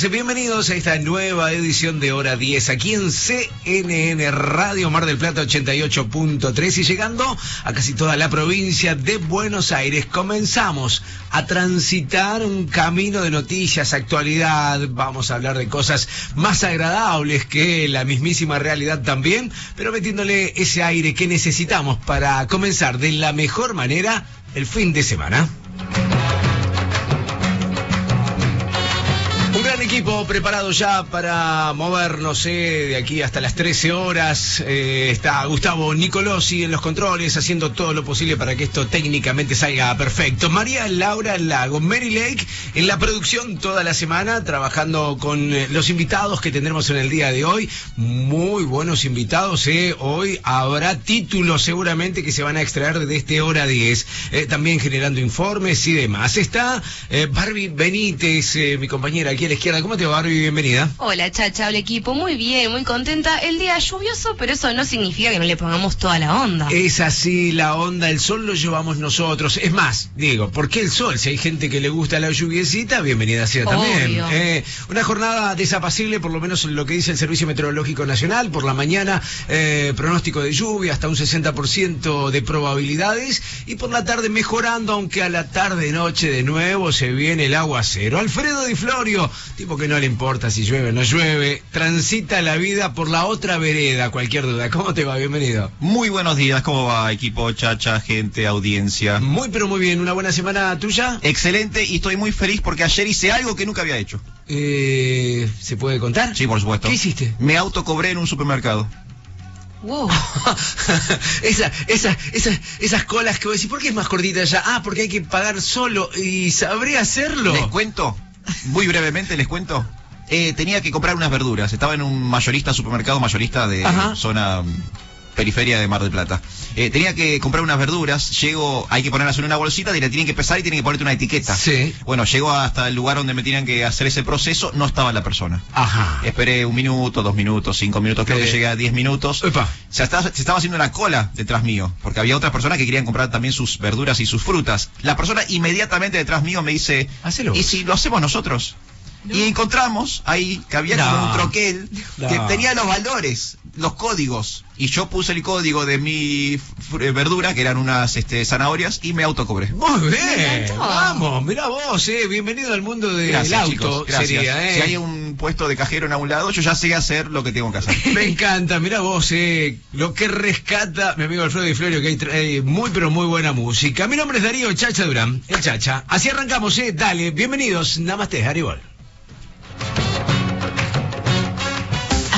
Días, bienvenidos a esta nueva edición de Hora 10 aquí en CNN Radio Mar del Plata 88.3 y llegando a casi toda la provincia de Buenos Aires. Comenzamos a transitar un camino de noticias, actualidad, vamos a hablar de cosas más agradables que la mismísima realidad también, pero metiéndole ese aire que necesitamos para comenzar de la mejor manera el fin de semana. Gran equipo preparado ya para movernos de aquí hasta las 13 horas. Eh, está Gustavo Nicolosi en los controles, haciendo todo lo posible para que esto técnicamente salga perfecto. María Laura Lago, Mary Lake en la producción toda la semana, trabajando con eh, los invitados que tendremos en el día de hoy. Muy buenos invitados. eh. Hoy habrá títulos seguramente que se van a extraer de este hora 10. eh, también generando informes y demás. Está Barbie Benítez, mi compañera aquí a la izquierda. ¿Cómo te va, Barbie? Bienvenida. Hola, chacha, hola equipo. Muy bien, muy contenta. El día lluvioso, pero eso no significa que no le pongamos toda la onda. Es así la onda, el sol lo llevamos nosotros. Es más, digo, ¿por qué el sol? Si hay gente que le gusta la lluviecita, bienvenida sea también. Eh, una jornada desapacible, por lo menos en lo que dice el Servicio Meteorológico Nacional. Por la mañana, eh, pronóstico de lluvia, hasta un 60% de probabilidades. Y por la tarde mejorando, aunque a la tarde-noche de nuevo se viene el aguacero. Alfredo Di Florio, tipo que no le importa si llueve o no llueve, transita la vida por la otra vereda, cualquier duda. ¿Cómo te va? Bienvenido. Muy buenos días, ¿cómo va equipo, chacha, gente, audiencia? Muy pero muy bien, una buena semana tuya. Excelente y estoy muy feliz porque ayer hice algo que nunca había hecho. Eh, ¿Se puede contar? Sí, por supuesto. ¿Qué hiciste? Me autocobré en un supermercado. Wow. esa, esa, esa, esas colas que vos decís, ¿por qué es más cortita allá? Ah, porque hay que pagar solo y sabría hacerlo. Les cuento, muy brevemente les cuento. Eh, tenía que comprar unas verduras. Estaba en un mayorista, supermercado mayorista de Ajá. zona periferia de Mar del Plata. Eh, tenía que comprar unas verduras. Llego, hay que ponerlas en una bolsita y tienen que pesar y tienen que ponerte una etiqueta. Sí. Bueno, llego hasta el lugar donde me tenían que hacer ese proceso. No estaba la persona. Ajá. Esperé un minuto, dos minutos, cinco minutos, creo Eh. que llegué a diez minutos. Epa. Se estaba, se estaba haciendo una cola detrás mío, porque había otras personas que querían comprar también sus verduras y sus frutas. La persona inmediatamente detrás mío me dice, Hacelo ¿y vos". si lo hacemos nosotros? Y encontramos ahí que había No. como un troquel que No. tenía los valores, los códigos. Y yo puse el código de mi eh, verdura, que eran unas este, zanahorias, y me autocobré. Muy bien. Vamos, mirá vos, eh. Bienvenido al mundo del Gracias, auto. chicos. Gracias. Sería, eh. Si hay un puesto de cajero en algún lado, yo ya sé hacer lo que tengo que hacer. Me encanta, mira vos, eh, lo que rescata mi amigo Alfredo Di Florio, que hay trae muy pero muy buena música. Mi nombre es Darío Chacha Durán, el Chacha. Así arrancamos, eh, dale, bienvenidos, Namaste, Haribol.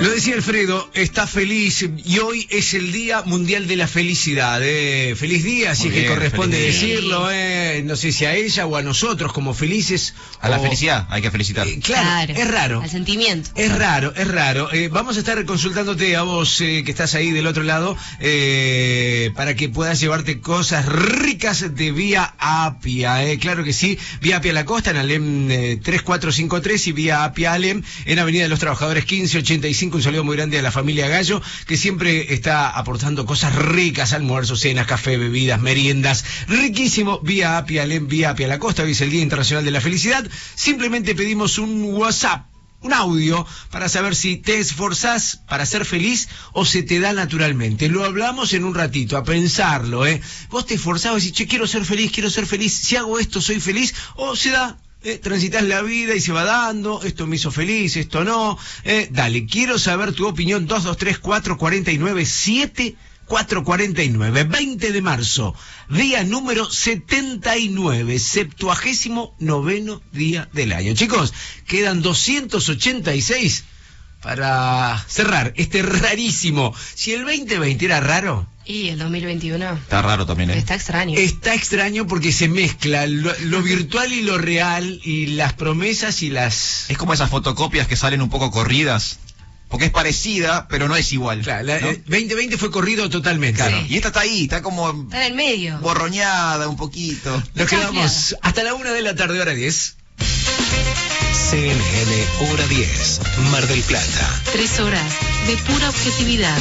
Lo decía Alfredo, está feliz y hoy es el Día Mundial de la Felicidad. eh. Feliz día, Muy es que bien, corresponde decirlo. eh. No sé si a ella o a nosotros como felices. A la felicidad hay que felicitar. Eh, claro, es raro. Al sentimiento. Es raro, es raro. Eh, vamos a estar consultándote a vos eh, que estás ahí del otro lado eh, para que puedas llevarte cosas ricas de Vía Apia. eh. Claro que sí, Vía Apia La Costa en Alem eh, 3453 y Vía Apia Alem en Avenida de los Trabajadores 1585 45. Un saludo muy grande a la familia Gallo, que siempre está aportando cosas ricas, almuerzos, cenas, café, bebidas, meriendas. Riquísimo, vía Apia, Alem, vía Apia La Costa. Hoy es el Día Internacional de la Felicidad. Simplemente pedimos un WhatsApp un audio para saber si te esforzás para ser feliz o se te da naturalmente. Lo hablamos en un ratito, a pensarlo, ¿eh? Vos te esforzabas y che, quiero ser feliz, quiero ser feliz, si hago esto soy feliz, o se da. Eh, transitas la vida y se va dando, esto me hizo feliz, esto no. Eh, dale, quiero saber tu opinión, 223 449 7 449, 20 de marzo, día número 79, septuagésimo noveno día del año. Chicos, quedan 286 para cerrar este rarísimo. Si el 2020 era raro. Y el 2021. Está raro también, ¿eh? Está extraño. Está extraño porque se mezcla lo, lo virtual y lo real y las promesas y las... Es como esas fotocopias que salen un poco corridas. Porque es parecida, pero no es igual. Claro, la- ¿no? eh, 2020 fue corrido totalmente. Claro. Sí. Y esta está ahí, está como Está en el medio. borroñada un poquito. Nos quedamos hasta la una de la tarde, hora 10. CNN Hora 10, Mar del Plata. Tres horas de pura objetividad.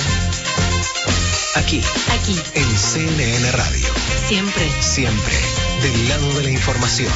Aquí, Aquí, en CNN Radio. siempre. Siempre del lado de la información.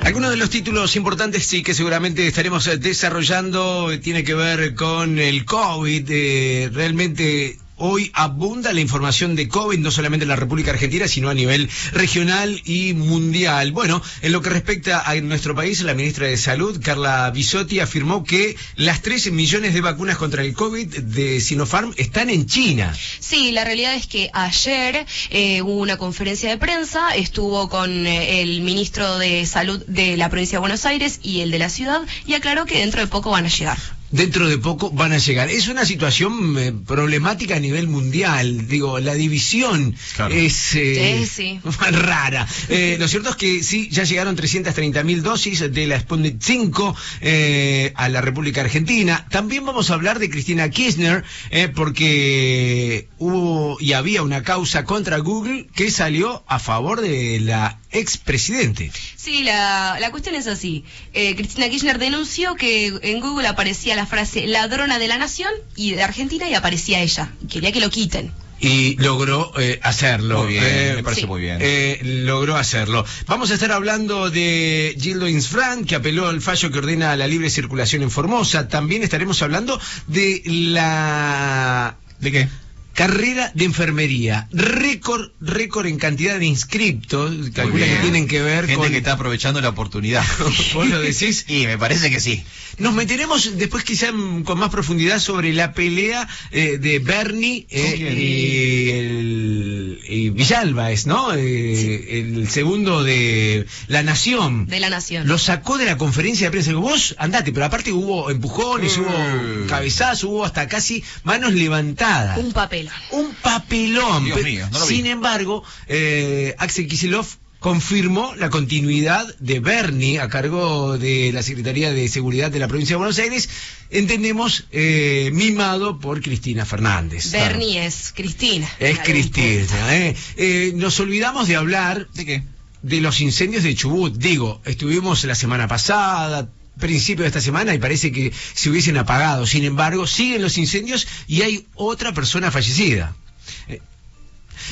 Algunos de los títulos importantes sí que seguramente estaremos eh, desarrollando eh, tiene que ver con el COVID. eh, realmente hoy abunda la información de COVID, no solamente en la República Argentina, sino a nivel regional y mundial. Bueno, en lo que respecta a nuestro país, la ministra de Salud, Carla Bisotti, afirmó que las 13 millones de vacunas contra el COVID de Sinopharm están en China. Sí, la realidad es que ayer eh, hubo una conferencia de prensa, estuvo con eh, el ministro de Salud de la provincia de Buenos Aires y el de la ciudad y aclaró que dentro de poco van a llegar. Dentro de poco van a llegar. Es una situación eh, problemática a nivel mundial. Digo, la división Claro. es eh, Sí, sí. rara. Eh, lo cierto es que sí, ya llegaron 330 mil dosis de la Sputnik 5 eh, a la República Argentina. También vamos a hablar de Cristina Kirchner, eh, porque hubo y había una causa contra Google que salió a favor de la expresidente. Sí, la, la cuestión es así. Eh, Cristina Kirchner denunció que en Google aparecía la frase ladrona de la nación y de Argentina y aparecía ella. Quería que lo quiten. Y logró eh, hacerlo. Muy bien, Eh, me parece sí. muy bien. Eh, logró hacerlo. Vamos a estar hablando de Gildo Insfran, que apeló al fallo que ordena la libre circulación en Formosa. También estaremos hablando de la ¿De qué? Carrera de enfermería. Récord, récord en cantidad de inscriptos. Calcula que tienen que ver Gente con... que está aprovechando la oportunidad. ¿Vos lo decís? Y me parece que sí. Nos meteremos después quizá mm, con más profundidad sobre la pelea eh, de Bernie eh, y, el, y Villalba, es, ¿no? Eh, El segundo de La Nación. De la nación. Lo sacó de la conferencia de prensa. Vos andate, pero aparte hubo empujones, Mm. hubo cabezazos, hubo hasta casi manos levantadas. Un papel. Un papelón. Dios mío, no lo vi. Sin embargo, eh, Axel Kicillof confirmó la continuidad de Bernie a cargo de la Secretaría de Seguridad de la provincia de Buenos Aires, entendemos eh, mimado por Cristina Fernández. Bernie es Cristina. Es Cristina. ¿eh? Eh, nos olvidamos de hablar ¿De qué? de los incendios de Chubut. Digo, estuvimos la semana pasada, principio de esta semana, y parece que se hubiesen apagado. Sin embargo, siguen los incendios y hay otra persona fallecida.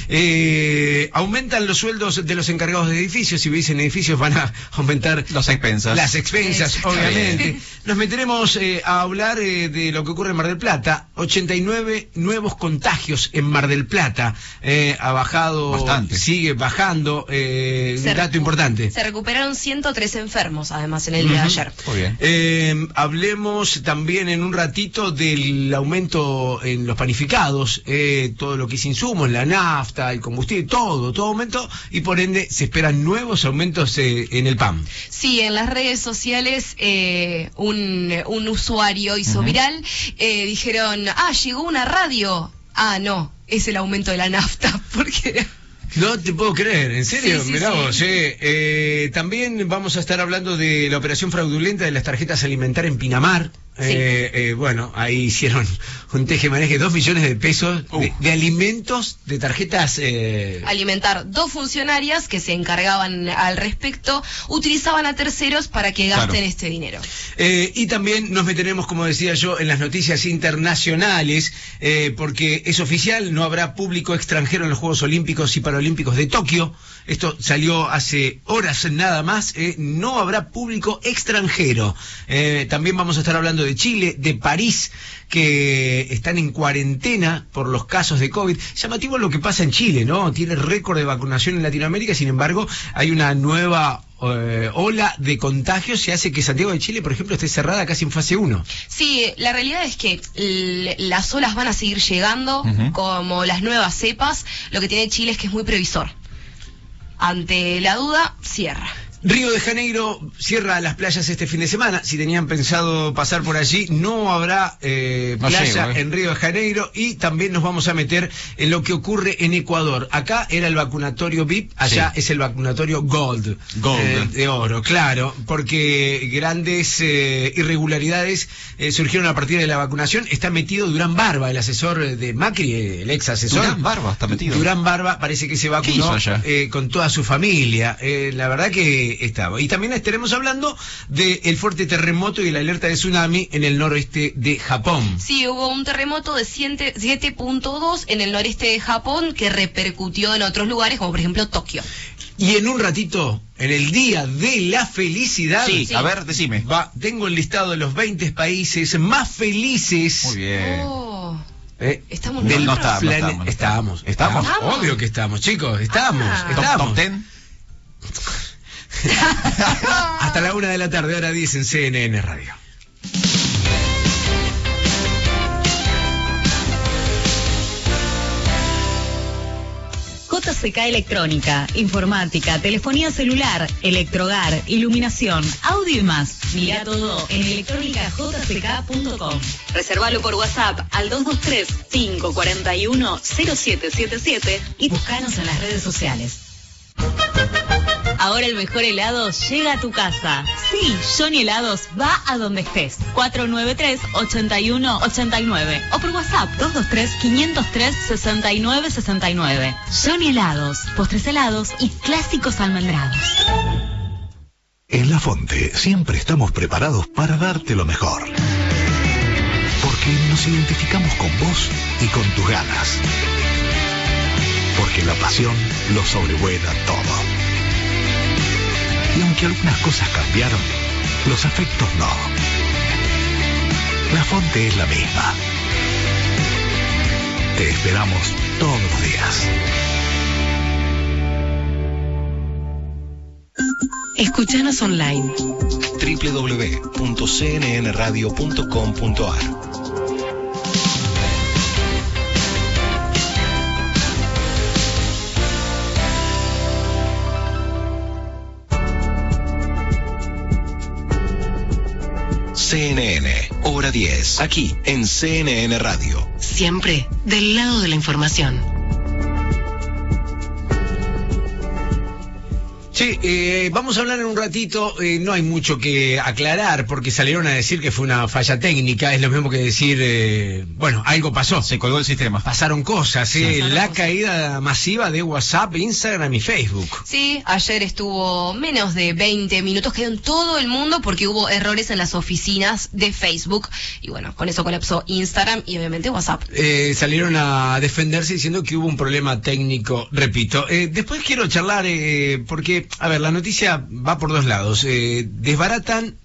Eh, aumentan los sueldos de los encargados de edificios. Si viviesen en edificios van a aumentar Las expensas. las expensas, obviamente. Nos meteremos eh, a hablar eh, de lo que ocurre en Mar del Plata. 89 nuevos contagios en Mar del Plata. Eh, ha bajado, Bastante. sigue bajando. Eh, un dato importante. Se recuperaron 103 enfermos, además, en el día de ayer. Muy bien. Eh, hablemos también en un ratito del aumento en los panificados, eh, todo lo que es insumos, la nafta, el combustible, todo, todo aumento y por ende se esperan nuevos aumentos eh, en el PAN. Sí, en las redes sociales eh, un, un usuario hizo viral, eh, dijeron, ah, llegó una radio. Ah, no, es el aumento de la nafta, porque... No te puedo creer, ¿en serio? Sí, sí, Mirá sí. vos, eh. Eh, también vamos a estar hablando de la operación fraudulenta de las tarjetas alimentarias en Pinamar. Sí. Eh, eh, bueno, ahí hicieron un teje-maneje, dos millones de pesos de, Uh. de alimentos, de tarjetas. eh, alimentar dos funcionarias que se encargaban al respecto, utilizaban a terceros para que gasten Claro. este dinero. Eh, y también nos meteremos, como decía yo, en las noticias internacionales, eh, porque es oficial, no habrá público extranjero en los Juegos Olímpicos y Paralímpicos de Tokio. Esto salió hace horas nada más. eh, no habrá público extranjero. Eh, también vamos a estar hablando de Chile, de París, que están en cuarentena por los casos de COVID. Llamativo lo que pasa en Chile, ¿no? Tiene récord de vacunación en Latinoamérica, sin embargo, hay una nueva eh, ola de contagios y hace que Santiago de Chile, por ejemplo, esté cerrada casi en fase 1. Sí, la realidad es que las olas van a seguir llegando, como las nuevas cepas. Lo que tiene Chile es que es muy previsor. Ante la duda, cierra. Río de Janeiro cierra las playas este fin de semana. Si tenían pensado pasar por allí, no habrá eh, No playa llego, eh. en Río de Janeiro. Y también nos vamos a meter en lo que ocurre en Ecuador. Acá era el vacunatorio VIP, allá Sí. es el vacunatorio Gold. Gold. eh, de oro, claro. Porque grandes eh, irregularidades surgieron a partir de la vacunación. Está metido Durán Barba, el asesor de Macri, el ex asesor. Durán Barba está metido. Durán Barba parece que se vacunó eh, con toda su familia. La verdad que estaba. Y también estaremos hablando del fuerte terremoto y la alerta de tsunami en el noroeste de Japón. Sí, hubo un terremoto de 7 7.2 en el noreste de Japón que repercutió en otros lugares, como por ejemplo Tokio. Y en un ratito, en el Día de la Felicidad, Sí, Sí. a ver, decime. va, tengo el listado de los 20 países más felices. Muy bien. Oh. eh, Estamos del No, no está, no plane- estamos, no estamos. ¿Estamos? ¿Estamos? Obvio que estamos, chicos. Estamos. Ah. Top, estamos. top ten. Hasta la una de la tarde, hora 10 en CNN Radio. JCK Electrónica, informática, telefonía celular, electrogar, iluminación, audio y más. Mira todo en electrónicajck.com. Reservalo por WhatsApp al 223-541-0777 y buscanos en las redes sociales. Ahora el mejor helado llega a tu casa. Sí, Johnny Helados va a donde estés. 493-8189 o por WhatsApp 223-503-6969. Johnny Helados, postres helados y clásicos almendrados. En La Fonte siempre estamos preparados para darte lo mejor. Porque nos identificamos con vos y con tus ganas. Porque la pasión lo sobrevuela todo. Y aunque algunas cosas cambiaron, los afectos no. La Fonte es la misma. Te esperamos todos los días. Escuchanos online. www.cnnradio.com.ar CNN, hora 10, aquí en CNN Radio. Siempre del lado de la información. Che, eh, vamos a hablar en un ratito, eh, no hay mucho que aclarar porque salieron a decir que fue una falla técnica, es lo mismo que decir, eh, bueno, algo pasó. Se colgó el sistema. Pasaron cosas, eh, Pasaron la cosas. caída masiva de WhatsApp, Instagram y Facebook. Sí, ayer estuvo menos de 20 minutos, quedó en todo el mundo porque hubo errores en las oficinas de Facebook. Y bueno, con eso colapsó Instagram y obviamente WhatsApp. Eh, salieron a defenderse diciendo que hubo un problema técnico, repito. Eh, después quiero charlar, eh, porque, a ver, la noticia va por dos lados. Eh, desbaratan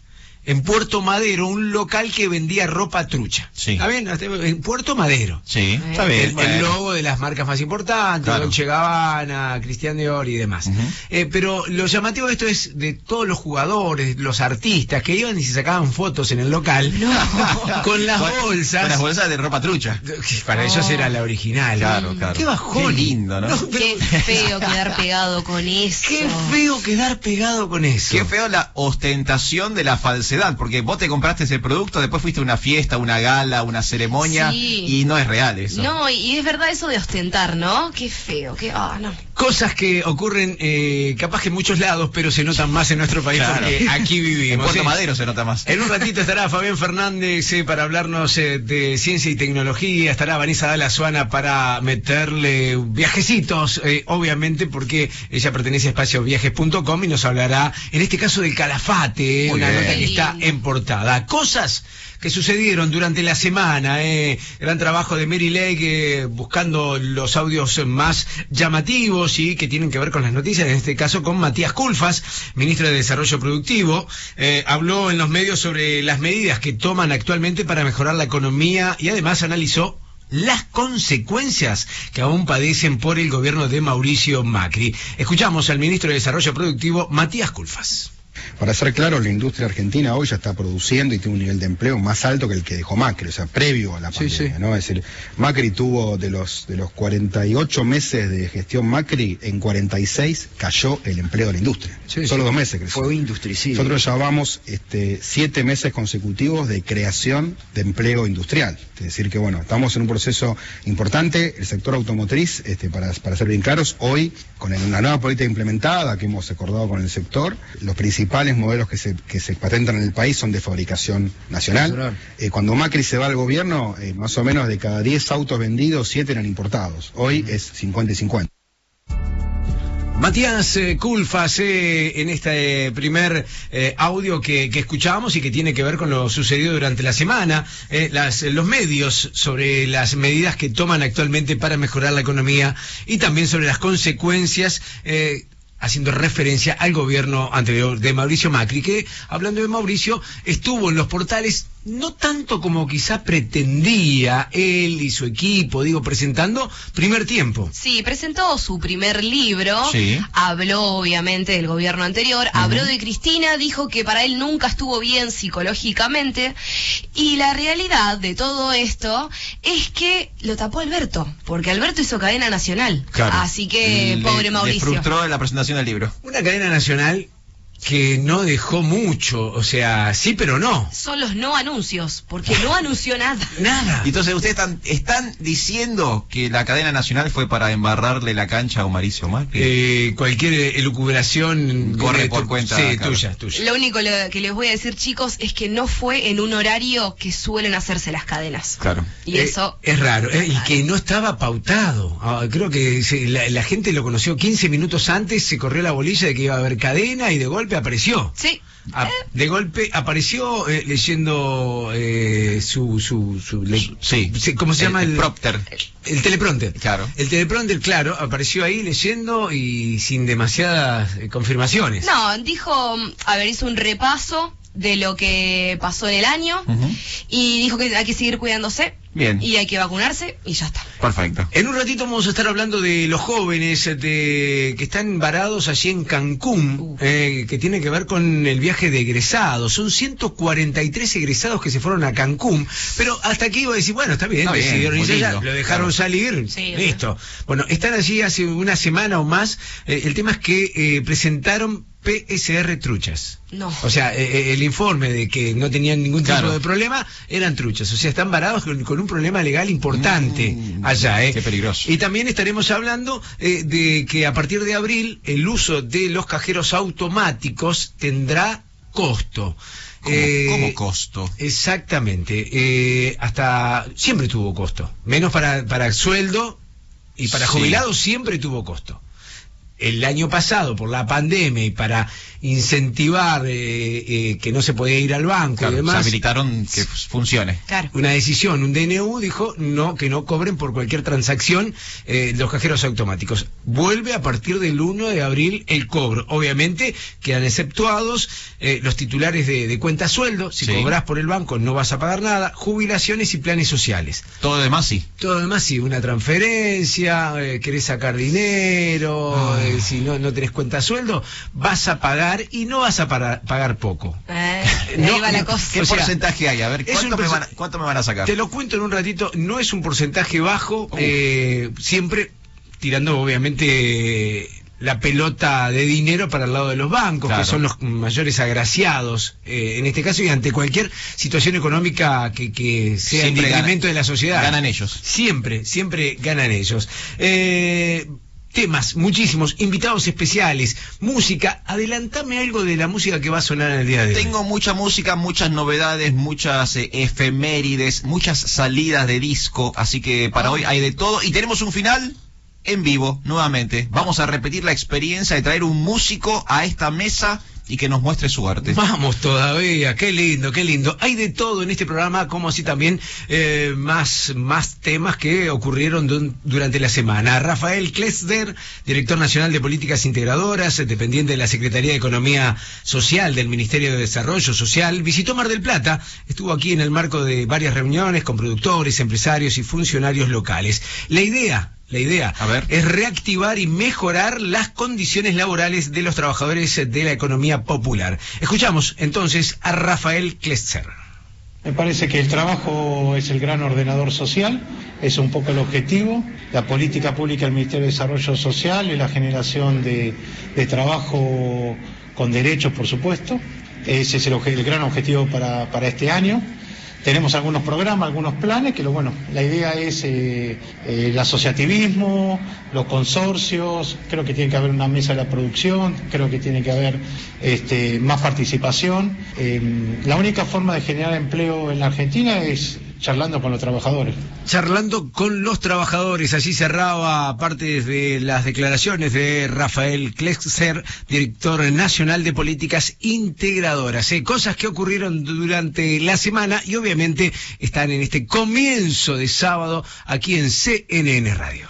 en Puerto Madero un local que vendía ropa trucha. Sí. ¿Está bien? En Puerto Madero. Sí, está bien. el bueno. logo de las marcas más importantes, Claro. Dolce Gabbana, Cristian Dior y demás. Eh, pero lo llamativo de esto es de todos los jugadores, los artistas que iban y se sacaban fotos en el local con las Con- bolsas. Con las bolsas de ropa trucha. Para ellos era la original. Claro, claro. Qué bajón. Qué lindo, ¿no? pero- Qué feo quedar pegado con eso. Qué feo quedar pegado con eso. Qué feo la ostentación de la falsedad falsedad, porque vos te compraste ese producto, después fuiste a una fiesta, una gala, una ceremonia, Sí. y no es real eso. No, y, y es verdad eso de ostentar, ¿no? Qué feo, qué... Ah, no. Cosas que ocurren eh, capaz que en muchos lados, pero se notan más en nuestro país Claro. porque aquí En vivimos. Puerto ¿sí? Madero se nota más. En un ratito estará Fabián Fernández eh, para hablarnos eh, de ciencia y tecnología. Estará Vanessa Dalazuana para meterle viajecitos, eh, obviamente, porque ella pertenece a espacioviajes.com y nos hablará, en este caso, del calafate, eh, Muy una bien. nota que está en portada. Cosas que sucedieron durante la semana. Eh. Gran trabajo de Mary Lake eh, buscando los audios más llamativos y que tienen que ver con las noticias, en este caso con Matías Culfas, ministro de Desarrollo Productivo. Eh, habló en los medios sobre las medidas que toman actualmente para mejorar la economía y además analizó las consecuencias que aún padecen por el gobierno de Mauricio Macri. Escuchamos al ministro de Desarrollo Productivo, Matías Culfas. Para ser claro, la industria argentina hoy ya está produciendo y tiene un nivel de empleo más alto que el que dejó Macri, o sea, previo a la pandemia, sí. ¿no? Es decir, Macri tuvo de los de los 48 meses de gestión Macri, en 46 cayó el empleo de la industria. Sí, Solo dos meses creció. Fue industricidio. Nosotros llevamos este, siete meses consecutivos de creación de empleo industrial. Es decir, que bueno, estamos en un proceso importante. El sector automotriz, este, para, para ser bien claros, hoy, con una nueva política implementada que hemos acordado con el sector, los principales modelos que se, que se patentan en el país son de fabricación nacional. Eh, cuando Macri se va al gobierno, eh, más o menos de cada 10 autos vendidos, 7 eran importados. Hoy es 50 y 50. Matías Culfas, eh, en este eh, primer eh, audio que, que escuchábamos y que tiene que ver con lo sucedido durante la semana, eh, las- los medios sobre las medidas que toman actualmente para mejorar la economía y también sobre las consecuencias. Haciendo referencia al gobierno anterior de Mauricio Macri, que, hablando de Mauricio, estuvo en los portales no tanto como quizá pretendía él y su equipo, digo, presentando primer tiempo. Sí, presentó su primer libro, Sí. habló obviamente del gobierno anterior, habló de Cristina, dijo que para él nunca estuvo bien psicológicamente y la realidad de todo esto es que lo tapó Alberto, porque Alberto hizo cadena nacional. Claro. Así que, Le- pobre Le Mauricio. frustró la presentación del libro. Una cadena nacional que no dejó mucho, o sea, sí pero no. Son los no anuncios, porque no anunció nada. Nada. Y Entonces ustedes están, están diciendo que la cadena nacional fue para embarrarle la cancha a Mauricio Macri. Eh, cualquier elucubración Corre por tu- cuenta, Sí, claro. tuya, tuya. Lo único lo- que les voy a decir, chicos, es que no fue en un horario que suelen hacerse las cadenas. Claro. Y Eh, eso es raro, eh, y que no estaba pautado. Ah, creo que se- la, la gente lo conoció 15 minutos antes, se corrió la bolilla de que iba a haber cadena y de golpe apareció. Sí. De golpe apareció eh, leyendo eh, su, su, su le- Sí. ¿Cómo se El- llama? el propter. El teleprompter. Claro. El teleprompter, claro, apareció ahí leyendo y sin demasiadas eh, confirmaciones. No, dijo, a ver, hizo un repaso de lo que pasó en el año y dijo que hay que seguir cuidándose Bien. y hay que vacunarse y ya está. Perfecto. En un ratito vamos a estar hablando de los jóvenes de, que están varados allí en Cancún, Uh. eh, que tiene que ver con el viaje de egresados. Son 143 egresados que se fueron a Cancún, pero hasta aquí iba a decir, bueno, está bien, Está bien, decidieron irse allá, lo dejaron claro. salir, Sí, listo. Bueno, están allí hace una semana o más. Eh, el tema es que eh, presentaron PSR truchas. No. O sea, eh, eh, el informe de que no tenían ningún tipo Claro. de problema eran truchas. O sea, están varados con, con un problema legal importante Mm, allá, ¿eh? qué peligroso. Y también estaremos hablando eh, de que a partir de abril el uso de los cajeros automáticos tendrá costo. ¿Cómo, Eh, cómo costo? Exactamente. eh, hasta siempre tuvo costo. Menos para, para sueldo y para Sí. jubilados siempre tuvo costo. El año pasado, por la pandemia y para incentivar eh, eh, que no se podía ir al banco Claro, y se demás, habilitaron que funcione. Claro. una decisión, un DNU dijo no que no cobren por cualquier transacción eh, los cajeros automáticos. Vuelve a partir del 1 de abril el cobro. Obviamente quedan exceptuados eh, los titulares de, de cuenta sueldo. Si Sí. cobras por el banco no vas a pagar nada. Jubilaciones y planes sociales. Todo lo demás sí. Todo lo demás sí, una transferencia, eh, querés sacar dinero, Ah. Eh, si no, no tenés cuenta sueldo, vas a pagar y no vas a para- pagar poco. Eh, No, ahí va la no, cosa. ¿Qué O sea, porcentaje hay? A ver, ¿cuánto me, van a, cuánto me van a sacar? Te lo cuento en un ratito, no es un porcentaje bajo, eh, siempre tirando obviamente la pelota de dinero para el lado de los bancos, Claro. que son los mayores agraciados eh, en este caso y ante cualquier situación económica que, que sea en Siempre detrimento gana- de la sociedad. ganan ellos. Siempre, siempre ganan ellos. Eh, temas, muchísimos, invitados especiales, música. Adelantame algo de la música que va a sonar en el día de hoy. Tengo mucha música, muchas novedades, muchas eh, efemérides, muchas salidas de disco, así que para Ah. hoy hay de todo y tenemos un final en vivo nuevamente. Vamos a repetir la experiencia de traer un músico a esta mesa y que nos muestre su arte. Vamos todavía, qué lindo, qué lindo. Hay de todo en este programa, como así también eh, más, más temas que ocurrieron durante la semana. Rafael Klesder, director nacional de Políticas Integradoras, dependiente de la Secretaría de Economía Social del Ministerio de Desarrollo Social, visitó Mar del Plata, estuvo aquí en el marco de varias reuniones con productores, empresarios y funcionarios locales. La idea la idea A ver. es reactivar y mejorar las condiciones laborales de los trabajadores de la economía popular. Escuchamos entonces a Rafael Klesser. Me parece que el trabajo es el gran ordenador social, es un poco el objetivo. La política pública del Ministerio de Desarrollo Social es la generación de, de trabajo con derechos, por supuesto. Ese es el, gran objetivo para, para este año. Tenemos algunos programas, algunos planes, que lo bueno, la idea es eh, eh, el asociativismo, los consorcios, creo que tiene que haber una mesa de la producción, creo que tiene que haber este, más participación. Eh, la única forma de generar empleo en la Argentina es charlando con los trabajadores. Charlando con los trabajadores, así cerraba parte de las declaraciones de Rafael Klesser, director nacional de políticas integradoras. Eh, cosas que ocurrieron durante la semana y obviamente están en este comienzo de sábado aquí en CNN Radio.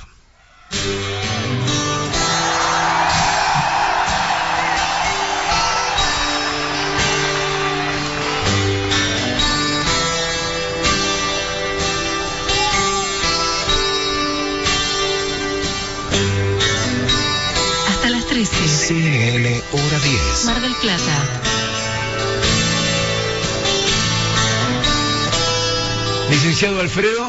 13. CNN Hora 10. Mar del Plata. Licenciado Alfredo.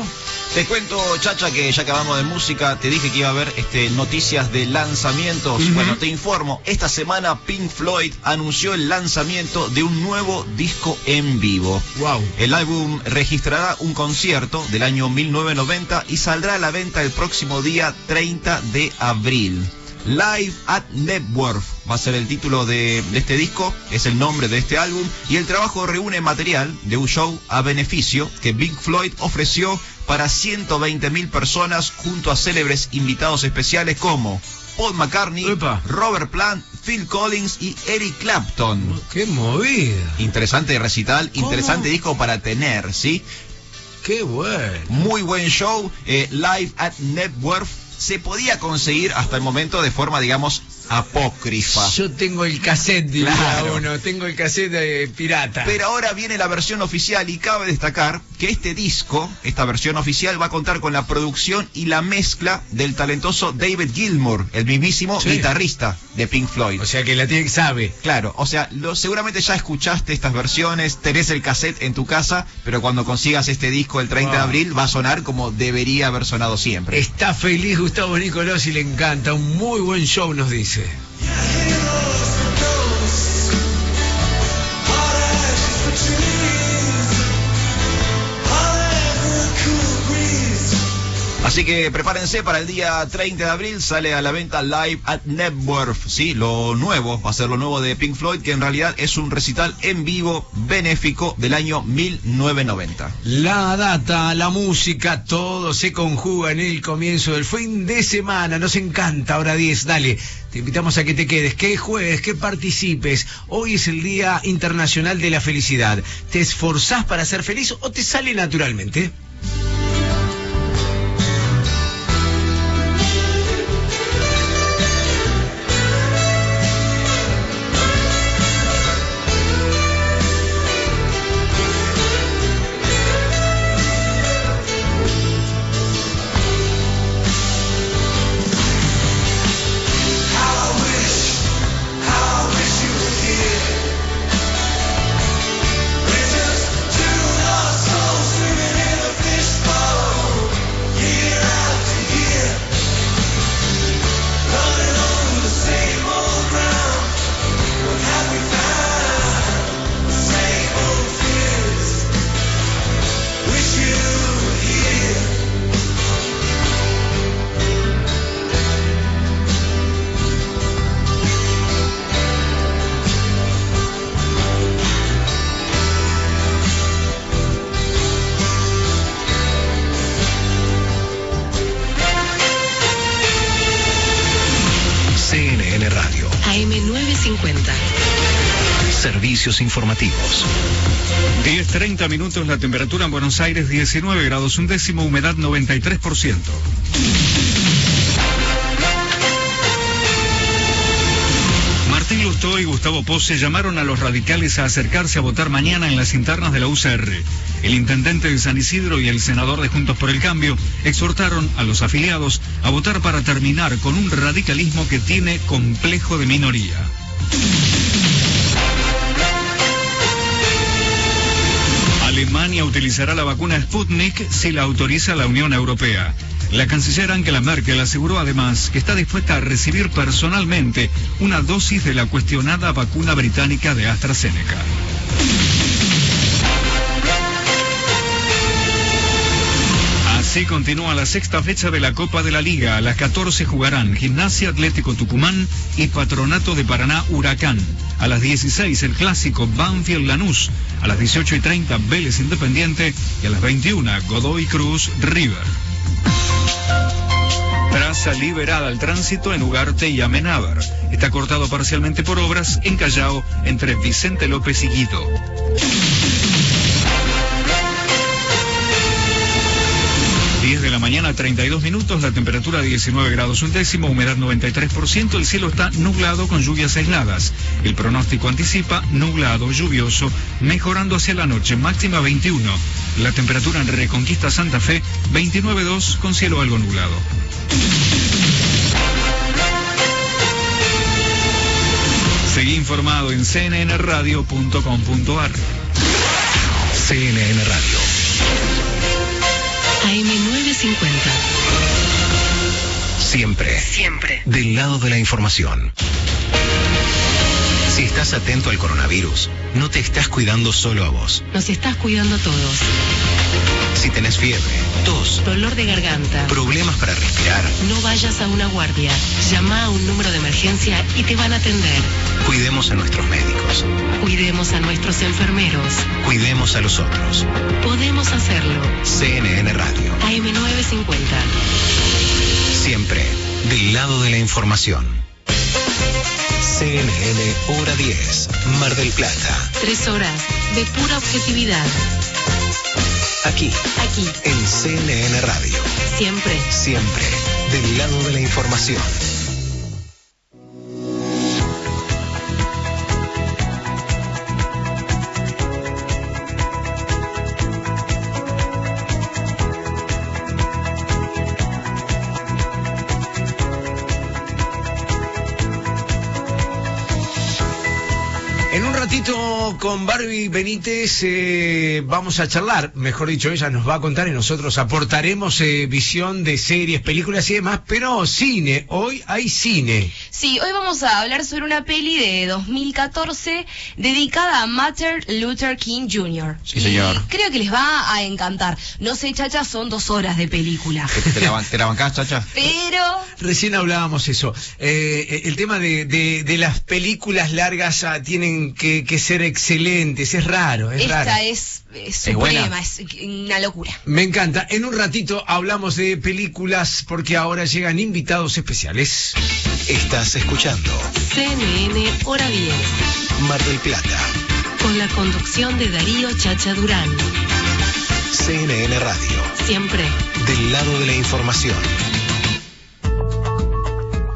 Te cuento, Chacha, que ya que hablamos de música, te dije que iba a haber este, noticias de lanzamientos. Bueno, te informo, esta semana Pink Floyd anunció el lanzamiento de un nuevo disco en vivo. Wow. El álbum registrará un concierto del año 1990 y saldrá a la venta el próximo día 30 de abril. Live at Network va a ser el título de, de este disco, es el nombre de este álbum y el trabajo reúne material de un show a beneficio que Pink Floyd ofreció para 120 mil personas junto a célebres invitados especiales como Paul McCartney, Epa. Robert Plant, Phil Collins y Eric Clapton. Qué movida. Interesante recital, ¿Cómo? interesante disco para tener, ¿sí? Qué bueno. Muy buen show, eh, live at Network. Se podía conseguir hasta el momento de forma, digamos, apócrifa. Yo tengo el cassette, diría Claro. uno. Tengo el cassette de pirata. Pero ahora viene la versión oficial y cabe destacar que este disco, esta versión oficial, va a contar con la producción y la mezcla del talentoso David Gilmour, el mismísimo Sí. guitarrista de Pink Floyd. O sea que la tiene que sabe. Claro, o sea, lo, seguramente ya escuchaste estas versiones, tenés el cassette en tu casa, pero cuando consigas este disco el 30 de abril va a sonar como debería haber sonado siempre. Está feliz Gustavo Nicolás y le encanta. Un muy buen show, nos dice. Así que prepárense para el día 30 de abril, sale a la venta Live at Network, sí, lo nuevo, va a ser lo nuevo de Pink Floyd, que en realidad es un recital en vivo benéfico del año 1990. La data, la música, todo se conjuga en el comienzo del fin de semana. Nos encanta, hora 10. Dale, te invitamos a que te quedes, que juegues, que participes. Hoy es el Día Internacional de la Felicidad. ¿Te esforzás para ser feliz o te sale naturalmente? Informativos. 10.30 minutos, la temperatura en Buenos Aires 19 grados, un décimo, humedad 93%. Martín Lustó y Gustavo Pose llamaron a los radicales a acercarse a votar mañana en las internas de la UCR. El intendente de San Isidro y el senador de Juntos por el Cambio exhortaron a los afiliados a votar para terminar con un radicalismo que tiene complejo de minoría. Utilizará la vacuna Sputnik si la autoriza la Unión Europea. La canciller Angela Merkel aseguró además que está dispuesta a recibir personalmente una dosis de la cuestionada vacuna británica de AstraZeneca. Así continúa la sexta fecha de la Copa de la Liga. A las 14 jugarán Gimnasia Atlético Tucumán y Patronato de Paraná Huracán. A las 16 el clásico Banfield Lanús. A las 18 y 30 Vélez Independiente. Y a las 21 Godoy Cruz River. Traza liberada al tránsito en Ugarte y Amenábar. Está cortado parcialmente por obras en Callao entre Vicente López y Quito. La mañana, 32 minutos, la temperatura 19 grados un décimo, humedad 93%, el cielo está nublado con lluvias aisladas. El pronóstico anticipa nublado, lluvioso, mejorando hacia la noche, máxima 21. La temperatura en Reconquista Santa Fe, 29.2 con cielo algo nublado. Seguí informado en cnnradio.com.ar. CNN Radio. AM950. Siempre. Siempre. Del lado de la información. Si estás atento al coronavirus, no te estás cuidando solo a vos. Nos estás cuidando a todos. Si tenés fiebre, tos, Dolor de garganta. problemas para respirar, No vayas a una guardia. Llama a un número de emergencia y te van a atender. cuidemos a nuestros médicos. Cuidemos a nuestros enfermeros. Cuidemos a los otros. Podemos hacerlo. CNN Radio. AM950. Siempre del lado de la información. CNN Hora 10. Mar del Plata. Tres horas de pura objetividad. Aquí, Aquí. en CNN Radio. Siempre. Siempre del lado de la información. Con Barbie Benítez eh, vamos a charlar, mejor dicho, ella nos va a contar y nosotros aportaremos eh, visión de series, películas y demás, pero cine, hoy hay cine. Sí, hoy vamos a hablar sobre una peli de 2014 dedicada a Martin Luther King Jr. Sí, señor. Y creo que les va a encantar. No sé, chacha, son dos horas de película. ¿Te la, ban- te la bancás, chacha? Pero Recién hablábamos eso. Eh, el tema de, de- de las películas largas ah, tienen que, que ser excelentes, es raro, es esta raro. es, es ¿Es buena? suprema, es una locura. Me encanta. En un ratito hablamos de películas porque ahora llegan invitados especiales. Estás escuchando CNN Hora 10. Mar del Plata. Con la conducción de Darío Chacha Durán. CNN Radio. Siempre. Del lado de la información.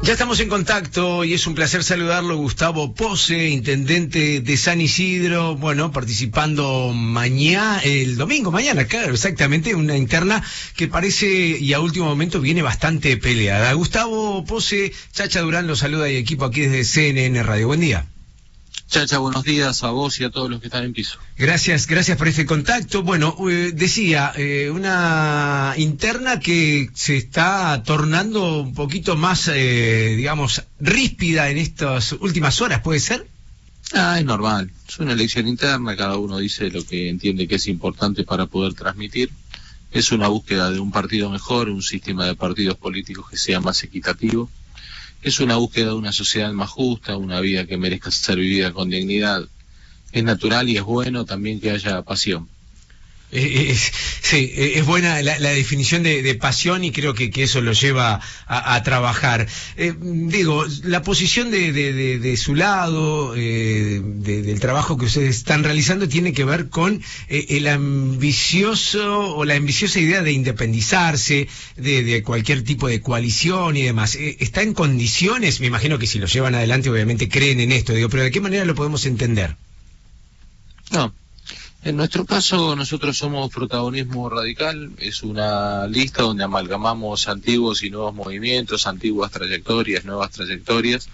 Ya estamos en contacto y es un placer saludarlo, Gustavo Pose, intendente de San Isidro, bueno, participando mañana, el domingo, mañana, claro, exactamente, una interna que parece y a último momento viene bastante peleada. Gustavo Pose, Chacha Durán lo saluda y equipo aquí desde CNN Radio. Buen día. Chacha, buenos días a vos y a todos los que están en piso. Gracias, gracias por este contacto. Bueno, eh, decía, eh, una interna que se está tornando un poquito más, eh, digamos, ríspida en estas últimas horas, ¿puede ser? Ah, es normal. Es una elección interna, cada uno dice lo que entiende que es importante para poder transmitir. Es una búsqueda de un partido mejor, un sistema de partidos políticos que sea más equitativo. Es una búsqueda de una sociedad más justa, una vida que merezca ser vivida con dignidad. Es natural y es bueno también que haya pasión. Eh, es- sí, eh, es buena la, la definición de, pasión y creo que, que eso lo lleva a, trabajar. Eh, digo, la posición de, de- su lado, eh, de- del trabajo que ustedes están realizando, tiene que ver con eh, el ambicioso o la ambiciosa idea de independizarse de, cualquier tipo de coalición y demás. Eh, ¿Está en condiciones? Me imagino que si lo llevan adelante, obviamente creen en esto, digo, pero ¿de qué manera lo podemos entender? No. En nuestro caso, nosotros somos protagonismo radical. Es una lista donde amalgamamos antiguos y nuevos movimientos, antiguas trayectorias, nuevas trayectorias,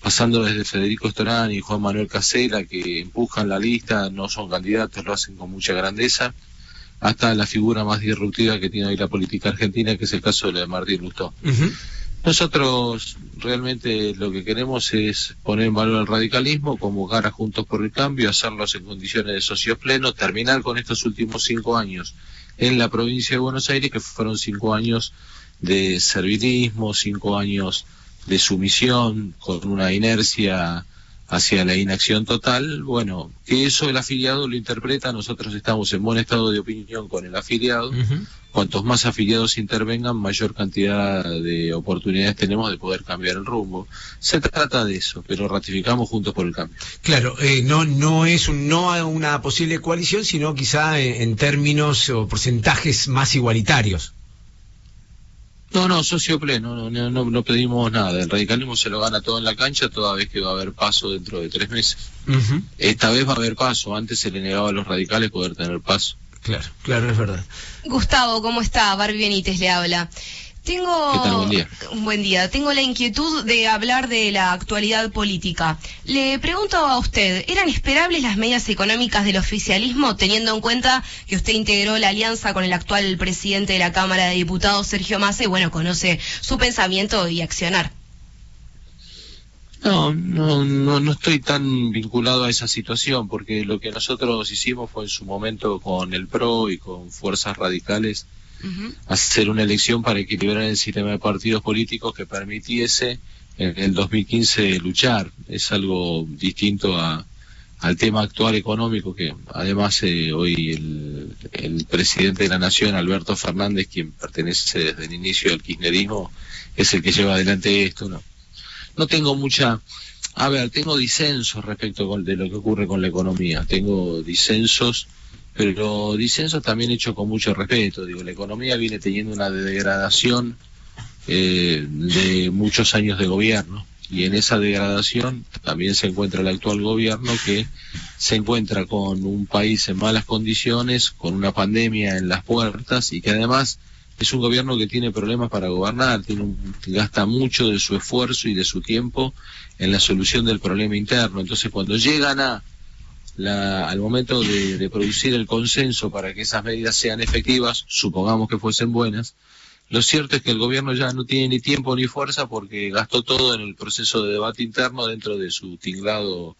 pasando desde Federico Estorán y Juan Manuel Casela, que empujan la lista, no son candidatos, lo hacen con mucha grandeza, hasta la figura más disruptiva que tiene hoy la política argentina, que es el caso de Martín Lustó. Nosotros realmente lo que queremos es poner en valor el radicalismo, convocar a Juntos por el Cambio, hacerlos en condiciones de socios plenos, terminar con estos últimos cinco años en la provincia de Buenos Aires, que fueron cinco años de servilismo, cinco años de sumisión, con una inercia hacia la inacción total. Bueno, que eso el afiliado lo interpreta, nosotros estamos en buen estado de opinión con el afiliado. Cuantos más afiliados intervengan, mayor cantidad de oportunidades tenemos de poder cambiar el rumbo. Se trata de eso, pero ratificamos juntos por el cambio. Claro, eh, no, no es un, no a una posible coalición, sino quizá en, en términos o porcentajes más igualitarios. No, no, socio pleno, no, no, no, no pedimos nada. El radicalismo se lo gana todo en la cancha toda vez que va a haber paso dentro de tres meses. Esta vez va a haber paso, antes se le negaba a los radicales poder tener paso. Claro, claro, es verdad. Gustavo, ¿cómo está? Barbie Benítez le habla. Tengo ¿Qué tal? Buen día. un buen día. Tengo la inquietud de hablar de la actualidad política. Le pregunto a usted, ¿eran esperables las medidas económicas del oficialismo teniendo en cuenta que usted integró la alianza con el actual presidente de la Cámara de Diputados, Sergio Massa, y bueno, conoce su pensamiento y accionar? No, no, no, no estoy tan vinculado a esa situación, porque lo que nosotros hicimos fue en su momento con el PRO y con fuerzas radicales hacer una elección para equilibrar el sistema de partidos políticos que permitiese en el 2015 luchar. Es algo distinto a, al tema actual económico que además eh, hoy el, el presidente de la nación, Alberto Fernández, quien pertenece desde el inicio del kirchnerismo, es el que lleva adelante esto. No, no tengo mucha... A ver, tengo disensos respecto de lo que ocurre con la economía. Tengo disensos, pero disensos también hechos con mucho respeto. Digo, la economía viene teniendo una degradación eh, de muchos años de gobierno. Y en esa degradación también se encuentra el actual gobierno que se encuentra con un país en malas condiciones, con una pandemia en las puertas y que además es un gobierno que tiene problemas para gobernar, tiene un- gasta mucho de su esfuerzo y de su tiempo en la solución del problema interno. Entonces cuando llegan a la- al momento de, producir el consenso para que esas medidas sean efectivas, supongamos que fuesen buenas, lo cierto es que el gobierno ya no tiene ni tiempo ni fuerza porque gastó todo en el proceso de debate interno dentro de su tinglado,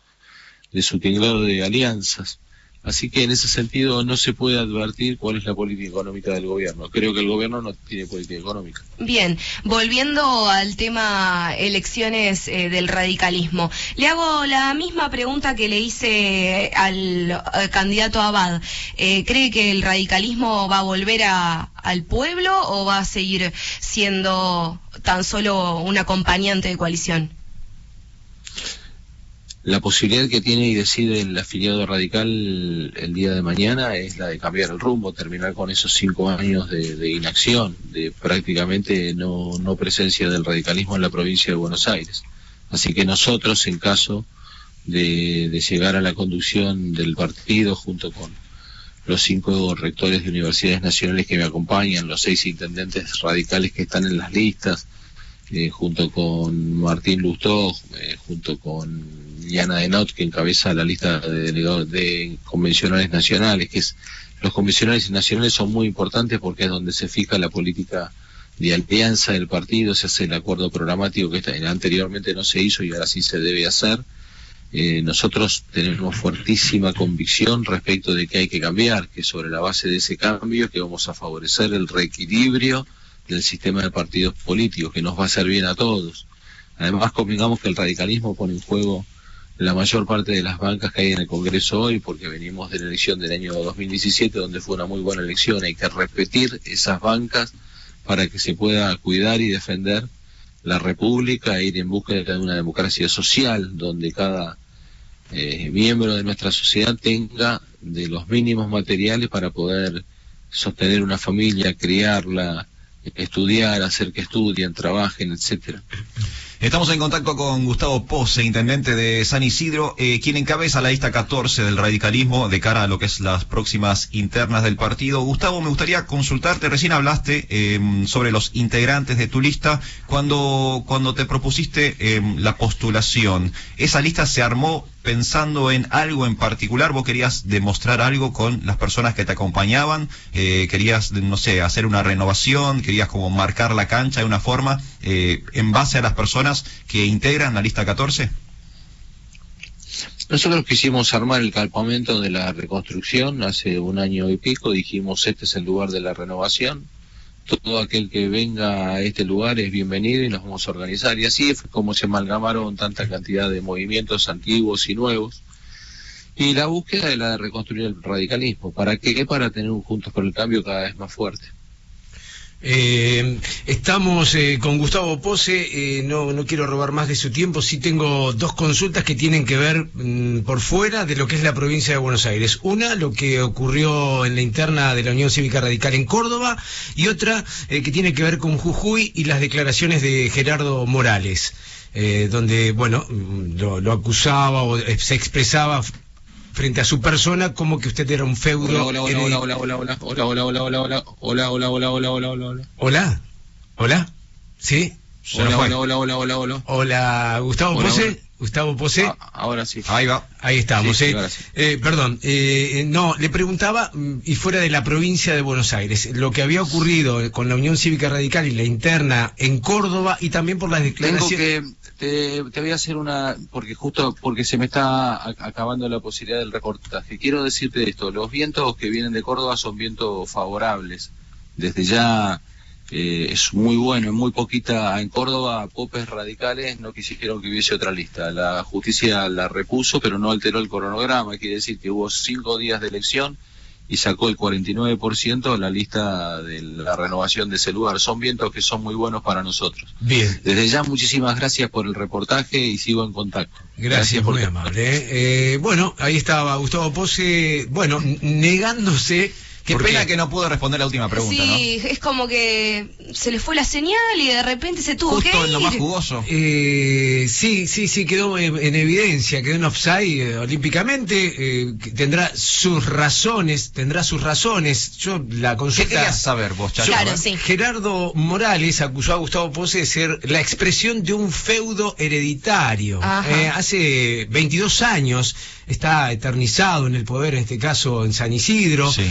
de su tinglado de alianzas. Así que en ese sentido no se puede advertir cuál es la política económica del gobierno. Creo que el gobierno no tiene política económica. Bien, volviendo al tema elecciones eh, del radicalismo, le hago la misma pregunta que le hice al, eh, candidato Abad. Eh, ¿Cree que el radicalismo va a volver a- al pueblo o va a seguir siendo tan solo un acompañante de coalición? La posibilidad que tiene y decide el afiliado radical el día de mañana es la de cambiar el rumbo, terminar con esos cinco años de, inacción, de prácticamente no, no presencia del radicalismo en la provincia de Buenos Aires. Así que nosotros, en caso de, de llegar a la conducción del partido, junto con los cinco rectores de universidades nacionales que me acompañan, los seis intendentes radicales que están en las listas, eh, junto con Martín Lustó, eh, junto con Diana Denot, que encabeza la lista de de convencionales nacionales, que es los convencionales nacionales son muy importantes porque es donde se fija la política de alianza del partido, se hace el acuerdo programático que anteriormente no se hizo y ahora sí se debe hacer. Eh, nosotros tenemos fuertísima convicción respecto de que hay que cambiar, que sobre la base de ese cambio que vamos a favorecer el reequilibrio del sistema de partidos políticos, que nos va a hacer bien a todos. Además, convengamos que el radicalismo pone en juego la mayor parte de las bancas que hay en el Congreso hoy, porque venimos de la elección del año 2017, donde fue una muy buena elección. Hay que repetir esas bancas para que se pueda cuidar y defender la República ir en busca de una democracia social, donde cada eh, miembro de nuestra sociedad tenga de los mínimos materiales para poder sostener una familia, criarla, estudiar, hacer que estudien, trabajen, etcétera. Estamos en contacto con Gustavo Pose, intendente de San Isidro, eh, quien encabeza la lista 14 del radicalismo de cara a lo que es las próximas internas del partido. Gustavo, me gustaría consultarte, recién hablaste eh, sobre los integrantes de tu lista, cuando, cuando te propusiste eh, la postulación, ¿esa lista se armó pensando en algo en particular? ¿Vos querías demostrar algo con las personas que te acompañaban? Eh, ¿Querías, no sé, hacer una renovación? ¿Querías como marcar la cancha de una forma eh, en base a las personas que integran la lista 14? Nosotros quisimos armar el campamento de la reconstrucción hace un año y pico, dijimos este es el lugar de la renovación, todo aquel que venga a este lugar es bienvenido y nos vamos a organizar. Y así fue como se amalgamaron tanta cantidad de movimientos antiguos y nuevos. Y la búsqueda de la de reconstruir el radicalismo. ¿Para qué? Para tener un Juntos por el Cambio cada vez más fuerte. Eh, estamos eh, con Gustavo Pose, eh, no, no quiero robar más de su tiempo, sí tengo dos consultas que tienen que ver mm, por fuera de lo que es la provincia de Buenos Aires. Una, lo que ocurrió en la interna de la Unión Cívica Radical en Córdoba, y otra eh, que tiene que ver con Jujuy y las declaraciones de Gerardo Morales. eh, donde, bueno, mm, lo, acusaba o se expresaba frente a su persona como que usted era un feudo. Hola, hola, hola, hola, hola, hola, hola, hola, hola, hola, hola, hola, hola, hola, hola, hola, hola, hola. Hola, hola, ¿sí? Hola, hola, hola, hola, hola, hola. Hola, Gustavo Hola, Pose. hola. Gustavo Pose. Ah, ahora sí. Ahí va. Ahí estamos, Sí, ¿eh? sí, ahora sí. Eh, perdón, eh, no, le preguntaba, mm, y fuera de la provincia de Buenos Aires, lo que había ocurrido con la Unión Cívica Radical y la interna en Córdoba y también por las Tengo declaraciones. que, te, voy a hacer una, porque justo porque se me está acabando la posibilidad del reportaje. Quiero decirte esto, los vientos que vienen de Córdoba son vientos favorables. Desde ya eh, es muy bueno, en muy poquita, en Córdoba, popes radicales no quisieron que hubiese otra lista. La justicia la repuso, pero no alteró el cronograma. Quiere decir que hubo cinco días de elección y sacó el 49% de la lista de la renovación de ese lugar. Son vientos que son muy buenos para nosotros. Bien, Desde ya, muchísimas gracias por el reportaje y sigo en contacto. gracias, por muy amable. ¿eh? Eh, bueno, ahí estaba Gustavo Pose, bueno, negándose. Qué pena que no puedo responder la última pregunta, sí, es como que se le fue la señal y de repente se tuvo Justo que en lo más ir. jugoso. Eh, sí, sí, sí, quedó en, en evidencia, quedó en offside eh, olímpicamente, eh, tendrá sus razones, tendrá sus razones. Yo la ¿Qué consulta... querías saber vos, Chacho? Claro, sí. Gerardo Morales acusó a Gustavo Pose de ser la expresión de un feudo hereditario. Eh, hace 22 años está eternizado en el poder, en este caso en San Isidro. Sí.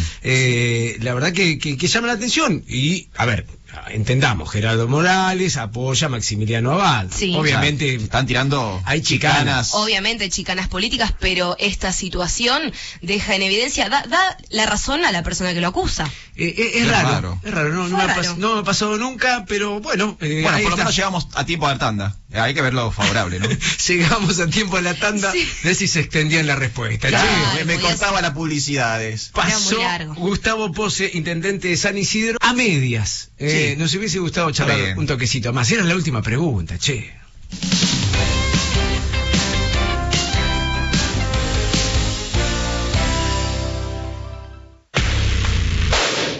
Eh, la verdad que, que- que llama la atención. Y, a ver, entendamos, Gerardo Morales apoya a Maximiliano Abad. Sí. Obviamente, Están tirando Hay chicanas. Obviamente chicanas políticas, pero esta situación deja en evidencia, da, da la razón a la persona que lo acusa. eh, eh, es raro. raro. Es raro, no, no me ha raro. pas- no me ha pasado nunca, pero bueno. eh, Bueno, por lo menos llegamos a tiempo de tanda. Eh, Hay que verlo favorable, ¿no? Llegamos a tiempo a la tanda, Sí. de ver si se extendía en la respuesta. Claro, Che, me, cortaba las publicidades. Pasó. Gustavo Pose, intendente de San Isidro, a medias. Eh, Sí. Nos hubiese gustado charlar bien. un toquecito más. Era la última pregunta, che.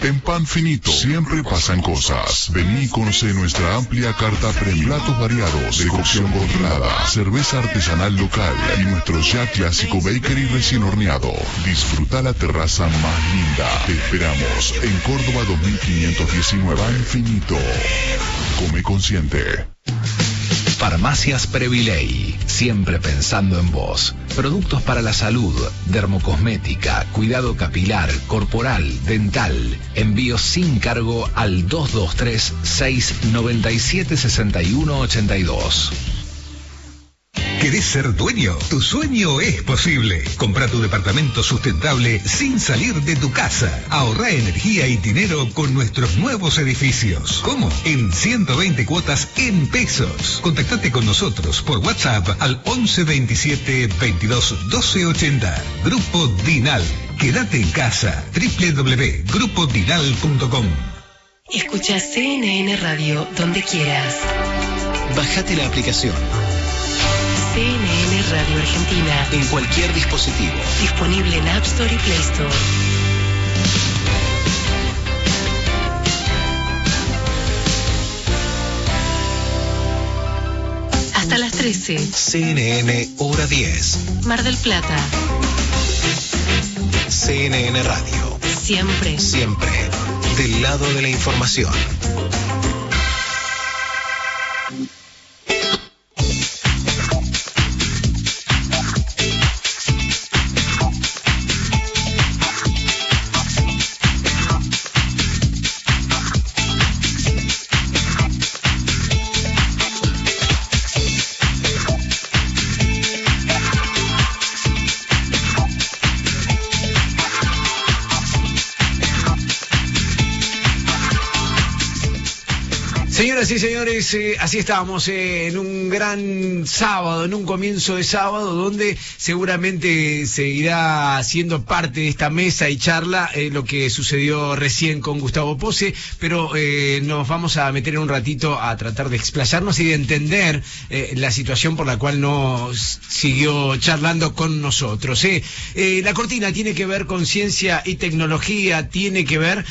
En Pan Finito siempre pasan cosas. Vení y conoce nuestra amplia carta premium. Platos variados de cocción cerveza artesanal local y nuestro ya clásico bakery recién horneado. Disfruta la terraza más linda. Te esperamos en Córdoba 2519 Pan Finito. Come consciente. Farmacias Previley, siempre pensando en vos. Productos para la salud, dermocosmética, cuidado capilar, corporal, dental. Envíos sin cargo al 223-697-6182. ¿Querés ser dueño? Tu sueño es posible. Compra tu departamento sustentable sin salir de tu casa. Ahorra energía y dinero con nuestros nuevos edificios. ¿Cómo? En 120 cuotas en pesos. Contactate con nosotros por WhatsApp al 11 27 22 12 80. Grupo Dinal. Quédate en casa. www.grupodinal.com. Escucha CNN Radio donde quieras. Bajate la aplicación CNN Radio Argentina. en cualquier dispositivo. Disponible en App Store y Play Store. Hasta las 13. CNN Hora 10. Mar del Plata. CNN Radio. Siempre. Siempre. Del lado de la información. Y señores, eh, así estamos eh, en un gran sábado, en un comienzo de sábado, donde seguramente seguirá siendo parte de esta mesa y charla eh, lo que sucedió recién con Gustavo Pose, pero nos vamos a meter en un ratito a tratar de explayarnos y de entender la situación por la cual nos siguió charlando con nosotros. la cortina tiene que ver con ciencia y tecnología, tiene que ver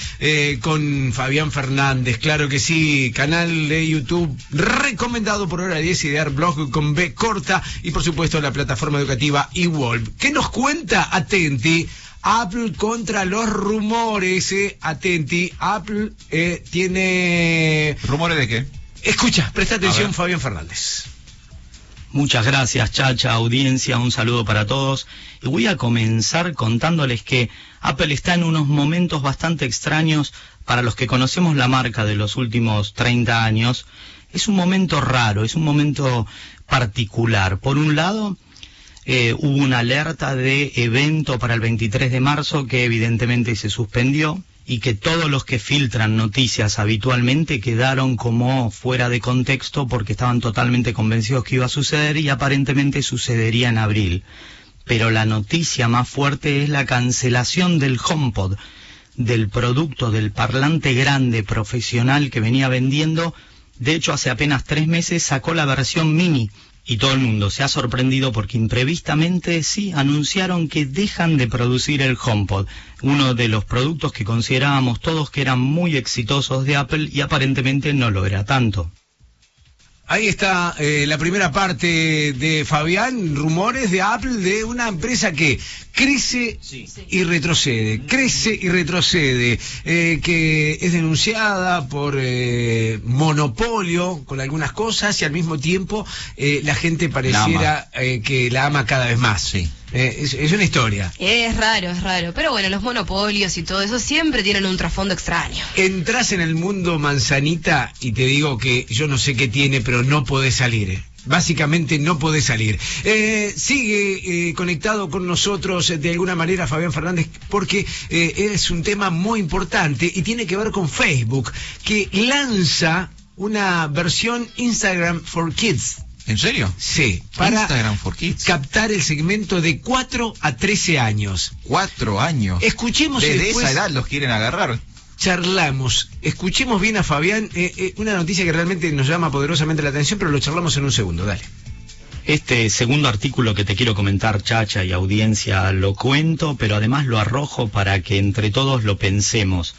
con Fabián Fernández, claro que sí, canal de YouTube recomendado por hora 10 idear blog con B corta y por supuesto la plataforma educativa eWolf. ¿Qué nos cuenta Atenti? Apple contra los rumores, eh. Atenti, Apple eh, tiene... ¿Rumores de qué? Escucha, presta atención. Fabián Fernández. Muchas gracias, Chacha, audiencia, un saludo para todos. Y voy a comenzar contándoles que Apple está en unos momentos bastante extraños para los que conocemos la marca de los últimos 30 años. Es un momento raro, es un momento particular. Por un lado, eh, hubo una alerta de evento para el 23 de marzo que evidentemente se suspendió y que todos los que filtran noticias habitualmente quedaron como fuera de contexto porque estaban totalmente convencidos que iba a suceder y aparentemente sucedería en abril. Pero la noticia más fuerte es la cancelación del HomePod, del producto del parlante grande profesional que venía vendiendo. De hecho, hace apenas tres meses sacó la versión mini y todo el mundo se ha sorprendido porque imprevistamente sí anunciaron que dejan de producir el HomePod, uno de los productos que considerábamos todos que eran muy exitosos de Apple y aparentemente no lo era tanto. Ahí está eh, la primera parte de Fabián, rumores de Apple de una empresa que crece y retrocede, crece y retrocede, eh, que es denunciada por eh, monopolio con algunas cosas y al mismo tiempo eh, la gente pareciera eh, que la ama cada vez más. Eh, es, es una historia. Es raro, es raro. Pero bueno, los monopolios y todo eso siempre tienen un trasfondo extraño. Entras en el mundo manzanita y te digo que yo no sé qué tiene, pero no podés salir. eh. Básicamente no podés salir. Eh, sigue eh, conectado con nosotros de alguna manera Fabián Fernández porque eh, es un tema muy importante y tiene que ver con Facebook, que lanza una versión Instagram for Kids. ¿En serio? Sí, para Instagram for Kids. captar el segmento de 4 a 13 años. Cuatro años. Escuchemos Desde después esa edad los quieren agarrar. charlamos. Escuchemos bien a Fabián, eh, eh, una noticia que realmente nos llama poderosamente la atención, pero lo charlamos en un segundo, dale. Este segundo artículo que te quiero comentar, Chacha y audiencia, lo cuento, pero además lo arrojo para que entre todos lo pensemos.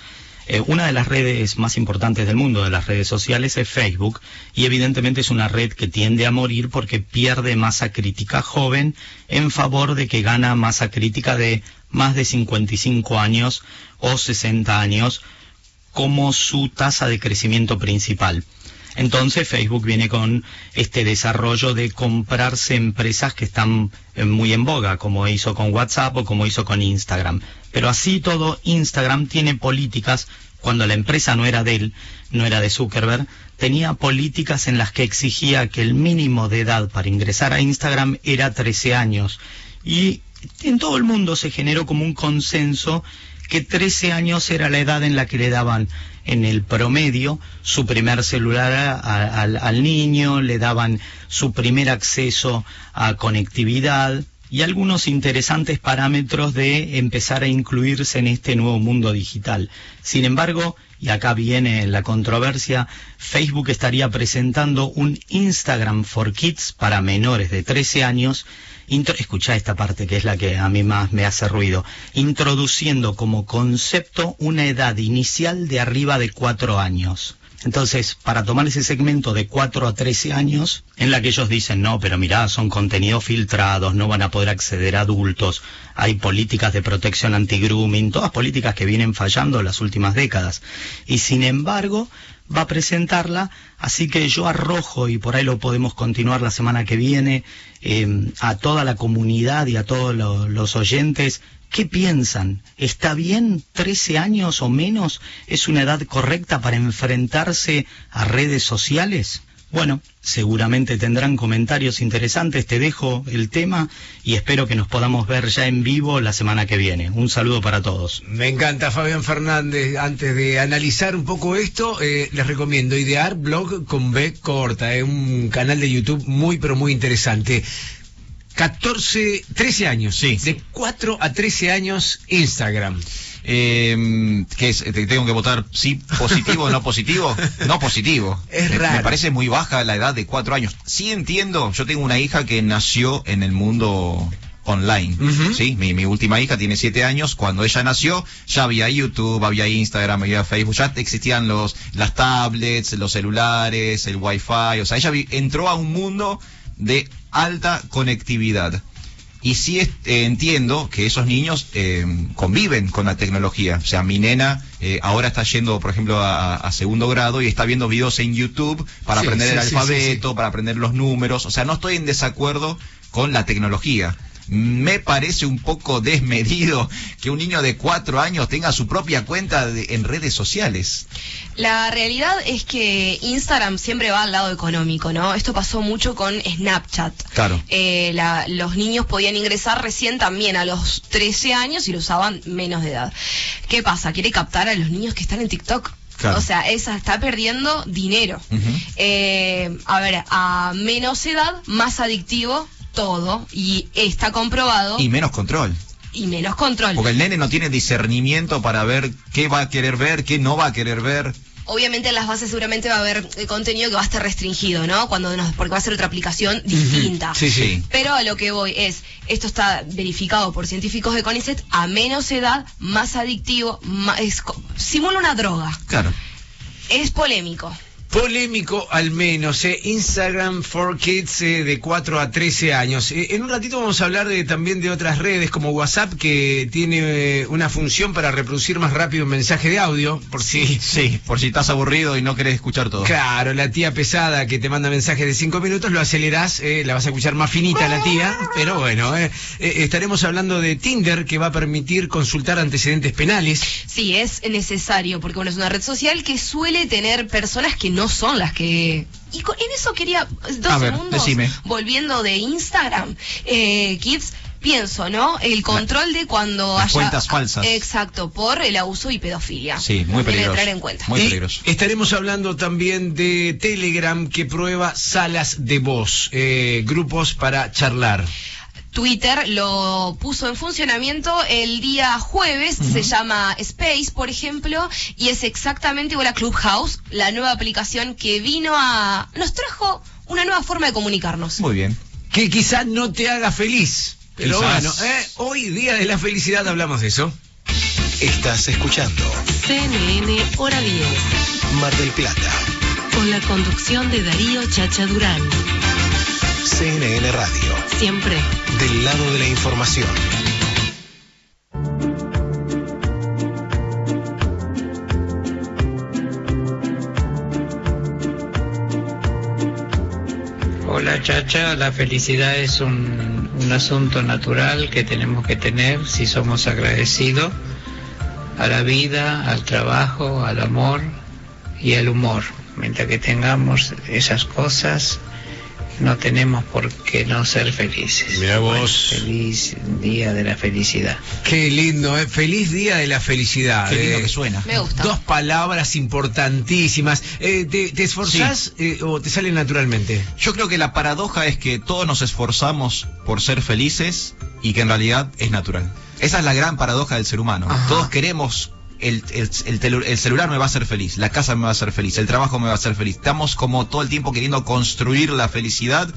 Eh, una de las redes más importantes del mundo, de las redes sociales, es Facebook, y evidentemente es una red que tiende a morir porque pierde masa crítica joven en favor de que gana masa crítica de más de 55 años o 60 años como su tasa de crecimiento principal. Entonces Facebook viene con este desarrollo de comprarse empresas que están eh, muy en boga, como hizo con WhatsApp o como hizo con Instagram. Pero así todo, Instagram tiene políticas cuando la empresa no era de él, no era de Zuckerberg, tenía políticas en las que exigía que el mínimo de edad para ingresar a Instagram era 13 años. Y en todo el mundo se generó como un consenso que 13 años era la edad en la que le daban en el promedio su primer celular al niño, le daban su primer acceso a conectividad y algunos interesantes parámetros de empezar a incluirse en este nuevo mundo digital. Sin embargo, y acá viene la controversia, Facebook estaría presentando un Instagram for Kids para menores de 13 años Escuchá esta parte que es la que a mí más me hace ruido, introduciendo como concepto una edad inicial de arriba de cuatro años. Entonces, para tomar ese segmento de 4 a 13 años, en la que ellos dicen, no, pero mirá, son contenidos filtrados, no van a poder acceder a adultos, hay políticas de protección anti-grooming, todas políticas que vienen fallando las últimas décadas. Y sin embargo, va a presentarla, así que yo arrojo, y por ahí lo podemos continuar la semana que viene, eh, a toda la comunidad y a todos lo- los oyentes, ¿qué piensan? ¿Está bien 13 años o menos? ¿Es una edad correcta para enfrentarse a redes sociales? Bueno, seguramente tendrán comentarios interesantes, te dejo el tema y espero que nos podamos ver ya en vivo la semana que viene. Un saludo para todos. Me encanta Fabián Fernández. Antes de analizar un poco esto, eh, les recomiendo Idear Blog con B corta, es un canal de YouTube muy pero muy interesante. 14, 13 años, sí. De 4 a 13 años Instagram. Eh. ¿Te- ¿Tengo que votar sí positivo o no positivo? No positivo. Es me, raro. me parece muy baja la edad de cuatro años. Sí entiendo, yo tengo una hija que nació en el mundo online. Sí, mi, mi última hija tiene siete años. Cuando ella nació, ya había YouTube, había Instagram, había Facebook, ya existían los, las tablets, los celulares, el wifi. O sea, ella vi- entró a un mundo de alta conectividad. Y sí eh, entiendo que esos niños eh, conviven con la tecnología. O sea, mi nena eh, ahora está yendo, por ejemplo, a, a segundo grado y está viendo videos en YouTube para Sí, aprender sí, el sí, alfabeto, para aprender los números. O sea, no estoy en desacuerdo con la tecnología. Me parece un poco desmedido que un niño de cuatro años tenga su propia cuenta de- en redes sociales. La realidad es que Instagram siempre va al lado económico, ¿no? Esto pasó mucho con Snapchat. Claro. Eh, la- los niños podían ingresar recién también a los 13 años y lo usaban menos de edad. ¿Qué pasa? Quiere captar a los niños que están en TikTok. Claro. O sea, esa está perdiendo dinero. Eh, a ver, a menos edad, más adictivo todo. Y está comprobado. Y menos control. y menos control. Porque el nene no tiene discernimiento para ver qué va a querer ver, qué no va a querer ver. Obviamente en las bases seguramente va a haber eh, contenido que va a estar restringido, ¿no? Cuando nos- porque va a ser otra aplicación distinta. Sí, sí. Pero a lo que voy es, esto está verificado por científicos de CONICET, a menos edad, más adictivo, más, es simula una droga. Claro. Es polémico. Polémico al menos, eh. Instagram for Kids eh, de 4 a 13 años. Eh, en un ratito vamos a hablar de, también de otras redes como WhatsApp que tiene eh, una función para reproducir más rápido un mensaje de audio, por si... Sí, por si estás aburrido y no querés escuchar todo. Claro, la tía pesada que te manda mensajes de 5 minutos, lo acelerás, eh, la vas a escuchar más finita la tía, pero bueno, eh, eh, estaremos hablando de Tinder que va a permitir consultar antecedentes penales. Sí, es necesario, porque bueno, es una red social que suele tener personas que no son las que... Y con- en eso quería, dos ver, segundos, decime. volviendo de Instagram, eh, Kids, pienso, ¿no? El control de cuando las haya... cuentas falsas. Exacto, por el abuso y pedofilia. Sí, muy Debe peligroso. entrar en cuenta. Muy Y peligroso. Estaremos hablando también de Telegram que prueba salas de voz, eh, grupos para charlar. Twitter lo puso en funcionamiento el día jueves, se llama Space, por ejemplo, y es exactamente igual a Clubhouse, la nueva aplicación que vino a... nos trajo una nueva forma de comunicarnos. Muy bien. Que quizás no te haga feliz, pero Quizás. bueno, eh, hoy día de la felicidad hablamos de eso. Estás escuchando CNN Hora 10, Mar del Plata, con la conducción de Darío Chacha Durán. CNN Radio, Siempre del lado de la información. Hola Chacha, la felicidad es un, un asunto natural que tenemos que tener si somos agradecidos, a la vida, al trabajo, al amor y al humor. Mientras que tengamos esas cosas, no tenemos por qué no ser felices. Mira vos. Feliz día de la felicidad. Qué lindo, ¿eh? Feliz Día de la Felicidad. Qué lindo eh. que suena. Me gusta. Dos palabras importantísimas. Eh, ¿te, te esforzás eh, o te sale naturalmente? Yo creo que la paradoja es que todos nos esforzamos por ser felices y que en realidad es natural. Esa es la gran paradoja del ser humano. Ajá. Todos queremos el, el- el telu- el celular me va a hacer feliz, la casa me va a hacer feliz, el trabajo me va a hacer feliz. Estamos como todo el tiempo queriendo construir la felicidad,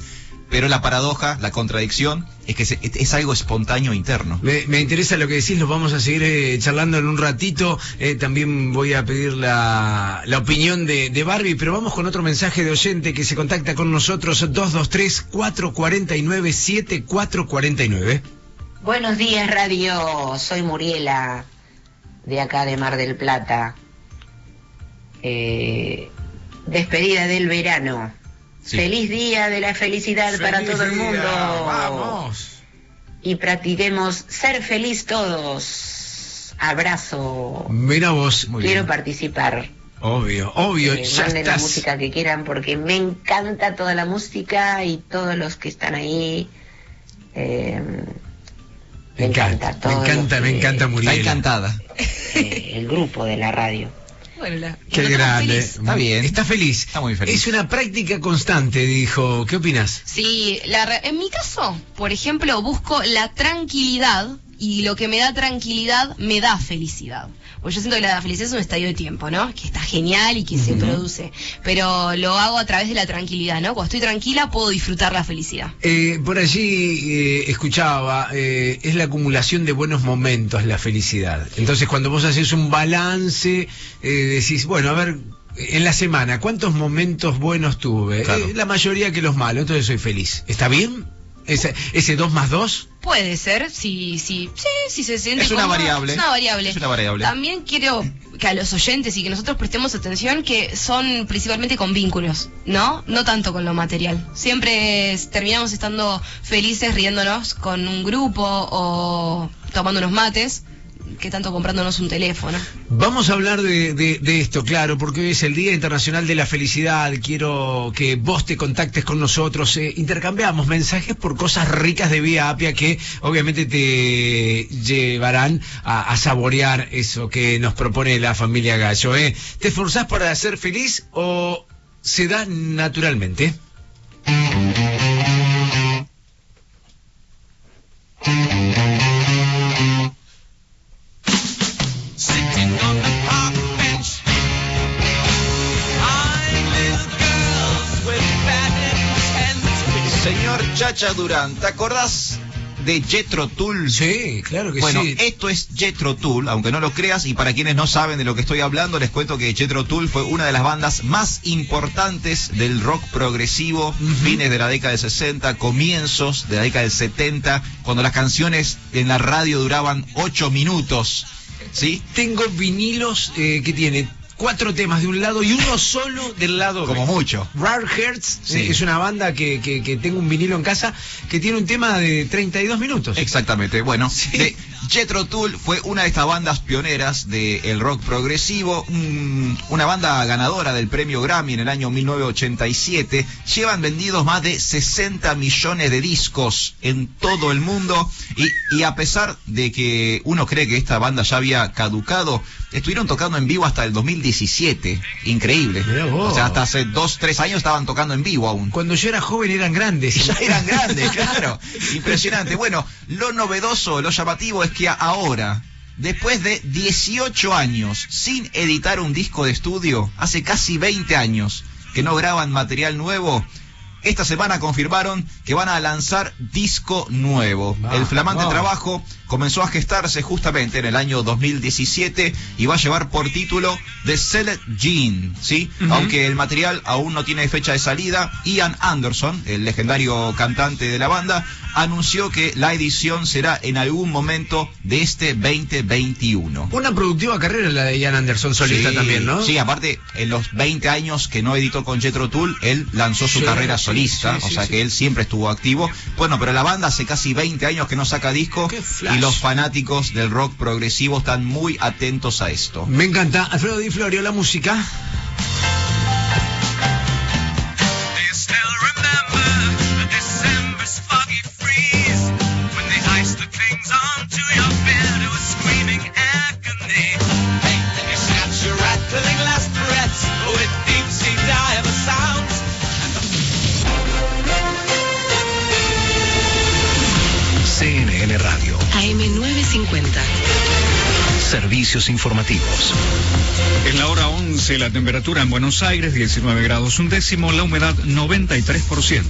pero la paradoja, la contradicción, es que es algo espontáneo interno. Me, me interesa lo que decís, lo vamos a seguir eh, charlando en un ratito. Eh, también voy a pedir la, la opinión de, de Barbie, pero vamos con otro mensaje de oyente que se contacta con nosotros, 223-449-7449. Buenos días, Radio. Soy Muriela, de acá de Mar del Plata. Eh, despedida del verano. Sí. Feliz día de la felicidad para todo el día, mundo. Vamos. Y practiquemos ser feliz todos. Abrazo. Mira vos. Quiero participar. Obvio, obvio. Eh, ya manden la música que quieran porque me encanta toda la música y todos los que están ahí. eh, Me encanta, me todo encanta, me encanta Muriela. Está encantada. eh, el grupo de la radio. Bueno, la- Qué grande. Está bien. Está feliz. Está muy feliz. Es una práctica constante, dijo. ¿Qué opinas? Sí, la re- en mi caso, por ejemplo, busco la tranquilidad y lo que me da tranquilidad me da felicidad. Porque yo siento que la felicidad es un estadio de tiempo, ¿no? Que está genial y que se produce. Pero lo hago a través de la tranquilidad, ¿no? Cuando estoy tranquila puedo disfrutar la felicidad. Eh, por allí eh, escuchaba, eh, es la acumulación de buenos momentos la felicidad. Entonces cuando vos haces un balance, eh, decís, bueno, a ver, en la semana, ¿cuántos momentos buenos tuve? Claro. Eh, la mayoría que los malos, entonces soy feliz. ¿Está bien? ¿Ese, ese 2 más 2? Puede ser, si, si, sí, si se siente Es una variable. Es una variable. Es una variable. También quiero que a los oyentes y que nosotros prestemos atención que son principalmente con vínculos, ¿no? No tanto con lo material. Siempre es- terminamos estando felices riéndonos con un grupo o tomando unos mates, que tanto comprándonos un teléfono. Vamos a hablar de, esto, claro, porque hoy es el Día Internacional de la Felicidad. Quiero que vos te contactes con nosotros. eh, intercambiamos mensajes por cosas ricas de Vía Apia que obviamente te llevarán a, a saborear eso que nos propone la familia Gallo. ¿eh? ¿Te esforzás para ser feliz o se da naturalmente? Durán, ¿te acordás de Jetro Tull? Sí, claro que bueno, sí. esto es Jetro Tull, aunque no lo creas, y para quienes no saben de lo que estoy hablando, les cuento que Jetro Tull fue una de las bandas más importantes del rock progresivo, fines de la década del 60, comienzos de la década del 70, cuando las canciones en la radio duraban 8 minutos. ¿Sí? Tengo vinilos eh, que tiene cuatro temas de un lado y uno solo del lado Como B. mucho. Rare Hearts Sí. eh, es una banda que, que- que tengo un vinilo en casa que tiene un tema de 32 minutos. Exactamente, bueno, de Jethro Tull fue una de estas bandas pioneras del rock progresivo, un- una banda ganadora del premio Grammy en el año 1987. Llevan vendidos más de 60 millones de discos en todo el mundo y, y a pesar de que uno cree que esta banda ya había caducado, estuvieron tocando en vivo hasta el 2017. Increíble. O sea, hasta hace dos, tres años estaban tocando en vivo aún. Cuando yo era joven eran grandes. Ya eran grandes, claro. Impresionante. Bueno, lo novedoso, lo llamativo es que ahora, después de 18 años sin editar un disco de estudio, hace casi 20 años que no graban material nuevo, esta semana confirmaron que van a lanzar disco nuevo. El flamante trabajo comenzó a gestarse justamente en el año 2017 y va a llevar por título The Cellet Gene, ¿sí? Aunque el material aún no tiene fecha de salida, Ian Anderson, el legendario cantante de la banda, anunció que la edición será en algún momento de este 2021. Una productiva carrera la de Ian Anderson solista Sí, también, ¿no? Sí, aparte, en los 20 años que no editó con Jetro Tull, él lanzó su Sí, carrera sí, solista, sí, o sea sí. que él siempre estuvo activo. Bueno, pero la banda hace casi 20 años que no saca disco y los fanáticos del rock progresivo están muy atentos a esto. Me encanta. Alfredo Di Florio, la música. AM950. Servicios informativos. En la hora 11, la temperatura en Buenos Aires 19 grados un décimo, la humedad 93%.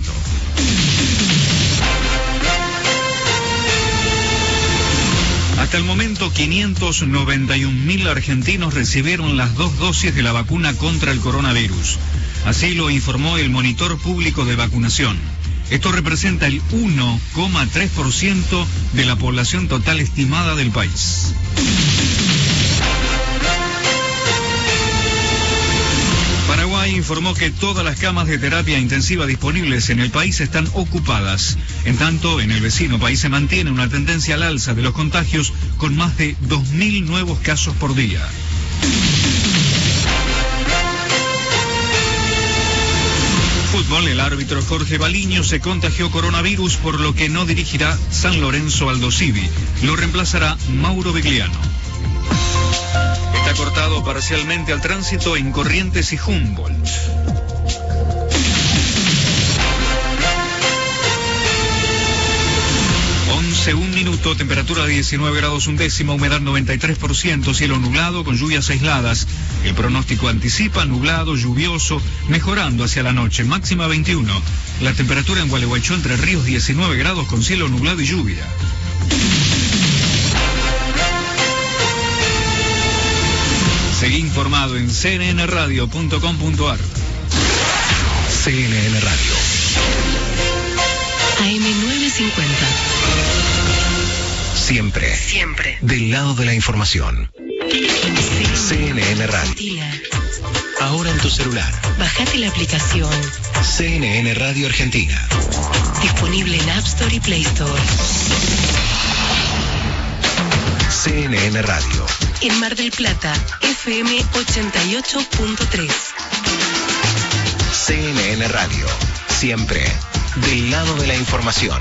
Hasta el momento, 591.000 argentinos recibieron las dos dosis de la vacuna contra el coronavirus. Así lo informó el Monitor Público de Vacunación. Esto representa el 1,3% de la población total estimada del país. Paraguay informó que todas las camas de terapia intensiva disponibles en el país están ocupadas. En tanto, en el vecino país se mantiene una tendencia al alza de los contagios con más de 2.000 nuevos casos por día. El árbitro Jorge Baliño se contagió coronavirus por lo que no dirigirá San Lorenzo Aldosivi. Lo reemplazará Mauro Vigliano. Está cortado parcialmente al tránsito en Corrientes y Humboldt. 11, un minuto, temperatura 19 grados un décimo, humedad 93%, cielo nublado con lluvias aisladas. El pronóstico anticipa nublado, lluvioso, mejorando hacia la noche, máxima 21. La temperatura en Gualeguaychú entre ríos 19 grados con cielo nublado y lluvia. Seguí informado en cnnradio.com.ar. CNN Radio. AM950. Siempre. Siempre. Del lado de la información. CNN Radio. Argentina. Ahora en tu celular. Bajate la aplicación. CNN Radio Argentina. Disponible en App Store y Play Store. CNN Radio. En Mar del Plata, FM 88.3. CNN Radio. Siempre. Del lado de la información.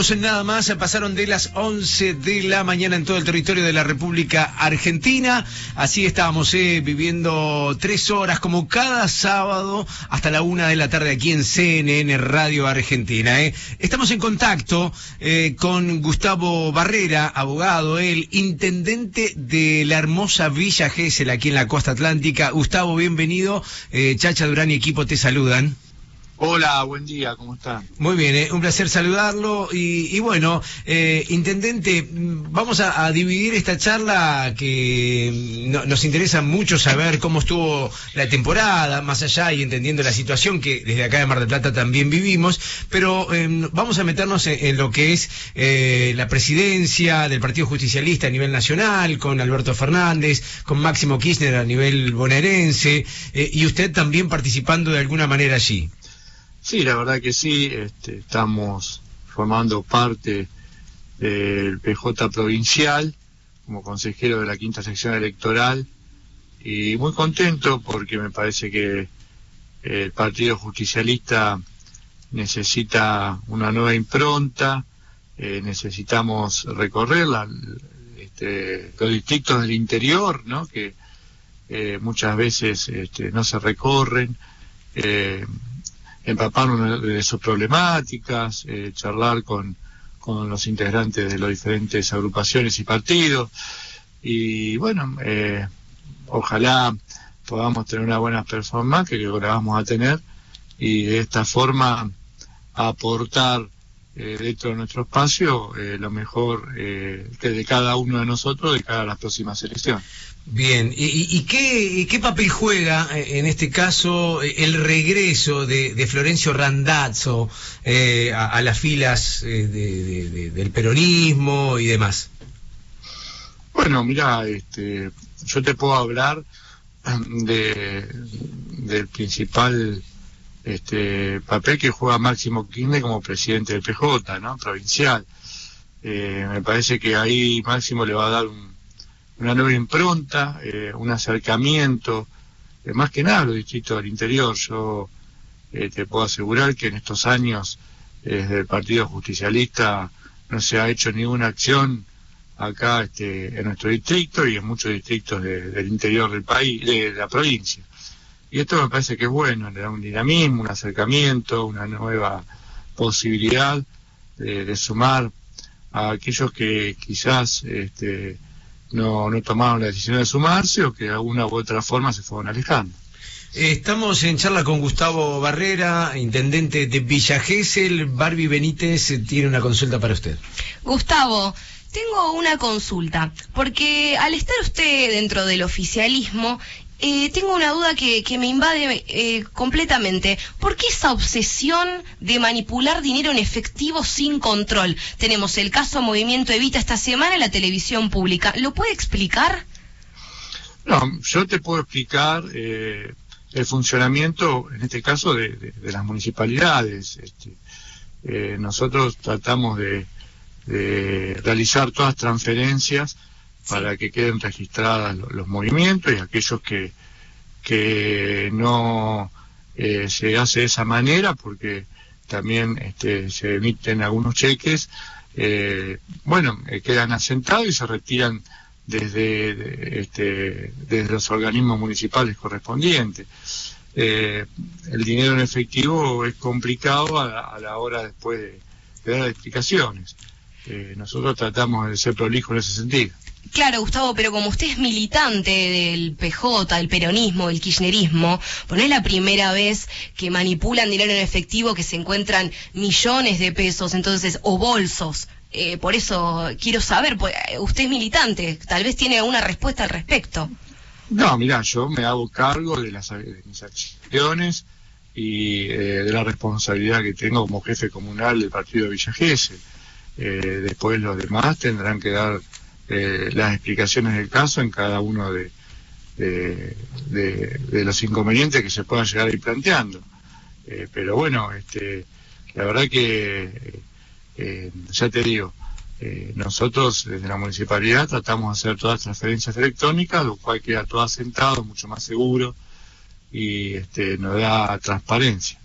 Minutos nada más pasaron de las 11 de la mañana en todo el territorio de la República Argentina. Así estábamos eh, viviendo tres horas como cada sábado hasta la una de la tarde aquí en CNN Radio Argentina. eh. Estamos en contacto eh, con Gustavo Barrera, abogado, el intendente de la hermosa Villa Gesell aquí en la costa atlántica. Gustavo, bienvenido. Eh, Chacha Durán y equipo te saludan. Hola, buen día, ¿cómo están? Muy bien, eh, un placer saludarlo. Y, y bueno, eh, intendente, mm, vamos a, dividir esta charla que mm, no- nos interesa mucho saber cómo estuvo la temporada, más allá y entendiendo la situación que desde acá de Mar del Plata también vivimos. Pero eh, vamos a meternos en, en lo que es eh, la presidencia del Partido Justicialista a nivel nacional, con Alberto Fernández, con Máximo Kirchner a nivel bonaerense, eh, y usted también participando de alguna manera allí. Sí, la verdad que sí, este, estamos formando parte del PJ provincial como consejero de la quinta sección electoral y muy contento porque me parece que el Partido Justicialista necesita una nueva impronta, eh, necesitamos recorrer la- este, los distritos del interior, ¿no? que eh, muchas veces este, no se recorren, eh, empaparnos de sus problemáticas, eh, charlar con, con los integrantes de las diferentes agrupaciones y partidos. Y bueno, eh, ojalá podamos tener una buena performance, que creo que la vamos a tener, y de esta forma aportar eh, dentro de nuestro espacio eh, lo mejor eh, que de cada uno de nosotros de cara a las próximas elecciones. Bien, ¿y, y- qué, qué papel juega eh, en este caso eh, el regreso de, de Florencio Randazzo eh, a, a las filas eh, de- del peronismo y demás? Bueno, mira, este, yo te puedo hablar de, del principal este, papel que juega Máximo Kirchner como presidente del PJ, ¿no? Provincial. Eh, me parece que ahí Máximo le va a dar un- una nueva impronta, eh, un acercamiento, eh, más que nada a los distritos del interior. Yo eh, te puedo asegurar que en estos años desde el Partido Justicialista no se ha hecho ninguna acción acá este, en nuestro distrito y en muchos distritos de- del interior del país, de la provincia. Y esto me parece que es bueno, le da un dinamismo, un acercamiento, una nueva posibilidad de, de sumar a aquellos que quizás este, no, no tomaron la decisión de sumarse o que de alguna u otra forma se fueron alejando. Estamos en charla con Gustavo Barrera, intendente de Villa Gesell. Barbie Benítez eh, tiene una consulta para usted. Gustavo, tengo una consulta, porque al estar usted dentro del oficialismo, eh, tengo una duda que, que me invade eh, completamente. ¿Por qué esa obsesión de manipular dinero en efectivo sin control? Tenemos el caso Movimiento Evita esta semana en la televisión pública. ¿Lo puede explicar? No, yo te puedo explicar eh, el funcionamiento, en este caso, de, las municipalidades. Este, eh, nosotros tratamos de, de realizar todas transferencias para que queden registradas lo- los movimientos y aquellos que, que no eh, se hace de esa manera, porque también este, se emiten algunos cheques, eh, bueno, eh, quedan asentados y se retiran desde, de- este, desde los organismos municipales correspondientes. Eh, el dinero en efectivo es complicado a, la- a la hora después de, de dar explicaciones. Nosotros tratamos de ser prolijos en ese sentido. Claro, Gustavo, pero como usted es militante del PJ, del peronismo, del kirchnerismo, pues no es la primera vez que manipulan dinero en efectivo, que se encuentran millones de pesos, entonces, o bolsos. Eh, por eso quiero saber, pues, eh, usted es militante, tal vez tiene alguna respuesta al respecto. No, mira, yo me hago cargo de, las, de mis acciones y eh, de la responsabilidad que tengo como jefe comunal del partido Villa Gesell. Eh, después los demás tendrán que dar eh, las explicaciones del caso en cada uno de, de, los inconvenientes que se puedan llegar a ir planteando. Eh, pero bueno, este, la verdad que, eh, eh, ya te digo, nosotros desde la municipalidad tratamos de hacer todas las transferencias electrónicas, lo cual queda todo asentado, mucho más seguro y este, nos da transparencia.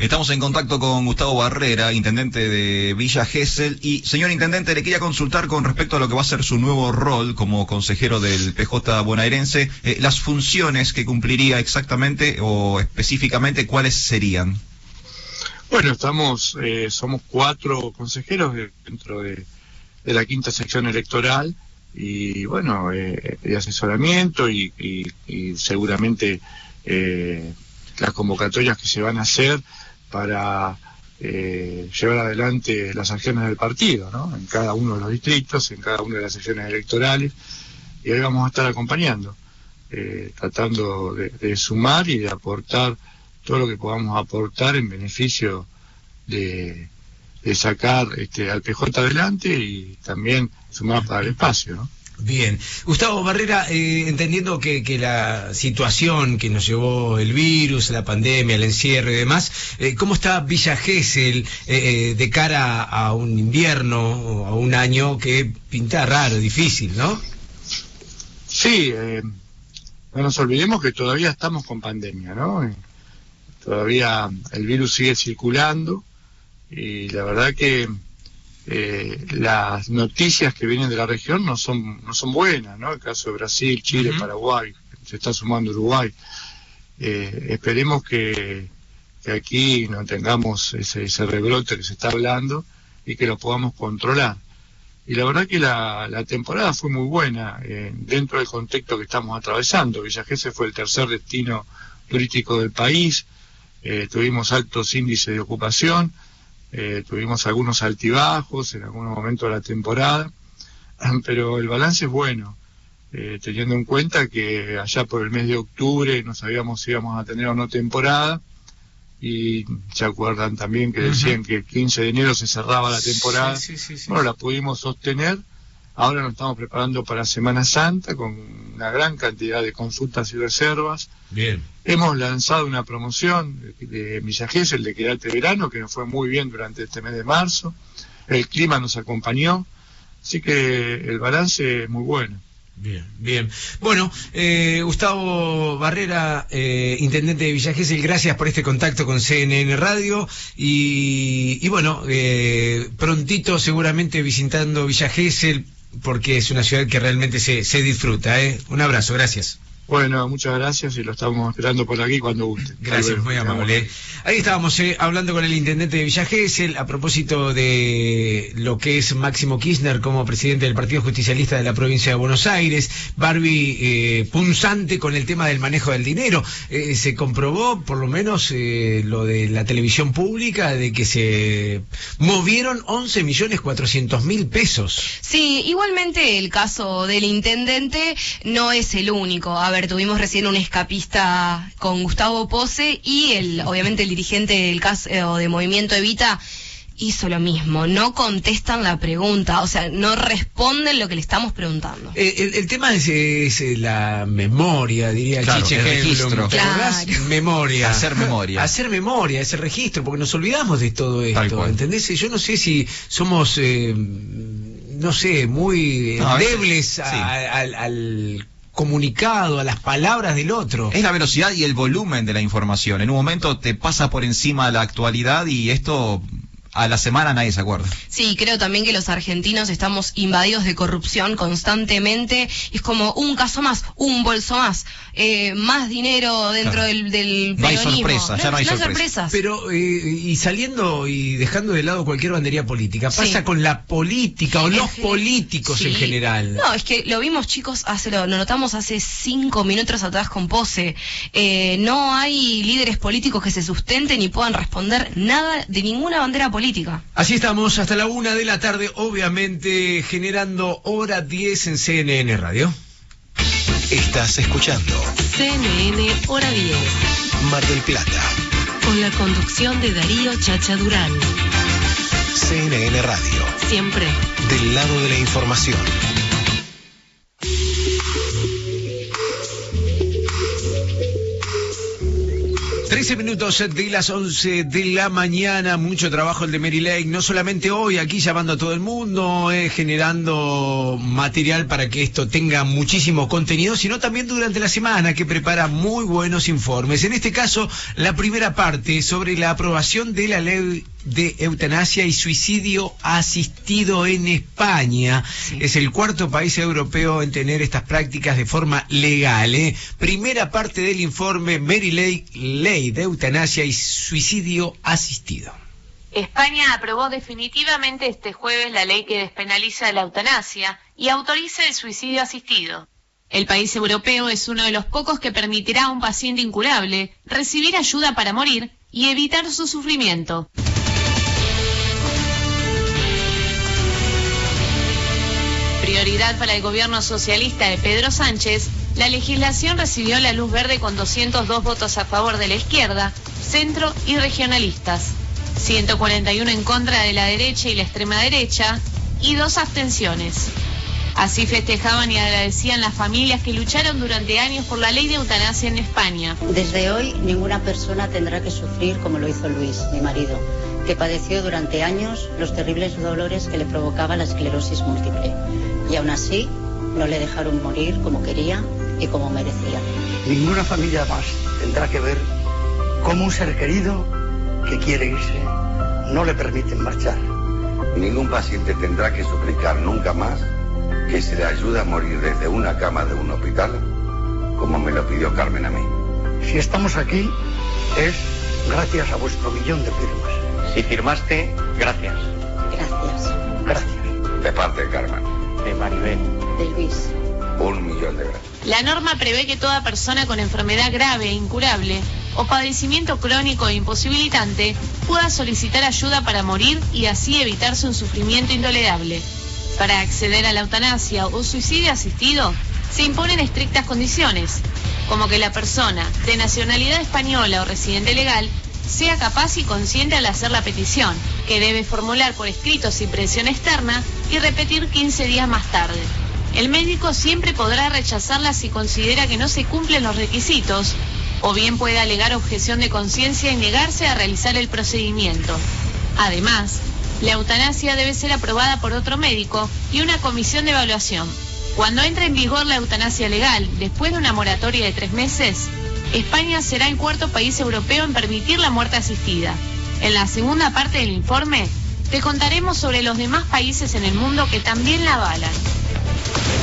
Estamos en contacto con Gustavo Barrera, intendente de Villa Gesell. Y, señor intendente, le quería consultar con respecto a lo que va a ser su nuevo rol como consejero del PJ bonaerense, eh, las funciones que cumpliría exactamente o específicamente, ¿cuáles serían? Bueno, estamos, eh, somos cuatro consejeros de- dentro de, la quinta sección electoral y bueno, eh, de asesoramiento y, y- y seguramente eh, las convocatorias que se van a hacer para eh, llevar adelante las acciones del partido, ¿no? En cada uno de los distritos, en cada una de las secciones electorales y ahí vamos a estar acompañando, eh, tratando de, sumar y de aportar todo lo que podamos aportar en beneficio de, de sacar este, al PJ adelante y también sumar para el espacio, ¿no? Bien. Gustavo Barrera, eh, entendiendo que, que la situación que nos llevó el virus, la pandemia, el encierro y demás, eh, ¿cómo está Villa Gesell eh, eh, de cara a un invierno o a un año que pinta raro, difícil, ¿no? Sí, eh, no nos olvidemos que todavía estamos con pandemia, ¿no? Todavía el virus sigue circulando y la verdad que eh, las noticias que vienen de la región no son no son buenas, ¿no? El caso de Brasil, Chile, Paraguay, se está sumando Uruguay. Eh, esperemos que, que aquí no tengamos ese, ese rebrote que se está hablando y que lo podamos controlar. Y la verdad que la, la temporada fue muy buena eh, dentro del contexto que estamos atravesando. Villa Gesell fue el tercer destino turístico del país, eh, tuvimos altos índices de ocupación, eh, tuvimos algunos altibajos en algunos momentos de la temporada, pero el balance es bueno, eh, teniendo en cuenta que allá por el mes de octubre no sabíamos si íbamos a tener o no temporada, y se acuerdan también que decían que el 15 de enero se cerraba la temporada. Sí, sí, sí, sí. Bueno, la pudimos sostener. Ahora nos estamos preparando para Semana Santa con una gran cantidad de consultas y reservas. Bien. Hemos lanzado una promoción de, de Villa Gesell de Quedarte Verano que nos fue muy bien durante este mes de marzo. El clima nos acompañó. Así que el balance es muy bueno. Bien, bien. Bueno, eh, Gustavo Barrera, eh, intendente de Villa Gesell, gracias por este contacto con CNN Radio y, y bueno, eh, prontito seguramente visitando Villa Gesell porque es una ciudad que realmente se, se disfruta. ¿eh? Un abrazo, gracias. Bueno, muchas gracias y lo estamos esperando por aquí cuando guste. Gracias, muy amable. Ahí estábamos eh, hablando con el intendente de Villa Gesell a propósito de lo que es Máximo Kirchner como presidente del Partido Justicialista de la provincia de Buenos Aires. Barbie eh, punzante con el tema del manejo del dinero. Eh, se comprobó, por lo menos, eh, lo de la televisión pública, de que se movieron 11 millones 400 mil pesos. Sí, igualmente el caso del intendente no es el único. A ver, tuvimos recién un escapista con Gustavo Pose y el, obviamente el dirigente del caso eh, de Movimiento Evita hizo lo mismo. No contestan la pregunta, o sea, no responden lo que le estamos preguntando. Eh, el, el tema es, es, eh, la memoria, diría Claro, Chiche el registro. ¿Te acordás? Claro. Memoria. Hacer memoria. Hacer memoria, ese registro, porque nos olvidamos de todo esto. ¿entendés? Yo no sé si somos, eh, no sé, muy No, a veces- endebles a- sí. al, al comunicado, a las palabras del otro. Es la velocidad y el volumen de la información. En un momento te pasa por encima la actualidad y esto a la semana nadie se acuerda. Sí, creo también que los argentinos estamos invadidos de corrupción constantemente. Es como un caso más, un bolso más, eh, más dinero dentro Claro. del, del No hay sorpresa, ya no hay sorpresa. sorpresas. Pero, eh, y saliendo y dejando de lado cualquier bandería política, pasa Sí. con la política o los políticos en general. No, es que lo vimos chicos, hace, lo, lo notamos hace cinco minutos atrás con Pose. Eh, no hay líderes políticos que se sustenten y puedan responder nada de ninguna bandera política. Así estamos hasta la una de la tarde, obviamente generando hora 10 en CNN Radio. Estás escuchando CNN Hora 10. Mar del Plata, Con la conducción de Darío Chacha Durán. CNN Radio, Siempre. del lado de la información. 13 minutos de las 11 de la mañana, mucho trabajo el de Mary Lake, no solamente hoy aquí llamando a todo el mundo, eh, generando material para que esto tenga muchísimo contenido, sino también durante la semana que prepara muy buenos informes. En este caso, la primera parte sobre la aprobación de la ley de eutanasia y suicidio asistido en España. Es el cuarto país europeo en tener estas prácticas de forma legal. ¿eh? Primera parte del informe Mary Lake, ley de eutanasia y suicidio asistido. España aprobó definitivamente este jueves la ley que despenaliza la eutanasia y autoriza el suicidio asistido. El país europeo es uno de los pocos que permitirá a un paciente incurable recibir ayuda para morir y evitar su sufrimiento. Para el gobierno socialista de Pedro Sánchez, la legislación recibió la luz verde con 202 votos a favor de la izquierda, centro y regionalistas, 141 en contra de la derecha y la extrema derecha y dos abstenciones. Así festejaban y agradecían las familias que lucharon durante años por la ley de eutanasia en España. Desde hoy ninguna persona tendrá que sufrir como lo hizo Luis, mi marido, que padeció durante años los terribles dolores que le provocaba la esclerosis múltiple. Y aún así no le dejaron morir como quería y como merecía. Ninguna familia más tendrá que ver cómo un ser querido que quiere irse no le permiten marchar. Ningún paciente tendrá que suplicar nunca más que se le ayude a morir desde una cama de un hospital como me lo pidió Carmen a mí. Si estamos aquí es gracias a vuestro millón de firmas. Si firmaste, gracias. Gracias. Gracias. De parte de Carmen. De Maribel. De Luis. Un millón de gracias. La norma prevé que toda persona con enfermedad grave e incurable o padecimiento crónico e imposibilitante pueda solicitar ayuda para morir y así evitarse un sufrimiento intolerable. Para acceder a la eutanasia o suicidio asistido, se imponen estrictas condiciones, como que la persona de nacionalidad española o residente legal sea capaz y consciente al hacer la petición, que debe formular por escrito sin presión externa y repetir 15 días más tarde. El médico siempre podrá rechazarla si considera que no se cumplen los requisitos, o bien puede alegar objeción de conciencia y negarse a realizar el procedimiento. Además, la eutanasia debe ser aprobada por otro médico y una comisión de evaluación. Cuando entre en vigor la eutanasia legal, después de una moratoria de tres meses, España será el cuarto país europeo en permitir la muerte asistida. En la segunda parte del informe, te contaremos sobre los demás países en el mundo que también la avalan.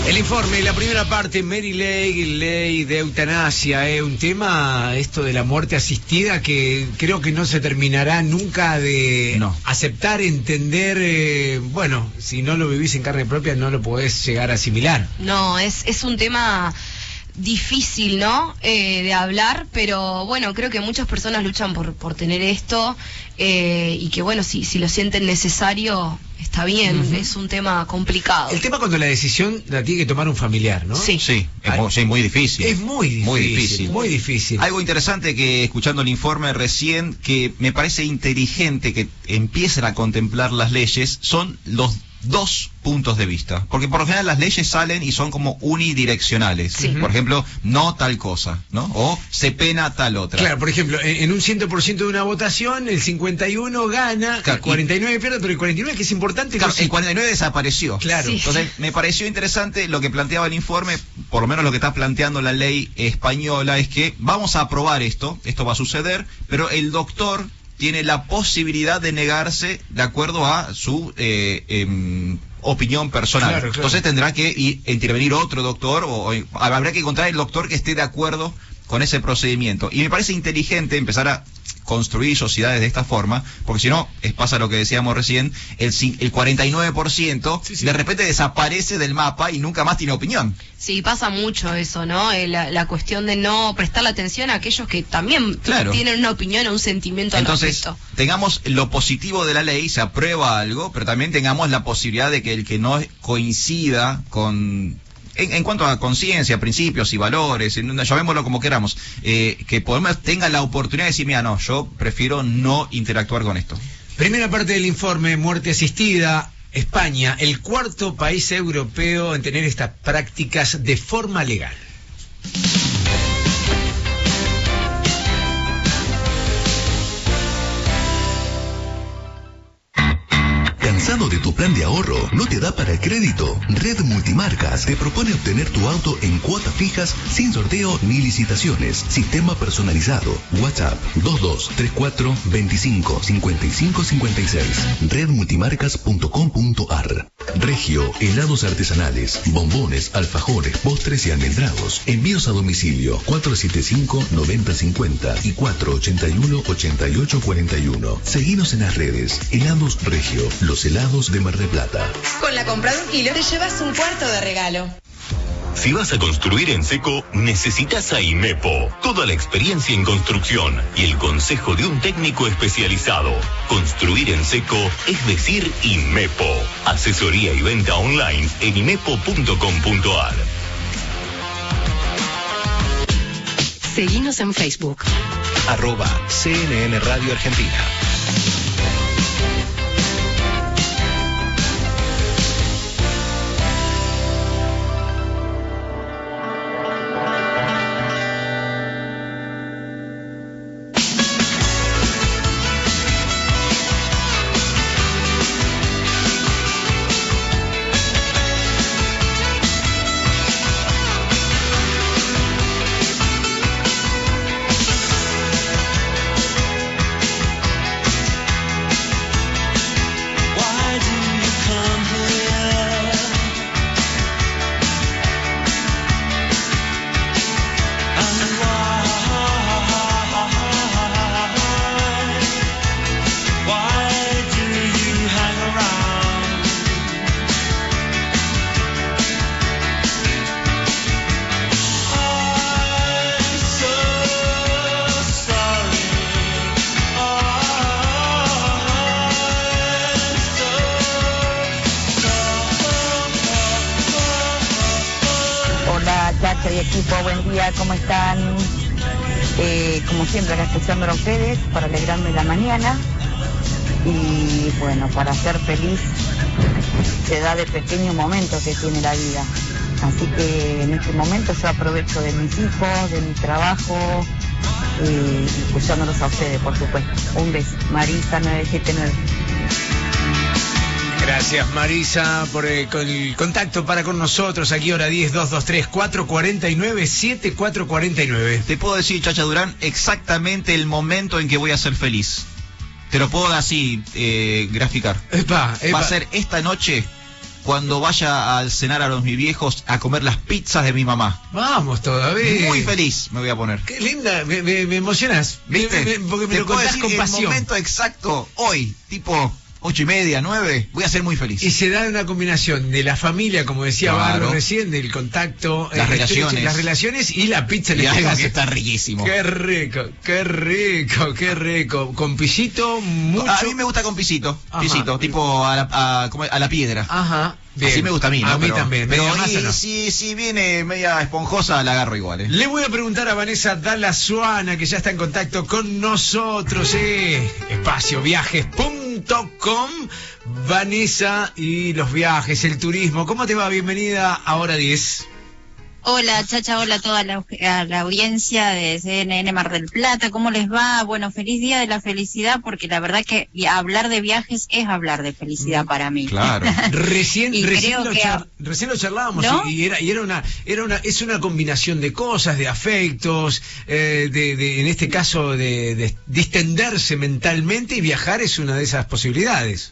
El informe, la primera parte, Mary Lake, ley de eutanasia, es un tema, esto de la muerte asistida, que creo que no se terminará nunca de aceptar, entender, eh, bueno, si no lo vivís en carne propia no lo podés llegar a asimilar. No, es, es un tema difícil, ¿no? Eh, de hablar, pero bueno, creo que muchas personas luchan por, por tener esto eh, y que bueno, si, si lo sienten necesario, está bien, es un tema complicado. El tema cuando la decisión la tiene que tomar un familiar, ¿no? Sí. Sí, es muy, sí, muy difícil. Es muy difícil, Muy difícil. muy difícil. Algo interesante que escuchando el informe recién, que me parece inteligente que empiecen a contemplar las leyes, son los dos puntos de vista. Porque por lo general las leyes salen y son como unidireccionales. Por ejemplo, no tal cosa, ¿no? O se pena tal otra. Claro, por ejemplo, en, un 100% de una votación, el 51 gana, Claro, el 49 pierde, pero el 49 que es importante... Claro, no el 49 desapareció. Claro. Sí. Entonces, me pareció interesante lo que planteaba el informe, por lo menos lo que está planteando la ley española, es que vamos a aprobar esto, esto va a suceder, pero el doctor tiene la posibilidad de negarse de acuerdo a su eh, em, opinión personal. Claro, claro. Entonces tendrá que intervenir otro doctor o, o habrá que encontrar el doctor que esté de acuerdo con ese procedimiento. Y me parece inteligente empezar a construir sociedades de esta forma, porque si no, es pasa lo que decíamos recién, el, el 49% de repente desaparece del mapa y nunca más tiene opinión. Sí, pasa mucho eso, ¿no? Eh, La, la cuestión de no prestar la atención a aquellos que también Claro. tienen una opinión o un sentimiento al Entonces, respecto. tengamos lo positivo de la ley, se aprueba algo, pero también tengamos la posibilidad de que el que no coincida con... En, cuanto a conciencia, principios y valores, llamémoslo como queramos, eh, que por tenga la oportunidad de decir, mira, no, yo prefiero no interactuar con esto. Primera parte del informe, muerte asistida. España, el cuarto país europeo en tener estas prácticas de forma legal. ¿Cansado de tu plan de ahorro? ¿No te da para el crédito? Red Multimarcas te propone obtener tu auto en cuotas fijas sin sorteo ni licitaciones. Sistema personalizado. WhatsApp 2234 25 55 56. Redmultimarcas.com.ar Regio, helados artesanales, bombones, alfajores, postres y almendrados. Envíos a domicilio 475-9050 y 481-8841. Seguinos en las redes. Helados Regio, los helados de Mar del Plata. Con la compra de un kilo te llevas un cuarto de regalo. Si vas a construir en seco, necesitas a IMEPO. Toda la experiencia en construcción y el consejo de un técnico especializado. Construir en seco es decir IMEPO. Asesoría y venta online en imepo.com.ar. Seguinos en Facebook. Arroba CNN Radio Argentina. Feliz se da de pequeños momentos que tiene la vida. Así que en este momento yo aprovecho de mis hijos, de mi trabajo, eh, escuchándolos a ustedes, por supuesto. Un beso. Marisa 979. Gracias Marisa por eh, con el contacto para con nosotros aquí hora 10 223 449 7449. Te puedo decir, Chacha Durán, exactamente el momento en que voy a ser feliz. Te lo puedo así eh, graficar. Epa, Va a ser esta noche cuando vaya al cenar a los mis viejos a comer las pizzas de mi mamá. Vamos todavía. Muy feliz me voy a poner. Qué linda, me, me- me emocionas. ¿Viste? Me- porque me Te lo puedo decir con el pasión. momento exacto, hoy, tipo ocho y media, nueve, voy a ser muy feliz. Y se da una combinación de la familia, como decía Claro. Barro recién, del contacto, Las eh, relaciones. las relaciones y la pizza Y este algo que está riquísimo. Qué rico, qué rico, qué rico. Con pisito, mucho. A mí me gusta con pisito, Ajá. pisito, tipo a la, a- como a la piedra. Ajá. Bien. Así me gusta a mí, ¿no? A mí Pero- también. Pero y no. si, si viene media esponjosa, la agarro igual, ¿eh? Le voy a preguntar a Vanessa Dalasuana, que ya está en contacto con nosotros, eh. Espacioviajes.com. Vanessa y los viajes, el turismo. ¿Cómo te va? Bienvenida a Hora 10. Hola, Chacha, hola a toda la, a la audiencia de CNN Mar del Plata, ¿cómo les va? Bueno, feliz día de la felicidad, porque la verdad que hablar de viajes es hablar de felicidad para mí. Recién, Y recién, creo lo que- char- recién lo charlábamos ¿No? y, y era, y era una, era una, es una combinación de cosas, de afectos, eh, de, de- en este caso de, de distenderse mentalmente y viajar es una de esas posibilidades.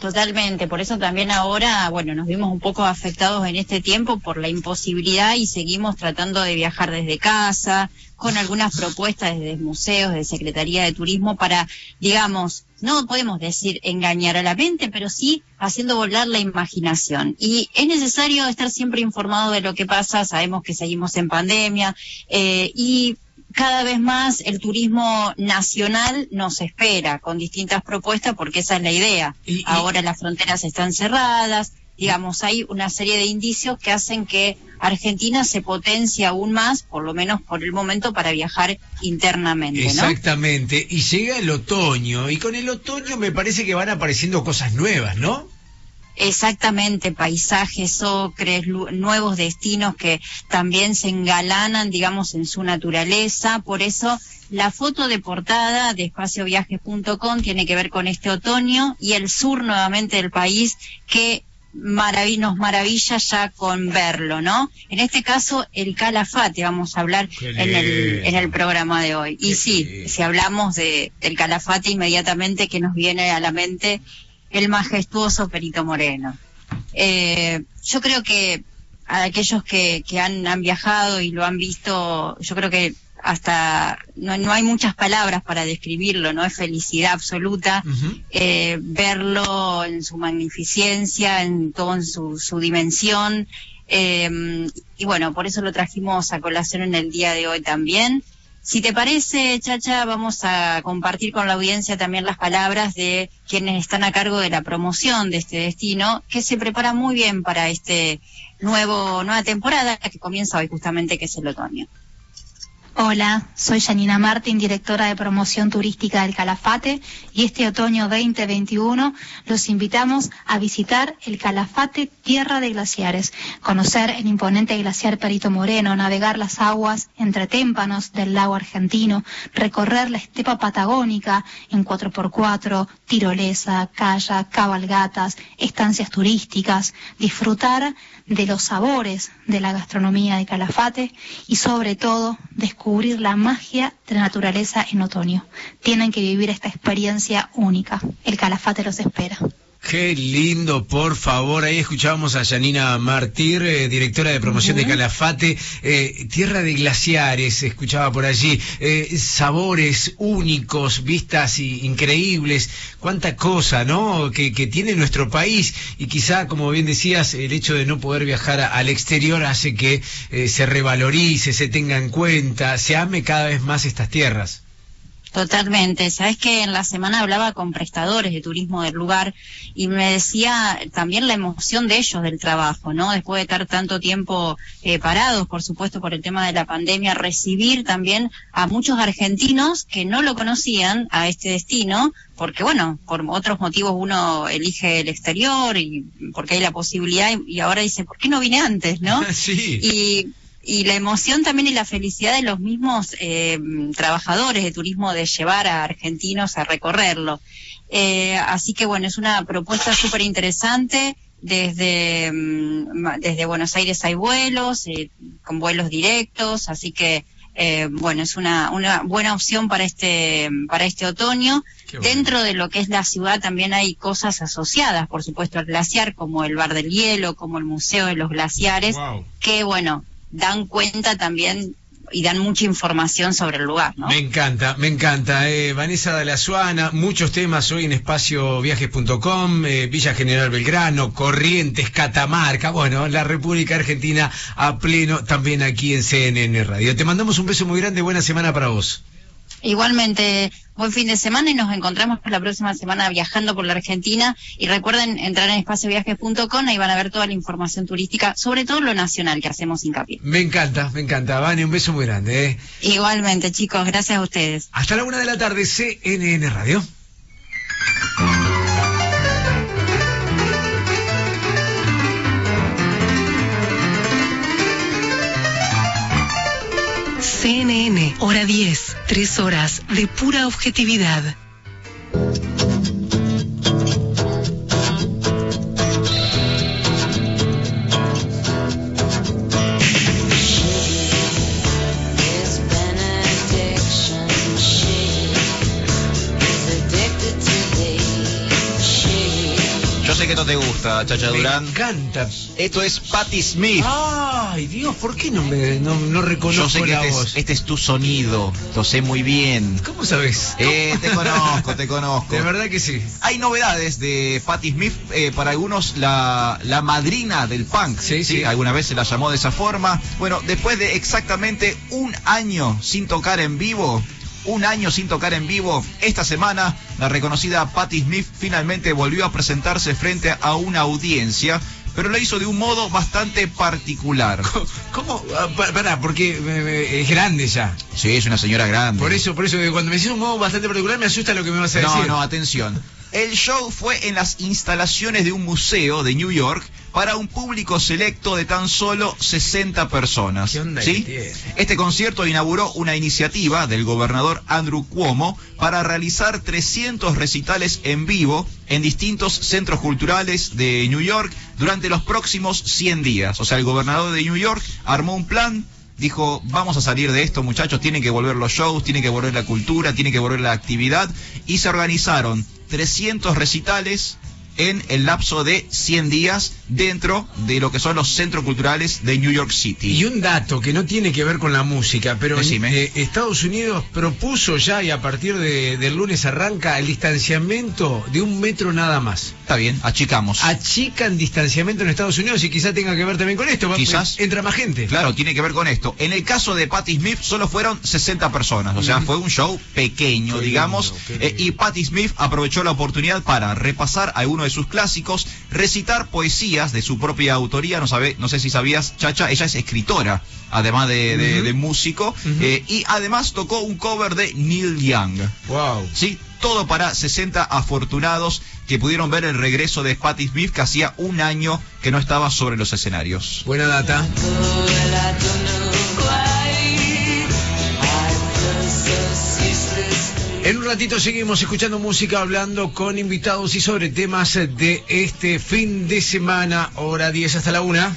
Totalmente, por eso también ahora, bueno, nos vimos un poco afectados en este tiempo por la imposibilidad y seguimos tratando de viajar desde casa, con algunas propuestas desde museos, de Secretaría de Turismo para, digamos, no podemos decir engañar a la mente, pero sí haciendo volar la imaginación. Y es necesario estar siempre informado de lo que pasa, sabemos que seguimos en pandemia eh, y cada vez más el turismo nacional nos espera con distintas propuestas porque esa es la idea. Ahora las fronteras están cerradas, digamos, hay una serie de indicios que hacen que Argentina se potencie aún más, por lo menos por el momento, para viajar internamente, ¿no? Exactamente. Y llega el otoño y con el otoño me parece que van apareciendo cosas nuevas, ¿no? Exactamente, paisajes, ocres, nuevos destinos que también se engalanan, digamos, en su naturaleza. Por eso la foto de portada de espacioviajes.com tiene que ver con este otoño y el sur nuevamente del país que maravi- nos maravilla ya con verlo, ¿no? En este caso, el Calafate, vamos a hablar en el, en el programa de hoy. Y sí, si hablamos de, del Calafate, inmediatamente que nos viene a la mente el majestuoso Perito Moreno. Eh, yo creo que a aquellos que, que han, han viajado y lo han visto, yo creo que hasta no, no hay muchas palabras para describirlo, no es felicidad absoluta eh, verlo en su magnificencia, en toda su, su dimensión. eh, y bueno, por eso lo trajimos a colación en el día de hoy también. Si te parece, Chacha, vamos a compartir con la audiencia también las palabras de quienes están a cargo de la promoción de este destino, que se prepara muy bien para este nuevo nueva temporada que comienza hoy justamente, que es el otoño. Hola, soy Janina Martín, directora de promoción turística del Calafate y este otoño 2021 los invitamos a visitar el Calafate Tierra de Glaciares, conocer el imponente glaciar Perito Moreno, navegar las aguas entre témpanos del lago argentino, recorrer la estepa patagónica en 4x4, tirolesa, kayak, cabalgatas, estancias turísticas, disfrutar de los sabores de la gastronomía de Calafate y sobre todo descubrir la magia de la naturaleza en otoño. Tienen que vivir esta experiencia única. El Calafate los espera. Qué lindo, por favor. Ahí escuchábamos a Janina Martir, eh, directora de promoción de Calafate. Eh, tierra de glaciares, escuchaba por allí. Eh, sabores únicos, vistas i- increíbles. Cuánta cosa, ¿no? Que, que tiene nuestro país. Y quizá, como bien decías, el hecho de no poder viajar a- al exterior hace que se revalorice, se tenga en cuenta, se ame cada vez más estas tierras. Totalmente. Sabes que en la semana hablaba con prestadores de turismo del lugar y me decía también la emoción de ellos del trabajo, ¿no? Después de estar tanto tiempo eh, parados, por supuesto, por el tema de la pandemia, recibir también a muchos argentinos que no lo conocían a este destino, porque bueno, por otros motivos uno elige el exterior y porque hay la posibilidad y, y ahora dice, ¿por qué no vine antes, no? sí. Y y la emoción también y la felicidad de los mismos eh, trabajadores de turismo de llevar a argentinos a recorrerlo. Eh, así que bueno, es una propuesta súper interesante. Desde, mm, desde Buenos Aires hay vuelos, eh, con vuelos directos, así que eh, bueno, es una, una buena opción para este, para este otoño. Dentro de lo que es la ciudad también hay cosas asociadas, por supuesto, al glaciar, como el Bar del Hielo, como el Museo de los Glaciares, que bueno, dan cuenta también y dan mucha información sobre el lugar, ¿no? Me encanta, me encanta. Eh, Vanessa de la Suana, muchos temas hoy en espacioviajes.com, eh, Villa General Belgrano, Corrientes, Catamarca, bueno, la República Argentina a pleno también aquí en CNN Radio. Te mandamos un beso muy grande, buena semana para vos. Igualmente, buen fin de semana y nos encontramos la próxima semana viajando por la Argentina. Y recuerden entrar en espacioviajes.com, ahí van a ver toda la información turística, sobre todo lo nacional que hacemos hincapié. Me encanta, me encanta. Vane, un beso muy grande. ¿eh? Igualmente, chicos, gracias a ustedes. Hasta la una de la tarde, CNN Radio. CNN, hora 10, 3 horas de pura objetividad. Sé que no te gusta, Chacha Me Durán. encanta. Esto es Patti Smith. Ay, Dios, ¿por qué no me no, no reconozco Yo sé que la este voz? es, este es tu sonido, lo sé muy bien. ¿Cómo sabes? Eh, te conozco, te conozco. De verdad que sí. Hay novedades de Patti Smith, eh, para algunos la, la madrina del punk, Sí, sí. Alguna vez se la llamó de esa forma. Bueno, después de exactamente un año sin tocar en vivo, un año sin tocar en vivo, esta semana la reconocida Patti Smith finalmente volvió a presentarse frente a una audiencia, pero lo hizo de un modo bastante particular. ¿Cómo? Ah, pa- Pará, porque eh, eh, es grande ya. Sí, es una señora grande. Por eso, por eso, que cuando me decís un modo bastante particular me asusta lo que me vas a decir. No, no, atención. El show fue en las instalaciones de un museo de New York para un público selecto de tan solo 60 personas. ¿Qué onda ¿sí? Este concierto inauguró una iniciativa del gobernador Andrew Cuomo para realizar 300 recitales en vivo en distintos centros culturales de New York durante los próximos 100 días. O sea, el gobernador de New York armó un plan dijo, vamos a salir de esto, muchachos, tienen que volver los shows, tiene que volver la cultura, tiene que volver la actividad, y se organizaron 300 recitales en el lapso de 100 días dentro de lo que son los centros culturales de New York City. Y un dato que no tiene que ver con la música, pero eh, Estados Unidos propuso ya y a partir de- del lunes arranca el distanciamiento de un metro nada más. Está bien, achicamos. Achican distanciamiento en Estados Unidos y quizá tenga que ver también con esto. va- Quizás. Entra más gente. Claro, tiene que ver con esto. En el caso de Patti Smith solo fueron 60 personas, o sea, fue un show pequeño, Qué digamos, lindo, eh, y Patti Smith aprovechó la oportunidad para repasar algunos de sus clásicos, recitar de su propia autoría, no sabe, no sé si sabías, Chacha, ella es escritora, además de, de músico, eh, y además tocó un cover de Neil Young. Wow. Sí, todo para 60 afortunados que pudieron ver el regreso de Patti Smith que hacía un año que no estaba sobre los escenarios. Buena data. En un ratito seguimos escuchando música, hablando con invitados y sobre temas de este fin de semana, hora 10 hasta la 1.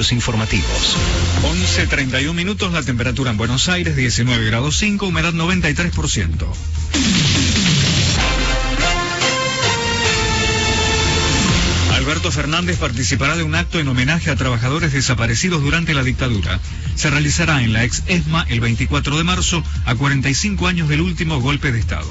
Informativos. 11.31 minutos, la temperatura en Buenos Aires 19 grados 5, humedad 93%. Alberto Fernández participará de un acto en homenaje a trabajadores desaparecidos durante la dictadura. Se realizará en la ex ESMA el 24 de marzo, a 45 años del último golpe de Estado.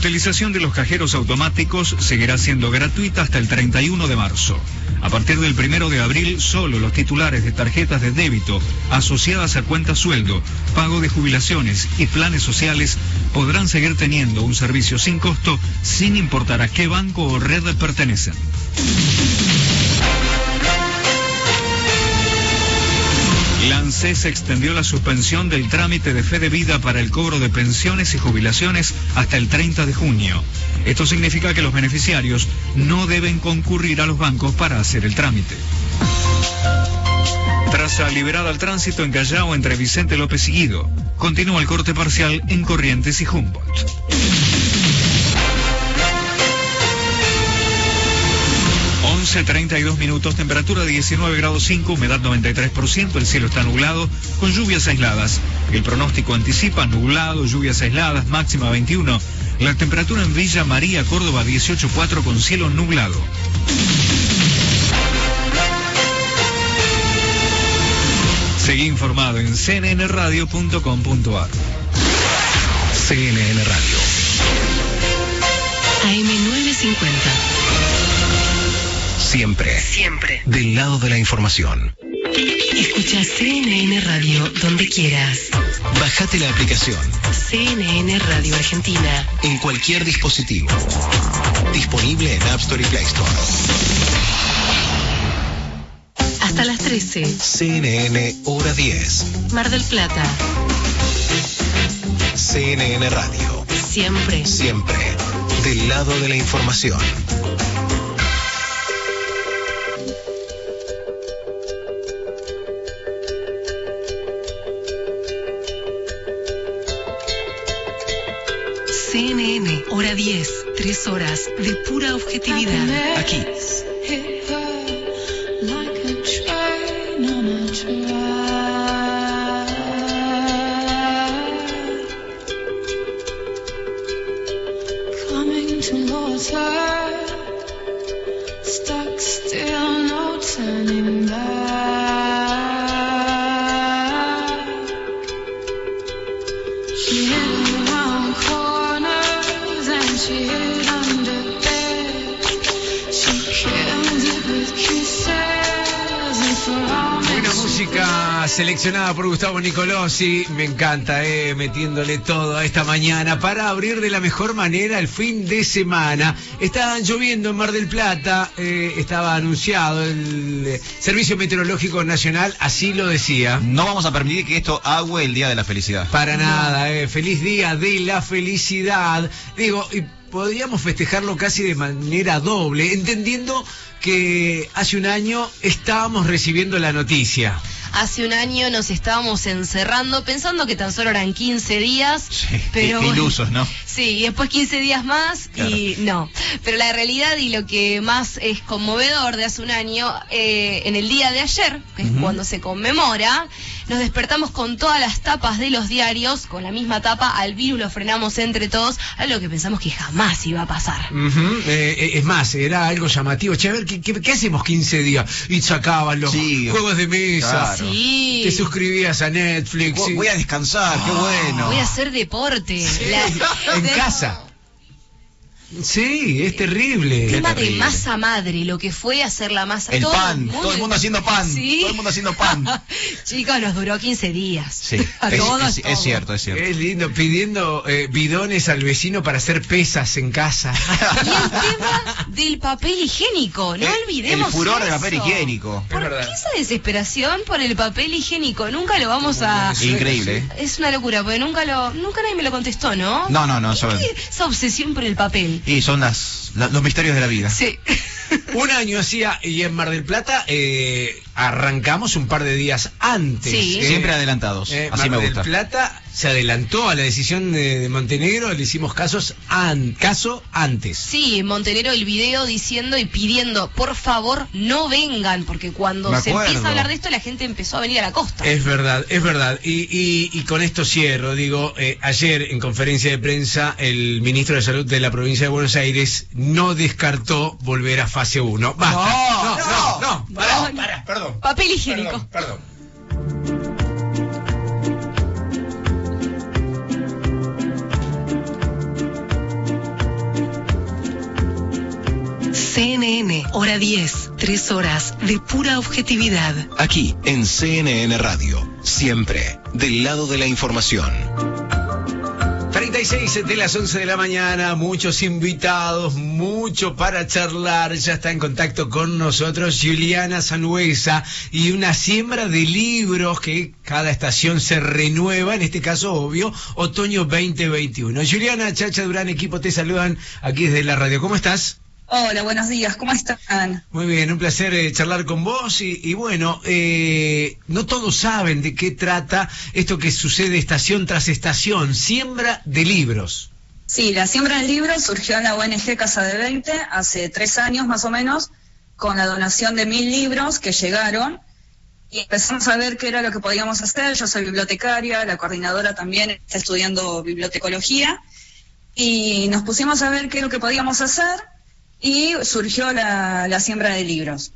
Utilización de los cajeros automáticos seguirá siendo gratuita hasta el 31 de marzo. A partir del 1 de abril, solo los titulares de tarjetas de débito asociadas a cuentas sueldo, pago de jubilaciones y planes sociales podrán seguir teniendo un servicio sin costo sin importar a qué banco o red pertenecen. La ANSES extendió la suspensión del trámite de fe de vida para el cobro de pensiones y jubilaciones hasta el 30 de junio. Esto significa que los beneficiarios no deben concurrir a los bancos para hacer el trámite. Traza liberada al tránsito en Callao entre Vicente López y Guido. Continúa el corte parcial en Corrientes y Humboldt. Once, 32 minutos, temperatura 19 grados 5, humedad 93%, el cielo está nublado con lluvias aisladas. El pronóstico anticipa nublado, lluvias aisladas, máxima 21. La temperatura en Villa María, Córdoba 18.4 con cielo nublado. Seguí informado en cnnradio.com.ar. CNN Radio. AM950. Siempre. Siempre. Del lado de la información. Escucha CNN Radio donde quieras. Bajate la aplicación CNN Radio Argentina. en cualquier dispositivo. Disponible en App Store y Play Store. Hasta las 13. CNN Hora 10. Mar del Plata. CNN Radio. Siempre. Siempre. Del lado de la información. Hora 10, tres horas de pura objetividad. Aquí. Seleccionada por Gustavo Nicolosi. Me encanta, eh, metiéndole todo a esta mañana para abrir de la mejor manera el fin de semana. Estaban lloviendo en Mar del Plata, eh, estaba anunciado el eh, Servicio Meteorológico Nacional, así lo decía. No vamos a permitir que esto agüe el Día de la Felicidad. Para nada, eh, feliz día de la felicidad. Digo, y podríamos festejarlo casi de manera doble, entendiendo que hace un año estábamos recibiendo la noticia. Hace un año nos estábamos encerrando pensando que tan solo eran 15 días, pero Qué ilusos, ¿no? Sí, y después 15 días más y no. Pero la realidad y lo que más es conmovedor de hace un año, eh, en el día de ayer, que es cuando se conmemora, nos despertamos con todas las tapas de los diarios, con la misma tapa, al virus lo frenamos entre todos, algo que pensamos que jamás iba a pasar. Eh, eh, es más, era algo llamativo. Che, a ver, ¿qué, qué, qué hacemos 15 días? Y sacaban los juegos de mesa. claro. Sí. Te suscribías a Netflix. Voy- y- voy a descansar, qué bueno. Voy a hacer deporte. La- en de- casa. Sí, es terrible. Tema de masa madre, lo que fue hacer la masa. El Todo pan, todo el mundo haciendo pan, Sí. todo el mundo haciendo pan. Chicos, nos duró 15 días. Sí, A es, todos, es- es todos. cierto, es cierto. Es lindo, pidiendo eh, bidones al vecino para hacer pesas en casa. Y el tema del papel higiénico, no Eh, olvidemos el furor del papel higiénico. ¿Por qué esa desesperación por el papel higiénico? Nunca lo vamos a... Increíble. Es una locura, porque nunca lo, nunca nadie me lo contestó, ¿no? No, no, no, son, Esa obsesión por el papel. Y son las, la- los misterios de la vida. Sí. Un año hacía, y en Mar del Plata eh, arrancamos un par de días antes. Sí. ¿eh? Siempre adelantados, Eh, así Mar me del. Plata se adelantó a la decisión de, de Montenegro, le hicimos casos an- caso antes. Sí, Montenegro el video diciendo y pidiendo, por favor, no vengan, porque cuando se empieza a hablar de esto, la gente empezó a venir a la costa. Es verdad, es verdad. Y, y- y con esto cierro, digo, eh, ayer en conferencia de prensa el ministro de Salud de la provincia de Buenos Aires no descartó volver a fase 1. Basta. No, no, no, pará, pará, perdón. Papel higiénico. Perdón, perdón. CNN, hora 10, tres horas de pura objetividad. Aquí en CNN Radio, siempre del lado de la información. 36 de las 11 de la mañana, muchos invitados, mucho para charlar. Ya está en contacto con nosotros Juliana Sanuesa y una siembra de libros que cada estación se renueva, en este caso, obvio, otoño 2021. Juliana, Chacha Durán, equipo, te saludan aquí desde la radio. ¿Cómo estás? Hola, buenos días, ¿cómo están? Muy bien, un placer eh, charlar con vos y, y bueno, eh, no todos saben de qué trata esto que sucede estación tras estación, siembra de libros. Sí, la siembra del libro surgió en la ONG Casa de 20 hace tres años más o menos, con la donación de mil libros que llegaron y empezamos a ver qué era lo que podíamos hacer. Yo soy bibliotecaria, la coordinadora también está estudiando bibliotecología y nos pusimos a ver qué es lo que podíamos hacer y surgió la, siembra de libros,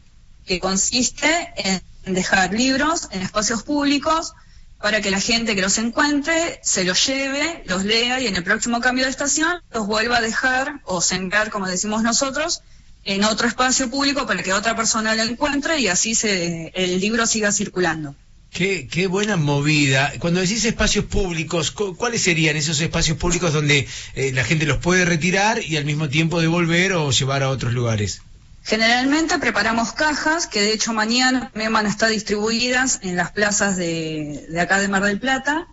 que consiste en dejar libros en espacios públicos para que la gente que los encuentre se los lleve, los lea y en el próximo cambio de estación los vuelva a dejar o sembrar, como decimos nosotros, en otro espacio público para que otra persona lo encuentre y así se, el libro siga circulando. Qué, qué buena movida. Cuando decís espacios públicos, cu- ¿cuáles serían esos espacios públicos donde eh, la gente los puede retirar y al mismo tiempo devolver o llevar a otros lugares? Generalmente preparamos cajas que de hecho mañana van a estar distribuidas en las plazas de, de acá de Mar del Plata.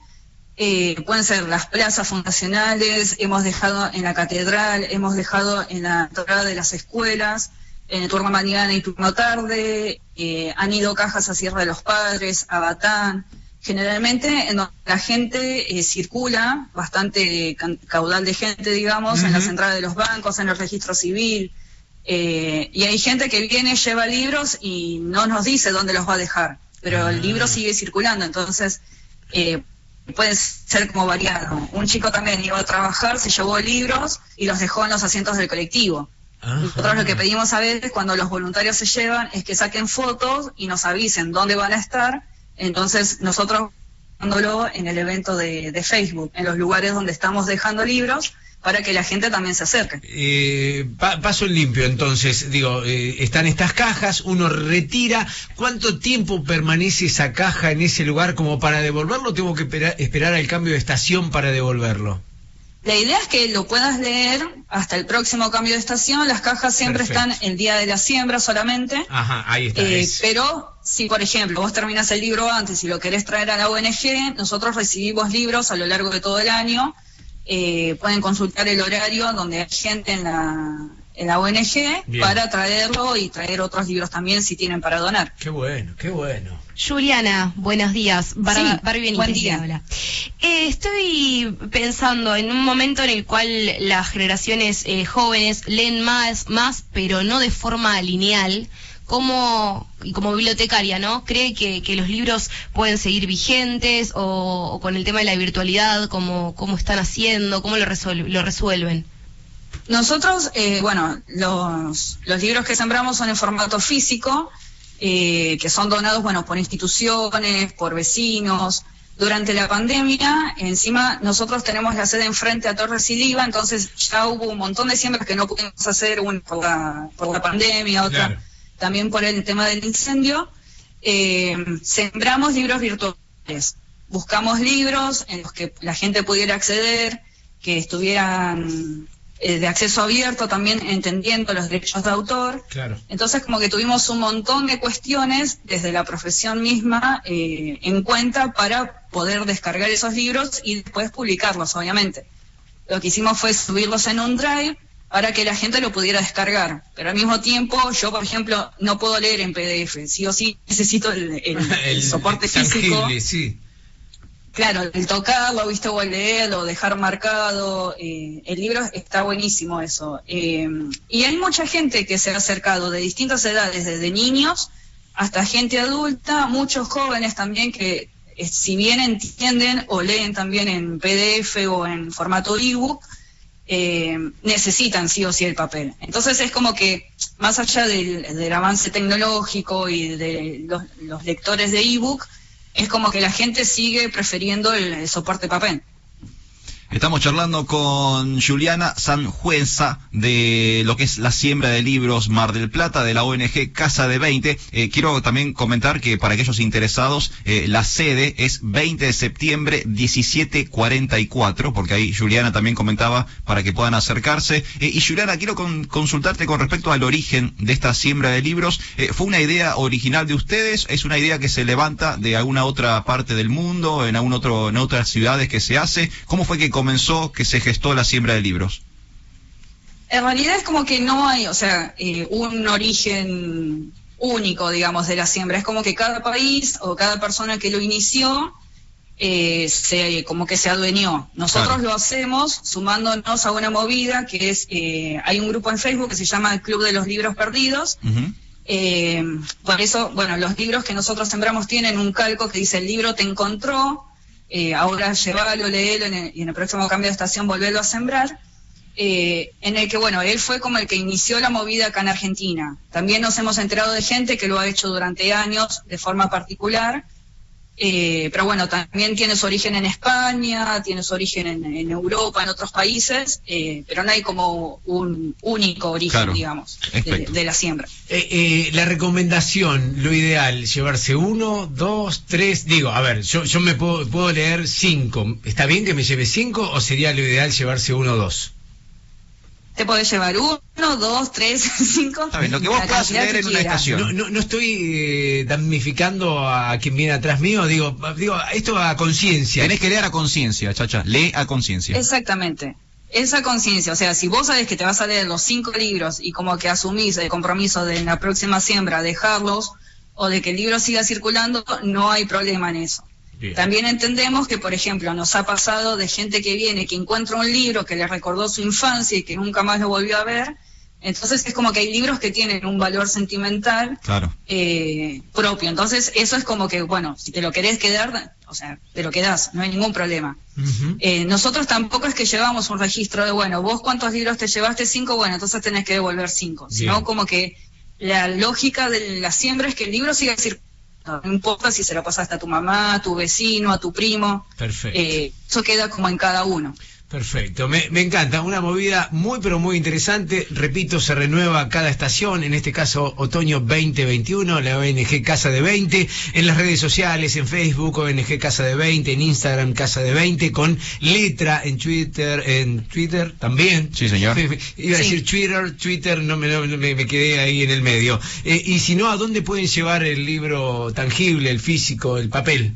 Eh, pueden ser las plazas fundacionales, hemos dejado en la catedral, hemos dejado en la entrada de las escuelas, en el turno mañana y turno tarde, eh, han ido cajas a Sierra de los Padres, a Batán, generalmente en donde la gente eh, circula, bastante caudal de gente, digamos, en las entradas de los bancos, en el registro civil, eh, y hay gente que viene, lleva libros y no nos dice dónde los va a dejar, pero el libro sigue circulando, entonces eh, puede ser como variado. Un chico también iba a trabajar, se llevó libros y los dejó en los asientos del colectivo. Nosotros lo que pedimos a veces cuando los voluntarios se llevan es que saquen fotos y nos avisen dónde van a estar, entonces nosotros dándolo en el evento de, de Facebook, en los lugares donde estamos dejando libros, para que la gente también se acerque. Eh, pa- paso en limpio, entonces, digo, eh, están estas cajas, uno retira. ¿Cuánto tiempo permanece esa caja en ese lugar como para devolverlo? ¿Tengo que espera- esperar al cambio de estación para devolverlo? La idea es que lo puedas leer hasta el próximo cambio de estación. Las cajas siempre Perfecto. están el día de la siembra solamente. Ajá, ahí está. Eh, pero si, por ejemplo, vos terminas el libro antes y lo querés traer a la ONG, nosotros recibimos libros a lo largo de todo el año. Eh, pueden consultar el horario donde hay gente en la, en la ONG Bien. para traerlo y traer otros libros también si tienen para donar. Qué bueno, qué bueno. Juliana, buenos días. Bar Sí, Barbie Benítez buen día. habla. Eh, estoy pensando en un momento en el cual las generaciones eh, jóvenes leen más, más, pero no de forma lineal. Como, y como bibliotecaria, ¿no? ¿Cree que, que los libros pueden seguir vigentes o, o con el tema de la virtualidad, cómo, cómo están haciendo, cómo lo, lo resuelven? Nosotros, eh, bueno, los, los libros que sembramos son en formato físico, eh, que son donados, bueno, por instituciones, por vecinos. Durante la pandemia, encima, nosotros tenemos la sede enfrente a Torres y Liva, entonces ya hubo un montón de siembras que no pudimos hacer, una por la, por la pandemia, otra Claro. también por el tema del incendio. Eh, sembramos libros virtuales. Buscamos libros en los que la gente pudiera acceder, que estuvieran eh, de acceso abierto, también entendiendo los derechos de autor. Claro. Entonces, como que tuvimos un montón de cuestiones desde la profesión misma eh, en cuenta para poder descargar esos libros y después publicarlos, obviamente. Lo que hicimos fue subirlos en un drive para que la gente lo pudiera descargar. Pero al mismo tiempo, yo, por ejemplo, no puedo leer en PDF. Sí o sí necesito el, el- el soporte físico. sí. Claro, el tocarlo, viste, o el leerlo, dejar marcado, eh, el libro está buenísimo eso. Eh, y hay mucha gente que se ha acercado de distintas edades, desde niños hasta gente adulta, muchos jóvenes también que eh, si bien entienden o leen también en PDF o en formato ebook, eh, necesitan sí o sí el papel. Entonces es como que más allá del, avance tecnológico y de los, los lectores de ebook, es como que la gente sigue prefiriendo el, soporte papel. Estamos charlando con Juliana Sanjueza de lo que es la siembra de libros Mar del Plata de la ONG Casa de 20. Eh, quiero también comentar que para aquellos interesados, eh, la sede es 20 de septiembre 1744, porque ahí Juliana también comentaba para que puedan acercarse. Eh, y Juliana, quiero con- consultarte con respecto al origen de esta siembra de libros. Eh, ¿Fue una idea original de ustedes? ¿Es una idea que se levanta de alguna otra parte del mundo, en algún otro, en otras ciudades que se hace? ¿Cómo fue que comenzó, que se gestó la siembra de libros? En realidad es como que no hay, o sea, eh, un origen único, digamos, de la siembra. Es como que cada país o cada persona que lo inició, eh, se, como que se adueñó. Nosotros Claro. lo hacemos sumándonos a una movida que es, eh, hay un grupo en Facebook que se llama el Club de los Libros Perdidos. Eh, por eso, bueno, los libros que nosotros sembramos tienen un calco que dice el libro te encontró, eh, ahora en el- y en el próximo cambio de estación volverlo a sembrar. eh, en el que, bueno, él fue como el que inició la movida acá en Argentina. También nos hemos enterado de gente que lo ha hecho durante años de forma particular, eh, pero bueno, también tiene su origen en España, tiene su origen en, en Europa, en otros países, eh, pero no hay como un único origen, Claro. digamos, de, de la siembra. Eh, eh, la recomendación, lo ideal, llevarse uno, dos, tres, digo, a ver, yo, yo me puedo, puedo leer cinco. ¿Está bien que me lleve cinco o sería lo ideal llevarse uno o dos? Te podés llevar uno, dos, tres, cinco. bien, lo que vos puedas leer en una. No, no, no estoy eh, damnificando a quien viene atrás mío, digo, digo esto a conciencia. Tenés que leer a conciencia, chacha. Lee a conciencia. Exactamente. Esa conciencia, o sea, si vos sabés que te vas a leer los cinco libros y como que asumís el compromiso de en la próxima siembra dejarlos o de que el libro siga circulando, no hay problema en eso. También entendemos que, por ejemplo, nos ha pasado de gente que viene, que encuentra un libro que le recordó su infancia y que nunca más lo volvió a ver. Entonces es como que hay libros que tienen un valor sentimental Claro. eh, propio. Entonces eso es como que, bueno, si te lo querés quedar, o sea, te lo quedás, no hay ningún problema. Eh, nosotros tampoco es que llevamos un registro de, bueno, vos cuántos libros te llevaste, cinco, bueno, entonces tenés que devolver cinco. Sino como que la lógica de la siembra es que el libro siga circulando. No importa si se lo pasaste a tu mamá, a tu vecino, a tu primo. Perfecto. eh, eso queda como en cada uno. Perfecto, me, me encanta, una movida muy pero muy interesante, repito, se renueva cada estación, en este caso otoño 2021, la ONG Casa de 20, en las redes sociales, en Facebook, ONG Casa de 20, en Instagram Casa de 20, con letra en Twitter, en Twitter también. Sí, señor. Iba a Sí. decir Twitter, Twitter, no me, no me- me quedé ahí en el medio. Eh, y si no, ¿a dónde pueden llevar el libro tangible, el físico, el papel?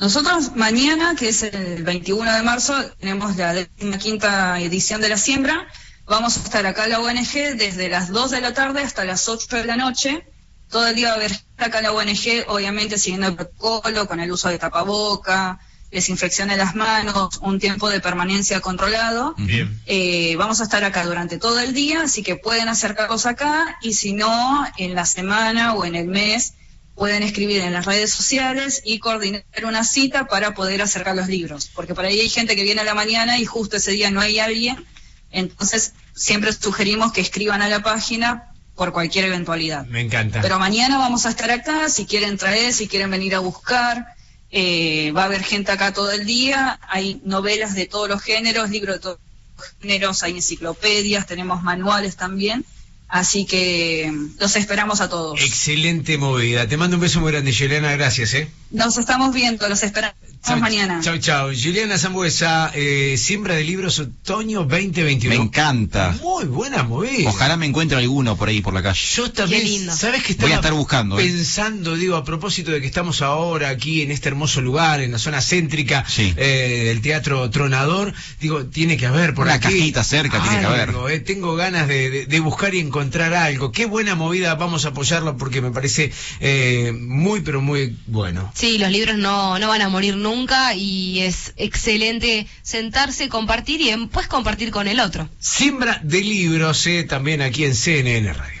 Nosotros mañana, que es el 21 de marzo, tenemos la quinta edición de la siembra. Vamos a estar acá en la ONG desde las 2 de la tarde hasta las 8 de la noche. Todo el día va a haber acá en la ONG, obviamente siguiendo el protocolo, con el uso de tapaboca, desinfección de las manos, un tiempo de permanencia controlado. Bien. Eh, vamos a estar acá durante todo el día, así que pueden acercarlos acá y si no, en la semana o en el mes pueden escribir en las redes sociales y coordinar una cita para poder acercar los libros, porque por ahí hay gente que viene a la mañana y justo ese día no hay alguien, entonces siempre sugerimos que escriban a la página por cualquier eventualidad. Me encanta. Pero mañana vamos a estar acá, si quieren traer, si quieren venir a buscar, eh, va a haber gente acá todo el día, hay novelas de todos los géneros, libros de todos los géneros, hay enciclopedias, tenemos manuales también, así que mm, los esperamos a todos. Excelente movida. Te mando un beso muy grande, Yelena, gracias, ¿eh? Nos estamos viendo, los esperamos. Vamos mañana. Chau, chau. Juliana Zambuesa, eh, siembra de libros otoño 2021. Me encanta. Muy buena movida. Ojalá me encuentre alguno por ahí por la calle. Yo también, ¿sabes que estaba Voy a estar buscando. ¿eh? Pensando, digo, a propósito de que estamos ahora aquí en este hermoso lugar, en la zona céntrica eh, del Teatro Tronador, digo, tiene que haber por Una aquí. cajita cerca tiene que haber. eh, tengo ganas de, de- de buscar y encontrar algo. Qué buena movida, vamos a apoyarlo porque me parece eh, muy, pero muy bueno. Sí, los libros no, no van a morir nunca y es excelente sentarse, compartir y después compartir con el otro. Siembra de libros, eh, también aquí en CNN Radio.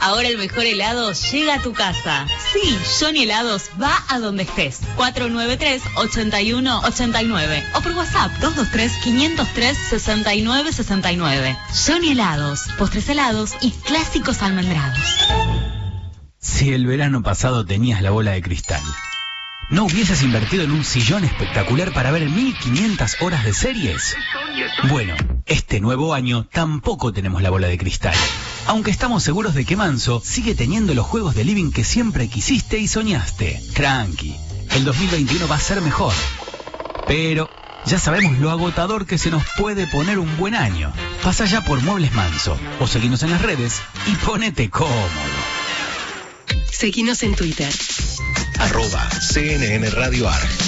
Ahora el mejor helado llega a tu casa. Sí, Johnny Helados va a donde estés. 493-8189 o por WhatsApp 223-503-6969. Johnny Helados, postres helados y clásicos almendrados. Si el verano pasado tenías la bola de cristal, ¿no hubieses invertido en un sillón espectacular para ver 1500 horas de series? Bueno, este nuevo año tampoco tenemos la bola de cristal. Aunque estamos seguros de que Manso sigue teniendo los juegos de living que siempre quisiste y soñaste. Tranqui, el 2021 va a ser mejor. Pero ya sabemos lo agotador que se nos puede poner un buen año. Pasa ya por Muebles Manso o seguinos en las redes y ponete cómodo. Seguinos en Twitter. Arroba CNN Radio Arg.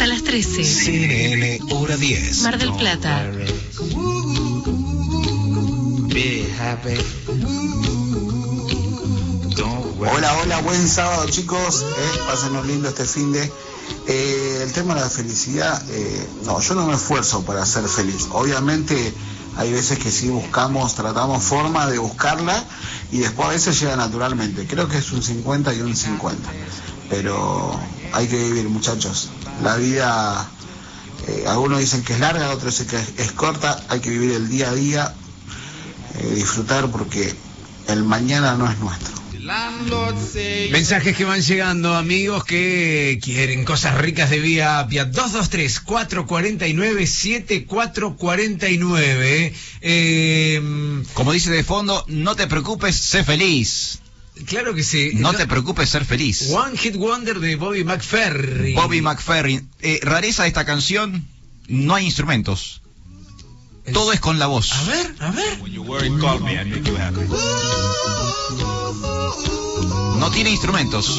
Hasta las 13. CNN Hora 10. Mar del Plata. Hola, hola, buen sábado chicos, eh, pásenos lindo este fin de... Eh, el tema de la felicidad, eh, no, yo no me esfuerzo para ser feliz. Obviamente hay veces que sí buscamos, tratamos forma de buscarla y después a veces llega naturalmente. Creo que es un 50 y un 50. Pero hay que vivir muchachos. La vida, eh, algunos dicen que es larga, otros dicen que es, es corta. Hay que vivir el día a día, eh, disfrutar porque el mañana no es nuestro. Mensajes que van llegando, amigos que quieren cosas ricas de vía Apia. 223-449-7449. Eh, Como dice de fondo, no te preocupes, sé feliz. Claro que sí. No te preocupes, ser feliz. One Hit Wonder de Bobby McFerrin. Bobby McFerrin. Eh, rareza de esta canción, no hay instrumentos. Todo es con la voz. A ver, a ver. No tiene instrumentos.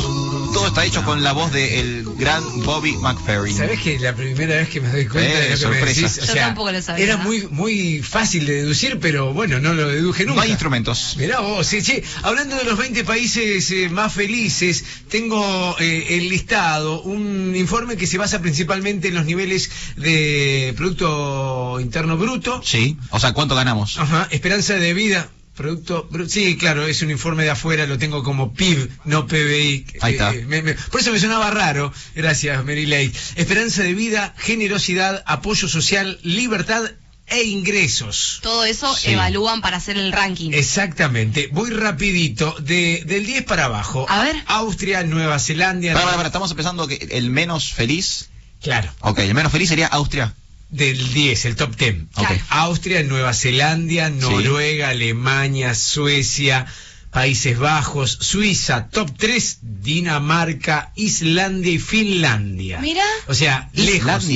Todo está hecho con la voz del gran Bobby McFerrin. ¿Sabes que la primera vez que me doy cuenta Eh, de lo que sorpresa. me decís? O Yo sea, tampoco lo sabía. Era muy, muy fácil de deducir, pero bueno, no lo deduje nunca. No hay instrumentos. Mirá vos, sí, sí. Hablando de los 20 países eh, más felices, tengo eh, el listado, un informe que se basa principalmente en los niveles de Producto Interno Bruto. Sí. O sea, ¿cuánto ganamos? Ajá, esperanza de vida. Producto, sí, claro, es un informe de afuera, lo tengo como PIB, no PBI. Ahí está. Eh, me- me- por eso me sonaba raro. Gracias, Mary Lake. Esperanza de vida, generosidad, apoyo social, libertad e ingresos. Todo eso Sí. evalúan para hacer el ranking. Exactamente. Voy rapidito, de, del 10 para abajo. A ver. Austria, Nueva Zelanda. Para, para, para, estamos empezando que el menos feliz. Claro. Ok, el menos feliz sería Austria. Del 10, el top 10. Ok. Austria, Nueva Zelanda, Noruega, Alemania, Suecia, Países Bajos, Suiza, top 3, Dinamarca, Islandia y Finlandia. Mira. O sea, lejos.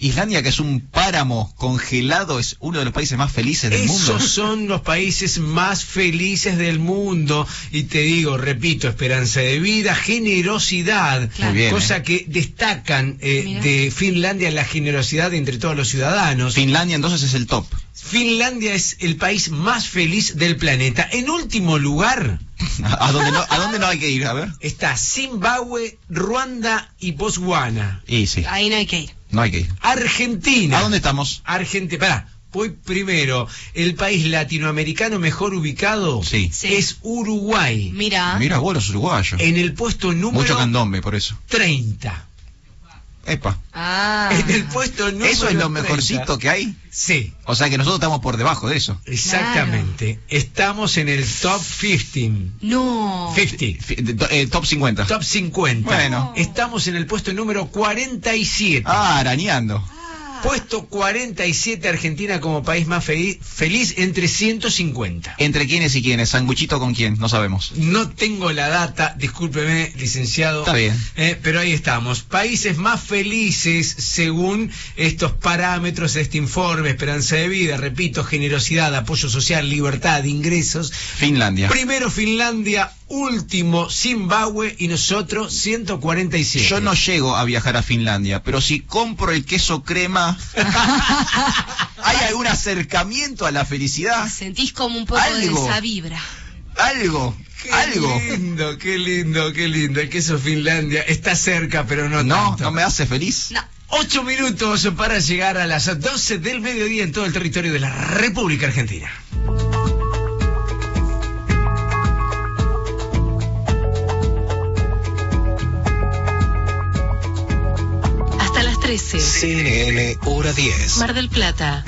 Islandia. Que es un páramo congelado, es uno de los países más felices del mundo. Esos son los países más felices del mundo. Y te digo, repito, esperanza de vida, generosidad. Bien, cosa que destacan eh, de Finlandia la generosidad entre todos los ciudadanos. Finlandia entonces es el top. Finlandia es el país más feliz del planeta. En último lugar. ¿A dónde no, a dónde no hay que ir? A ver. Está Zimbabue, Ruanda y Botswana. Y sí, Ahí no hay que ir. No hay que ir. Argentina. ¿A dónde estamos? Argentina. Pará, voy primero. El país latinoamericano mejor ubicado Sí. es Uruguay. Mira. Mira vos los uruguayos. En el puesto número Mucho candombe por eso. 30. Epa. Ah. En el puesto número ¿Eso es lo 30. mejorcito que hay? Sí, O sea que nosotros estamos por debajo de eso. exactamente. Estamos en el top 15. No. 50. Fi- de- eh, top 50. Top 50. Bueno. Estamos en el puesto número 47. Ah, arañando. Puesto 47 Argentina como país más fe- feliz entre 150. ¿Entre quiénes y quiénes? ¿Sanguchito con quién? No sabemos. No tengo la data, discúlpeme, licenciado. Está bien. Eh, pero ahí estamos. Países más felices según estos parámetros de este informe. Esperanza de vida, repito, generosidad, apoyo social, libertad, ingresos. Finlandia. Primero Finlandia, último Zimbabue y nosotros 147. Yo no llego a viajar a Finlandia, pero si compro el queso crema, ¿hay algún acercamiento a la felicidad? Sentís como un poco Algo. de esa vibra. Algo, Qué algo. lindo, qué lindo, qué lindo. El queso Finlandia está cerca, pero no, No, tanto. no me hace feliz. No. Ocho minutos para llegar a las 12 del mediodía en todo el territorio de la República Argentina. 13. CNN Hora 10. Mar del Plata.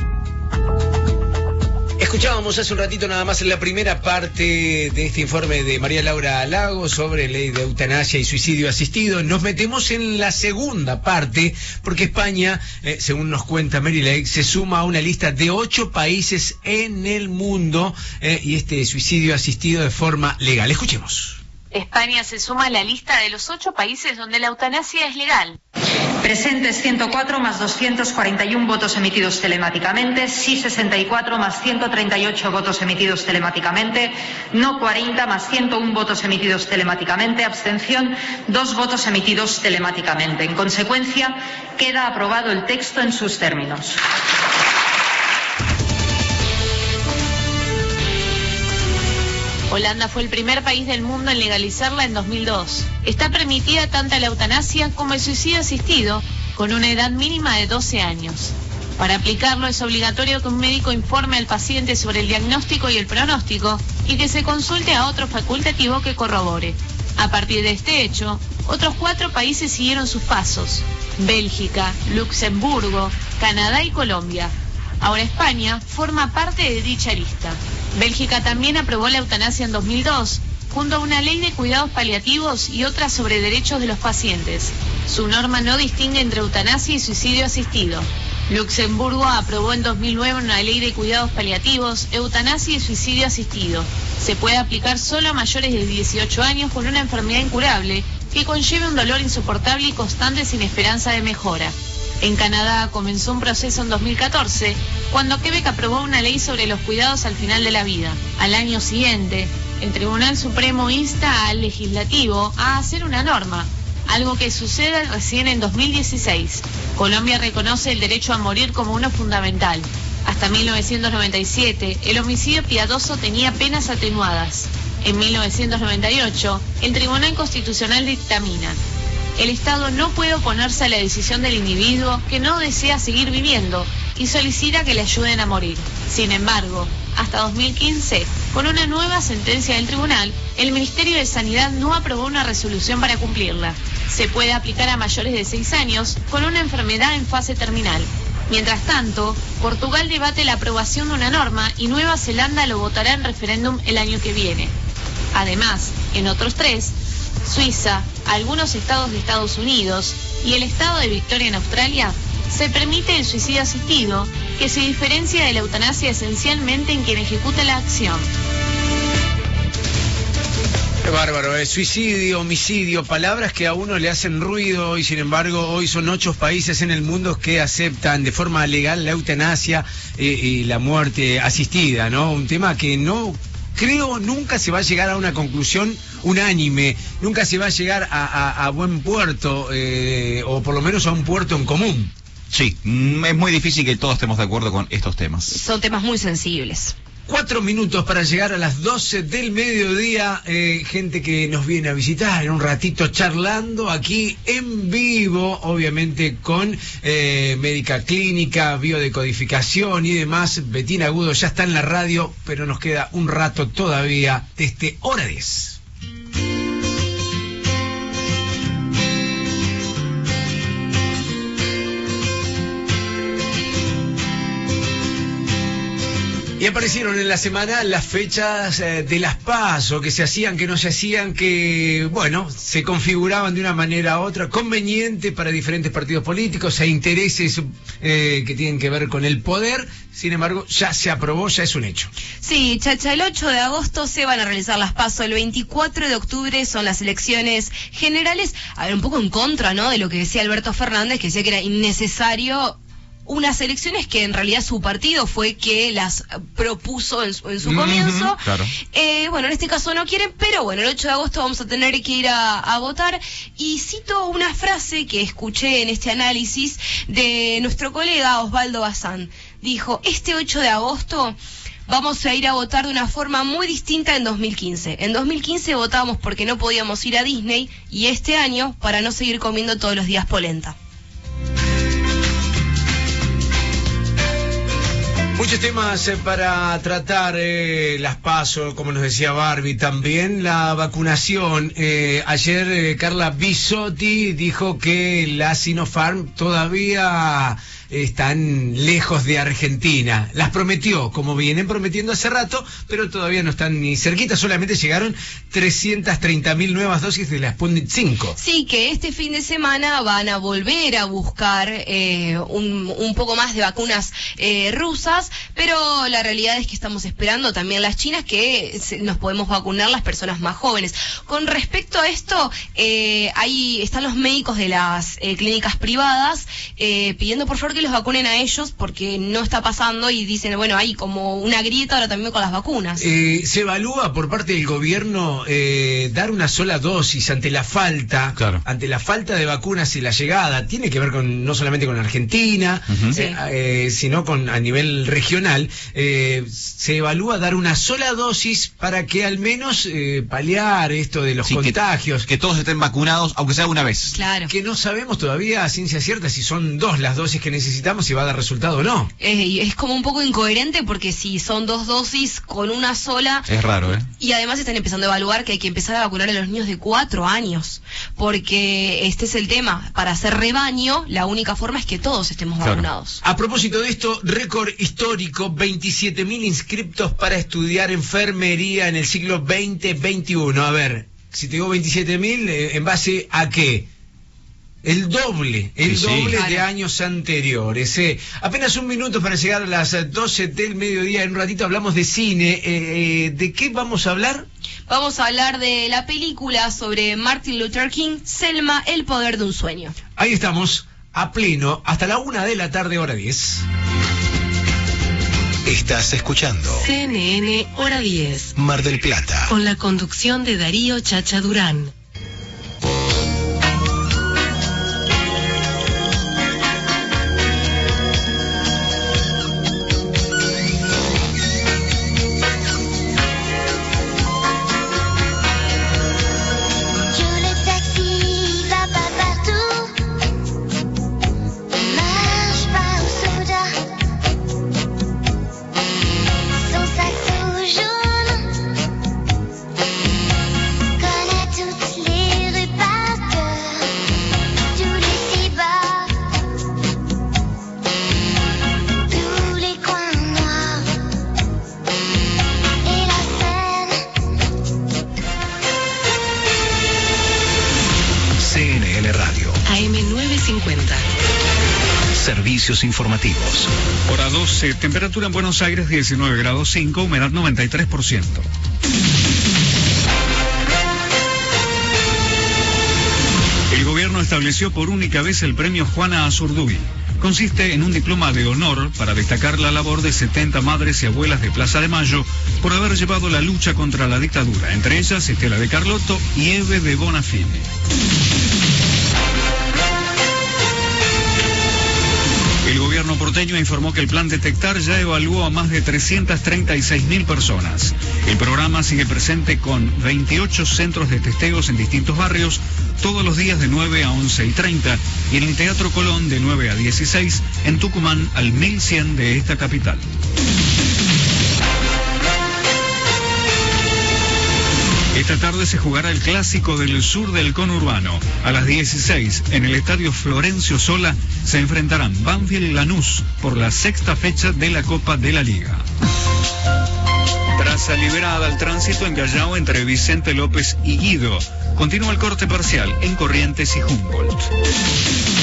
Escuchábamos hace un ratito nada más en la primera parte de este informe de María Laura Lago sobre ley de eutanasia y suicidio asistido. Nos metemos en la segunda parte porque España, eh, según nos cuenta Mary Lake, se suma a una lista de ocho países en el mundo eh, y este suicidio asistido de forma legal. Escuchemos. España se suma a la lista de los ocho países donde la eutanasia es legal. Presentes 104 más 241 votos emitidos telemáticamente, sí 64 más 138 votos emitidos telemáticamente, no 40 más 101 votos emitidos telemáticamente, abstención dos votos emitidos telemáticamente. En consecuencia, queda aprobado el texto en sus términos. Holanda fue el primer país del mundo en legalizarla en 2002. Está permitida tanto la eutanasia como el suicidio asistido, con una edad mínima de 12 años. Para aplicarlo es obligatorio que un médico informe al paciente sobre el diagnóstico y el pronóstico y que se consulte a otro facultativo que corrobore. A partir de este hecho, otros cuatro países siguieron sus pasos. Bélgica, Luxemburgo, Canadá y Colombia. Ahora España forma parte de dicha lista. Bélgica también aprobó la eutanasia en 2002, junto a una ley de cuidados paliativos y otra sobre derechos de los pacientes. Su norma no distingue entre eutanasia y suicidio asistido. Luxemburgo aprobó en 2009 una ley de cuidados paliativos, eutanasia y suicidio asistido. Se puede aplicar solo a mayores de 18 años con una enfermedad incurable que conlleve un dolor insoportable y constante sin esperanza de mejora. En Canadá comenzó un proceso en 2014, cuando Quebec aprobó una ley sobre los cuidados al final de la vida. Al año siguiente, el Tribunal Supremo insta al legislativo a hacer una norma, algo que sucede recién en 2016. Colombia reconoce el derecho a morir como uno fundamental. Hasta 1997, el homicidio piadoso tenía penas atenuadas. En 1998, el Tribunal Constitucional dictamina el Estado no puede oponerse a la decisión del individuo que no desea seguir viviendo y solicita que le ayuden a morir. Sin embargo, hasta 2015, con una nueva sentencia del tribunal, el Ministerio de Sanidad no aprobó una resolución para cumplirla. Se puede aplicar a mayores de 6 años con una enfermedad en fase terminal. Mientras tanto, Portugal debate la aprobación de una norma y Nueva Zelanda lo votará en referéndum el año que viene. Además, en otros tres, Suiza, algunos estados de Estados Unidos y el estado de Victoria en Australia, se permite el suicidio asistido, que se diferencia de la eutanasia esencialmente en quien ejecuta la acción. Qué bárbaro, ¿eh? suicidio, homicidio, palabras que a uno le hacen ruido y sin embargo hoy son ocho países en el mundo que aceptan de forma legal la eutanasia eh, y la muerte asistida, ¿no? Un tema que no creo nunca se va a llegar a una conclusión unánime, nunca se va a llegar a, a- a buen puerto eh, o por lo menos a un puerto en común. Sí, mm, es muy difícil que todos estemos de acuerdo con estos temas. Son temas muy sensibles. Cuatro minutos para llegar a las 12 del mediodía. eh, gente que nos viene a visitar en un ratito charlando aquí en vivo, obviamente con eh, médica clínica, biodecodificación y demás. Betina Agudo ya está en la radio, pero nos queda un rato todavía desde hora 10. Y aparecieron en la semana las fechas eh, de las PASO, que se hacían, que no se hacían, que, bueno, se configuraban de una manera u otra, conveniente para diferentes partidos políticos e intereses eh, que tienen que ver con el poder. Sin embargo, ya se aprobó, ya es un hecho. Sí, Chacha, el 8 de agosto se van a realizar las PASO, el 24 de octubre son las elecciones generales. A ver, un poco en contra, ¿no? De lo que decía Alberto Fernández, que decía que era innecesario unas elecciones que en realidad su partido fue que las propuso en su, en su comienzo. Claro. Eh, bueno, en este caso no quieren, pero bueno, el 8 de agosto vamos a tener que ir a, a votar. Y cito una frase que escuché en este análisis de nuestro colega Osvaldo Bazán. Dijo, este 8 de agosto vamos a ir a votar de una forma muy distinta en 2015. En 2015 votamos porque no podíamos ir a Disney y este año para no seguir comiendo todos los días polenta. Muchos temas eh, para tratar, eh, las paso, como nos decía Barbie, también la vacunación. Eh, ayer eh, Carla Bisotti dijo que la Sinopharm todavía están lejos de Argentina. Las prometió, como vienen prometiendo hace rato, pero todavía no están ni cerquita, solamente llegaron 330 mil nuevas dosis de la Sputnik 5. Sí, que este fin de semana van a volver a buscar eh, un, poco más de vacunas eh, rusas, pero la realidad es que estamos esperando también las chinas que nos podemos vacunar las personas más jóvenes. Con respecto a esto, eh, ahí están los médicos de las clínicas privadas pidiendo por favor que los vacunen a ellos porque no está pasando y dicen, bueno, hay como una grieta ahora también con las vacunas. Eh, se evalúa por parte del gobierno eh, dar una sola dosis ante la falta, ante la falta de vacunas y la llegada. Tiene que ver con no solamente con Argentina, eh, eh, sino con a nivel regional. Eh, se evalúa dar una sola dosis para que al menos eh, paliar esto de los Sí, que- contagios. Que todos estén vacunados, aunque sea una vez. Claro. Que no sabemos todavía a ciencia cierta si son dos las dosis que necesitamos y va a dar resultado o no. Es como un poco incoherente porque si son dos dosis con una sola, Es raro, ¿eh? Y además están empezando a evaluar que hay que empezar a vacunar a los niños de cuatro años, porque este es el tema. Para hacer rebaño, la única forma es que todos estemos vacunados. A propósito de esto, récord histórico, 27.000 inscriptos para estudiar enfermería en el siglo XX-XXI. A ver, si te digo 27.000, eh, ¿en base a qué? El doble, el Sí, sí. doble de años anteriores. eh. Apenas un minuto para llegar a las eh, 12 del mediodía. En un ratito hablamos de cine. Eh, eh, ¿De qué vamos a hablar? Vamos a hablar de la película sobre Martin Luther King, Selma, El poder de un sueño. Ahí estamos, a pleno, hasta la una de la tarde, hora 10. Estás escuchando CNN Hora 10. Mar del Plata. Con la conducción de Darío Chacha Durán. Informativos. Hora 12, temperatura en Buenos Aires 19 grados 5, humedad 93%. El gobierno estableció por única vez el premio Juana Azurduy. Consiste en un diploma de honor para destacar la labor de 70 madres y abuelas de Plaza de Mayo por haber llevado la lucha contra la dictadura, entre ellas Estela de Carlotto y Eve de Bonafini. Gobierno porteño informó que el plan Detectar ya evaluó a más de 336 mil personas. El programa sigue presente con 28 centros de testeos en distintos barrios, todos los días de 9 a 11 y 30, y en el Teatro Colón de 9 a 16, en Tucumán al 1100 de esta capital. Esta tarde se jugará el clásico del sur del conurbano. A las 16, en el estadio Florencio Sola, se enfrentarán Banfield y Lanús por la sexta fecha de la Copa de la Liga. Traza liberada al tránsito en Callao entre Vicente López y Guido. Continúa el corte parcial en Corrientes y Humboldt.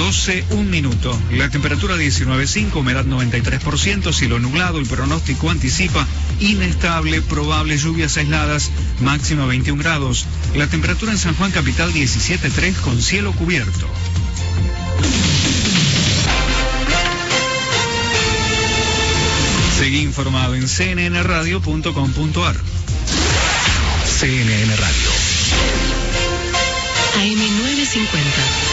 12, un minuto. La temperatura 19.5, humedad 93%, cielo nublado. El pronóstico anticipa inestable, probable lluvias aisladas, máxima 21 grados. La temperatura en San Juan Capital 17.3 con cielo cubierto. Seguí informado en cnnradio.com.ar. CNN Radio. AM950.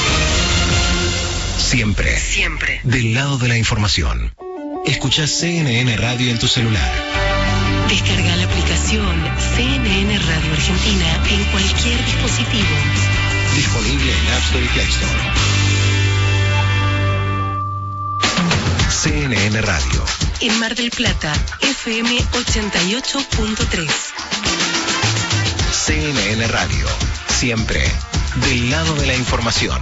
Siempre. Siempre. Del lado de la información. Escucha CNN Radio en tu celular. Descarga la aplicación CNN Radio Argentina en cualquier dispositivo. Disponible en App Store y Play Store. CNN Radio. En Mar del Plata, FM 88.3. CNN Radio. Siempre. Del lado de la información.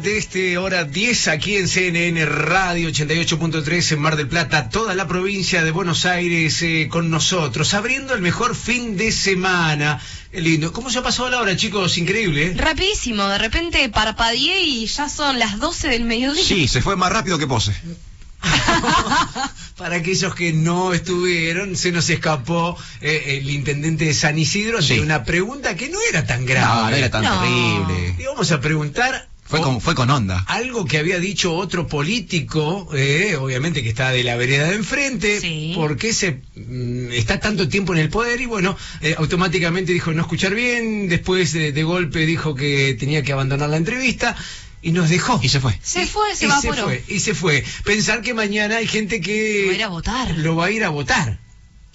De este hora 10 aquí en CNN Radio 88.3 en Mar del Plata, toda la provincia de Buenos Aires eh, con nosotros, abriendo el mejor fin de semana. Qué lindo. ¿Cómo se ha pasado la hora, chicos? Increíble. ¿eh? Rapidísimo, de repente parpadeé y ya son las 12 del mediodía. Sí, se fue más rápido que pose. Para aquellos que no estuvieron, se nos escapó eh, el intendente de San Isidro ante Sí. una pregunta que no era tan grave. No, no era tan No. terrible. Y vamos a preguntar Fue con, fue con onda. algo que había dicho otro político, eh, obviamente que está de la vereda de enfrente, Sí. por qué se mm, está tanto tiempo en el poder y bueno, eh, automáticamente dijo no escuchar bien, después de, de golpe dijo que tenía que abandonar la entrevista y nos dejó. Y se fue. Se fue, se y se evaporó. fue, y se fue. Pensar que mañana hay gente que Lo va a ir a votar. lo va a ir a votar.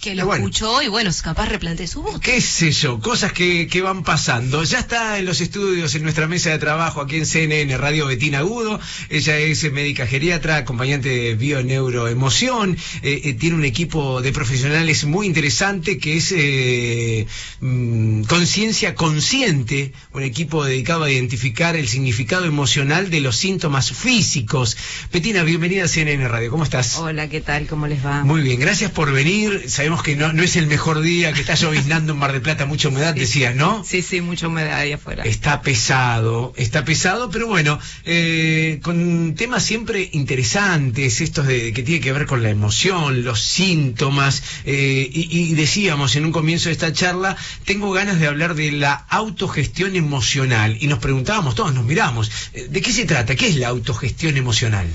Que lo bueno. escuchó y bueno, capaz replante su voto. ¿Qué sé yo? Cosas que, que van pasando. Ya está en los estudios, en nuestra mesa de trabajo aquí en CNN Radio Betina Agudo. Ella es médica geriatra, acompañante de bioneuroemoción. Eh, eh, tiene un equipo de profesionales muy interesante que es eh, mm, Conciencia Consciente, un equipo dedicado a identificar el significado emocional de los síntomas físicos. Betina, bienvenida a CNN Radio. ¿Cómo estás? Hola, ¿qué tal? ¿Cómo les va? Muy bien, gracias por venir. Sabemos que no, no es el mejor día, que está lloviznando en Mar del Plata, mucha humedad, decías, ¿no? Sí, sí, mucha humedad ahí afuera. Está pesado, está pesado, pero bueno, eh, con temas siempre interesantes, estos de que tiene que ver con la emoción, los síntomas, eh, y, y decíamos en un comienzo de esta charla, tengo ganas de hablar de la autogestión emocional, y nos preguntábamos todos, nos miramos, eh, ¿de qué se trata? ¿Qué es la autogestión emocional?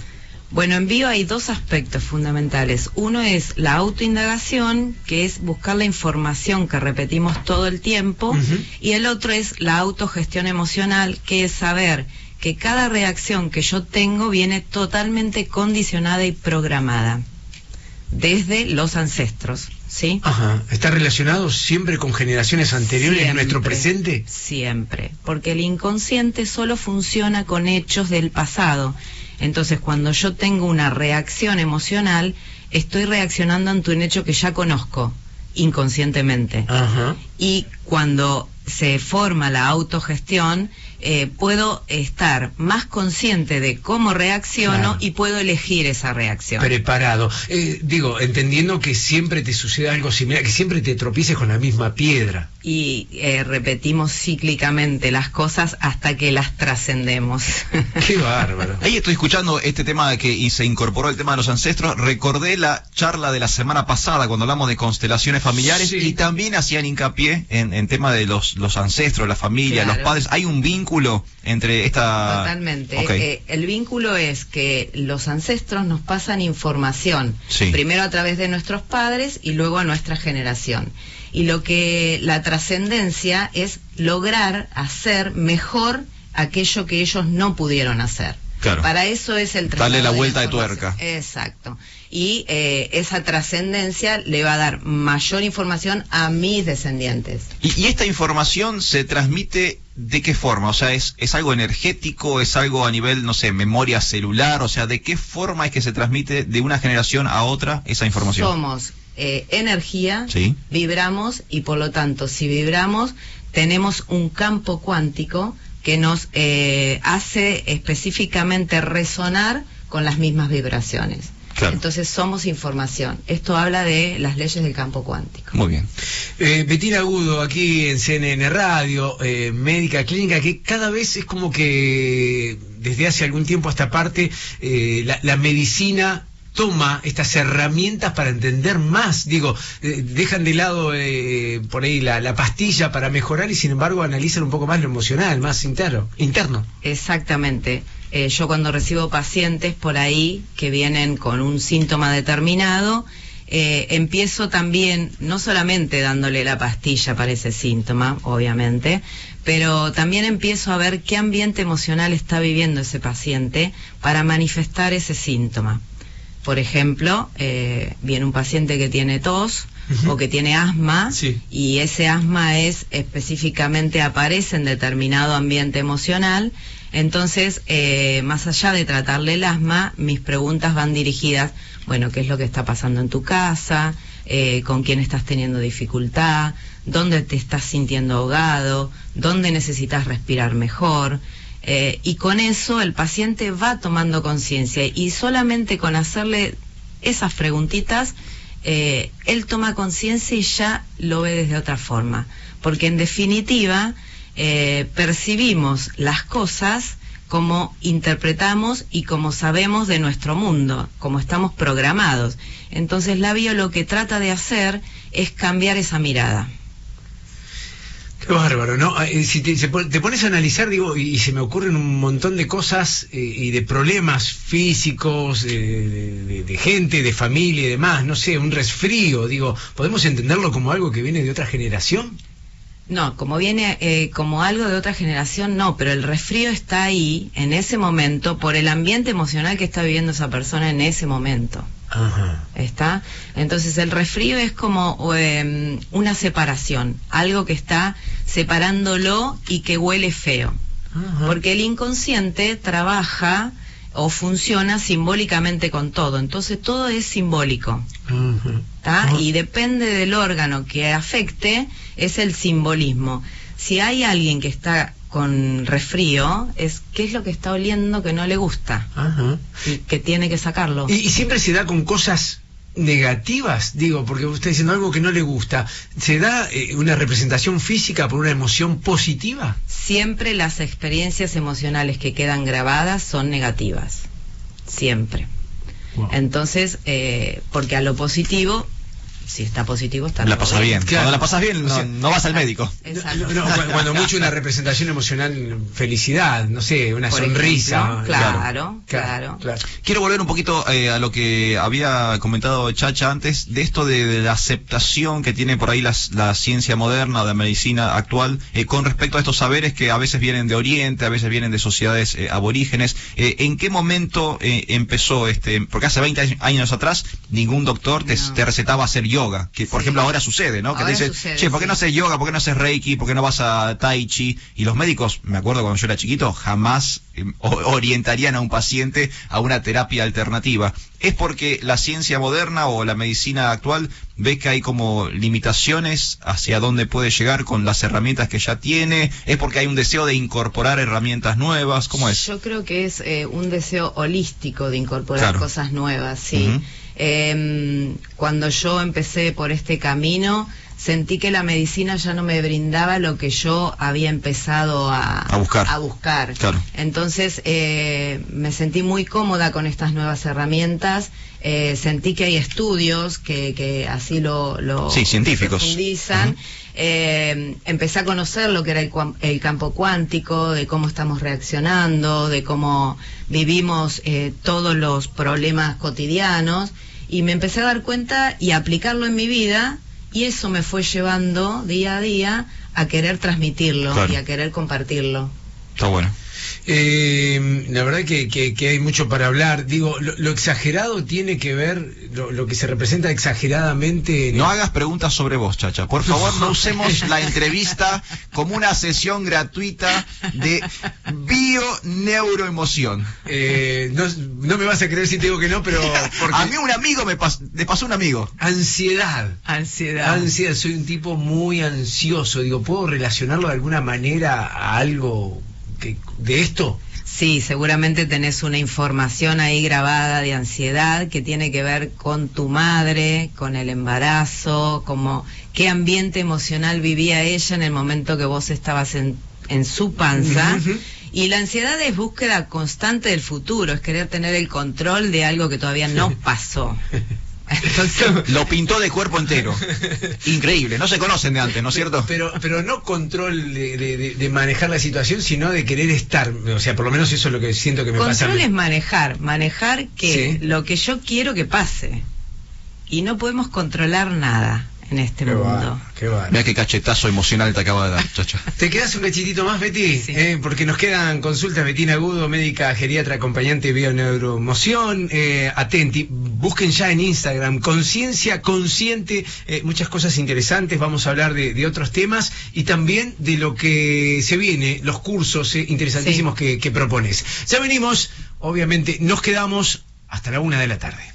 Bueno, en bio hay dos aspectos fundamentales. Uno es la autoindagación, que es buscar la información que repetimos todo el tiempo, y el otro es la autogestión emocional, que es saber que cada reacción que yo tengo viene totalmente condicionada y programada desde los ancestros, ¿sí? Ajá. ¿Está relacionado siempre con generaciones anteriores en Siempre, nuestro presente? Siempre, porque el inconsciente solo funciona con hechos del pasado. Entonces, cuando yo tengo una reacción emocional, estoy reaccionando ante un hecho que ya conozco inconscientemente. Ajá. Y cuando se forma la autogestión, eh, puedo estar más consciente de cómo reacciono Claro. y puedo elegir esa reacción. Preparado. Eh, digo, entendiendo que siempre te sucede algo similar, que siempre te tropieces con la misma piedra. y eh, repetimos cíclicamente las cosas hasta que las trascendemos. Qué bárbaro. Ahí estoy escuchando este tema de que y se incorporó el tema de los ancestros. Recordé la charla de la semana pasada cuando hablamos de constelaciones familiares y también hacían hincapié en, en tema de los, los ancestros, la familia, Claro. los padres. Hay un vínculo entre esta. Totalmente. Eh, el vínculo es que los ancestros nos pasan información, Sí. primero a través de nuestros padres y luego a nuestra generación. Y lo que la trascendencia es lograr hacer mejor aquello que ellos no pudieron hacer. Claro. Para eso es el Darle la vuelta de tuerca. Exacto. Y eh, esa trascendencia le va a dar mayor información a mis descendientes. Y, y esta información se transmite de qué forma? O sea, ¿es, ¿es algo energético? ¿Es algo a nivel, no sé, memoria celular? O sea, ¿de qué forma es que se transmite de una generación a otra esa información? Somos eh, energía, Sí. vibramos y por lo tanto, si vibramos, tenemos un campo cuántico que nos eh, hace específicamente resonar con las mismas vibraciones. Entonces somos información. Esto habla de las leyes del campo cuántico. Muy bien. Eh, Betina Agudo, aquí en CNN Radio, eh, médica clínica, que cada vez es como que desde hace algún tiempo a esta parte eh, la, la medicina toma estas herramientas para entender más, digo, eh, dejan de lado eh, por ahí la, la pastilla para mejorar y sin embargo analizan un poco más lo emocional, más interno. interno. Exactamente. Eh, yo cuando recibo pacientes por ahí que vienen con un síntoma determinado, eh, empiezo también, no solamente dándole la pastilla para ese síntoma, obviamente, pero también empiezo a ver qué ambiente emocional está viviendo ese paciente para manifestar ese síntoma. Por ejemplo, eh, viene un paciente que tiene tos o que tiene asma y ese asma es específicamente aparece en determinado ambiente emocional. Entonces, eh, más allá de tratarle el asma, mis preguntas van dirigidas, bueno, ¿qué es lo que está pasando en tu casa? Eh, ¿Con quién estás teniendo dificultad? ¿Dónde te estás sintiendo ahogado? ¿Dónde necesitas respirar mejor? Eh, y con eso el paciente va tomando conciencia y solamente con hacerle esas preguntitas, él toma conciencia y ya lo ve desde otra forma. Porque en definitiva, eh, percibimos las cosas como interpretamos y como sabemos de nuestro mundo, como estamos programados. Entonces la bio lo que trata de hacer es cambiar esa mirada. Qué bárbaro, ¿no? Eh, Si te, te pones a analizar, digo, y, se me ocurren un montón de cosas eh, y de problemas físicos, de gente, de familia y demás, no sé, un resfrío, digo, ¿podemos entenderlo como algo que viene de otra generación? No, como viene eh, como algo de otra generación, no, pero el resfrío está ahí en ese momento por el ambiente emocional que está viviendo esa persona en ese momento. ¿Está? Entonces el resfrío es como eh, una separación, algo que está separándolo y que huele feo. Porque el inconsciente trabaja o funciona simbólicamente con todo, entonces todo es simbólico. ¿tá? Y depende del órgano que afecte, es el simbolismo. Si hay alguien que está con resfrío, es qué es lo que está oliendo que no le gusta y que tiene que sacarlo. Y, y siempre se da con cosas negativas, digo, porque usted diciendo algo que no le gusta, ¿se da eh, una representación física por una emoción positiva? Siempre las experiencias emocionales que quedan grabadas son negativas. Siempre. Entonces, eh, porque a lo positivo si está positivo está La pasas bien. Claro. Cuando la pasas bien, O sea, no, no vas al médico. Exacto. No, cu- cuando mucho una representación emocional, felicidad, no sé, una Por sonrisa. ejemplo, claro, claro. Quiero volver un poquito eh, a lo que había comentado Chacha antes, de esto de, de la aceptación que tiene por ahí las- la, ciencia moderna, la medicina actual, eh, con respecto a estos saberes que a veces vienen de Oriente, a veces vienen de sociedades eh, aborígenes. Eh, ¿En qué momento eh, empezó este? Porque hace 20 años- años atrás ningún doctor te, te recetaba hacer yoga, que por ejemplo ahora sucede, ¿no? Que te dicen, sucede, che, ¿por qué sí. no haces yoga? ¿Por qué no haces reiki? ¿Por qué no vas a tai chi? Y los médicos, me acuerdo cuando yo era chiquito, jamás eh, orientarían a un paciente a una terapia alternativa. ¿Es porque la ciencia moderna o la medicina actual ve que hay como limitaciones hacia dónde puede llegar con las herramientas que ya tiene? ¿Es porque hay un deseo de incorporar herramientas nuevas? ¿Cómo es? Yo creo que es eh, un deseo holístico de incorporar Claro. cosas nuevas, sí. Em, cuando yo empecé por este camino, sentí que la medicina ya no me brindaba lo que yo había empezado a, A buscar. a buscar. Claro. Entonces eh, me sentí muy cómoda con estas nuevas herramientas. Eh, sentí que hay estudios que, que así lo, lo Sí, científicos. profundizan. Eh, empecé a conocer lo que era el, el campo cuántico, de cómo estamos reaccionando, de cómo vivimos eh, todos los problemas cotidianos y me empecé a dar cuenta y a aplicarlo en mi vida y eso me fue llevando día a día a querer transmitirlo Claro. y a querer compartirlo. Está bueno. Eh, la verdad que, que- que hay mucho para hablar. Digo, lo, lo exagerado tiene que ver, lo, lo que se representa exageradamente. en No el- hagas preguntas sobre vos, Chacha. Por favor, no usemos la entrevista como una sesión gratuita de bio-neuroemoción. Eh, no, no me vas a creer si te digo que no, pero... porque- A mí un amigo me, pas- me pasó un amigo. Ansiedad. Ansiedad. Ansiedad, soy un tipo muy ansioso. Digo, ¿puedo relacionarlo de alguna manera a algo que, de esto? Sí, seguramente tenés una información ahí grabada de ansiedad que tiene que ver con tu madre, con el embarazo, como qué ambiente emocional vivía ella en el momento que vos estabas en, en su panza. Y la ansiedad es búsqueda constante del futuro, es querer tener el control de algo que todavía no pasó. Lo pintó de cuerpo entero. Increíble. No se conocen de antes, ¿no es cierto? Pero, pero no control de, de- manejar la situación, sino de querer estar. O sea, por lo menos eso es lo que siento que me pasa. a Control es manejar, manejar que Sí. lo que yo quiero que pase. Y no podemos controlar nada en este Qué mundo. qué. Mira qué cachetazo emocional te acaba de dar, Chacha. ¿Te quedas un cachitito más, Betty? Eh, porque nos quedan consultas. Betina Agudo, médica geriatra, acompañante de bioneuromoción. Eh, atenti, busquen ya en Instagram, conciencia consciente, eh, muchas cosas interesantes. Vamos a hablar de, de otros temas y también de lo que se viene, los cursos eh, interesantísimos que, que propones. Ya venimos, obviamente, nos quedamos hasta la una de la tarde.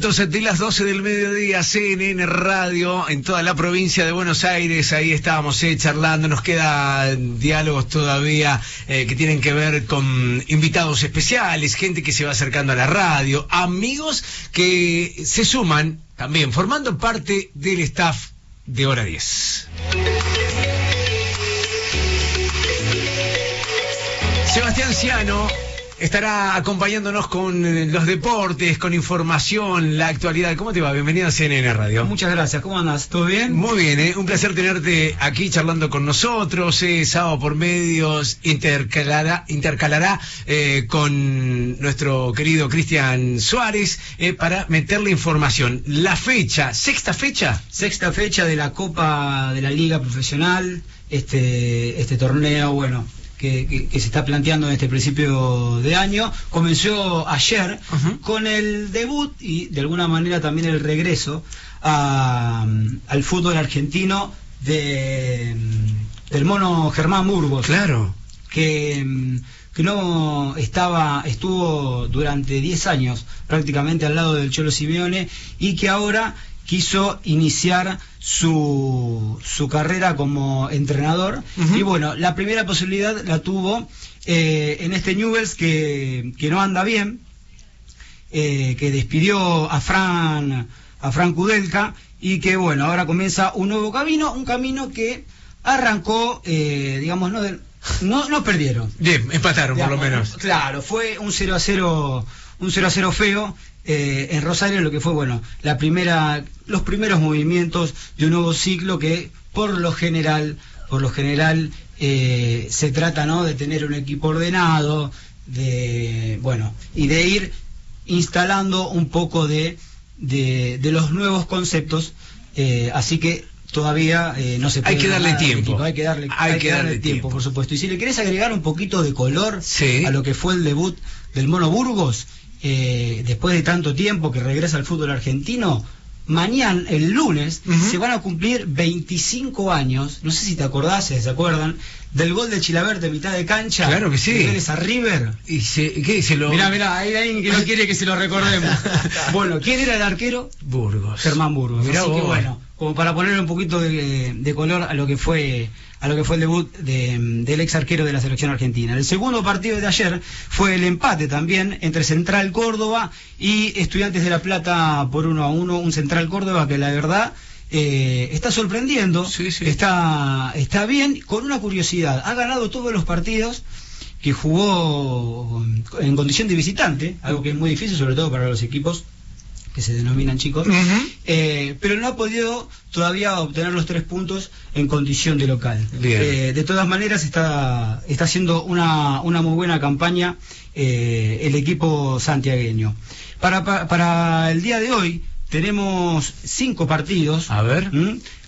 Minutos de las 12 del mediodía, CNN Radio, en toda la provincia de Buenos Aires, ahí estábamos eh, charlando, nos quedan diálogos todavía eh, que tienen que ver con invitados especiales, gente que se va acercando a la radio, amigos que se suman también, formando parte del staff de Hora 10. Sebastián Ciano estará acompañándonos con eh, los deportes, con información, la actualidad. ¿Cómo te va? Bienvenido a CNN Radio. Muchas gracias, ¿cómo andas? ¿Todo bien? Muy bien, ¿eh? un placer tenerte aquí charlando con nosotros. Eh, sábado por medios intercalará, intercalará eh, con nuestro querido Cristian Suárez eh, para meterle información. La fecha, sexta fecha. Sexta fecha de la Copa de la Liga Profesional, este, este torneo, bueno, que, que- que se está planteando en este principio de año. Comenzó ayer con el debut y de alguna manera también el regreso a- al fútbol argentino de, del mono Germán Burgos. Claro. Que, que no estaba, estuvo durante 10 años prácticamente al lado del Cholo Simeone y que ahora quiso iniciar su, su carrera como entrenador. Y bueno, la primera posibilidad la tuvo eh, en este Newells que, que no anda bien, eh, que despidió a Fran, a Fran Kudelka y que bueno, ahora comienza un nuevo camino, un camino que arrancó, eh, digamos, no, del- no, no perdieron. Bien, empataron por lo menos. Claro, fue un 0 a 0, un 0 a 0 feo eh, en Rosario, lo que fue bueno, la primera, los primeros movimientos de un nuevo ciclo que por lo general, por lo general eh, se trata, ¿no? De tener un equipo ordenado, de bueno y de ir instalando un poco de de, de los nuevos conceptos, eh, así que todavía eh, no se Hay puede que darle tiempo. equipo, hay que darle, Hay que darle tiempo, por supuesto. Y si le querés agregar un poquito de color Sí. a lo que fue el debut del Mono Burgos, eh, después de tanto tiempo que regresa al fútbol argentino, mañana, el lunes, se van a cumplir 25 años, no sé si te acordás, si se acuerdan, del gol de Chilabert de mitad de cancha. Claro que sí. a River. Y se, ¿qué? Se lo... Mirá, mirá, hay alguien que no quiere que se lo recordemos. bueno, ¿quién era el arquero? Burgos. Germán Burgos. Mirá Así que bueno, como para ponerle un poquito de, de color a lo que fue a lo que fue el debut de- del ex arquero de la selección argentina. El segundo partido de ayer fue el empate también entre Central Córdoba y Estudiantes de La Plata por uno a uno. Un Central Córdoba que la verdad eh, está sorprendiendo, está está bien. Con una curiosidad, ha ganado todos los partidos que jugó en condición de visitante, algo que es muy difícil, sobre todo para los equipos que se denominan chicos, eh, pero no ha podido todavía obtener los tres puntos en condición de local. Eh, de todas maneras está, está haciendo una, una muy buena campaña eh, el equipo santiagueño. Para, pa- para el día de hoy tenemos cinco partidos. A ver.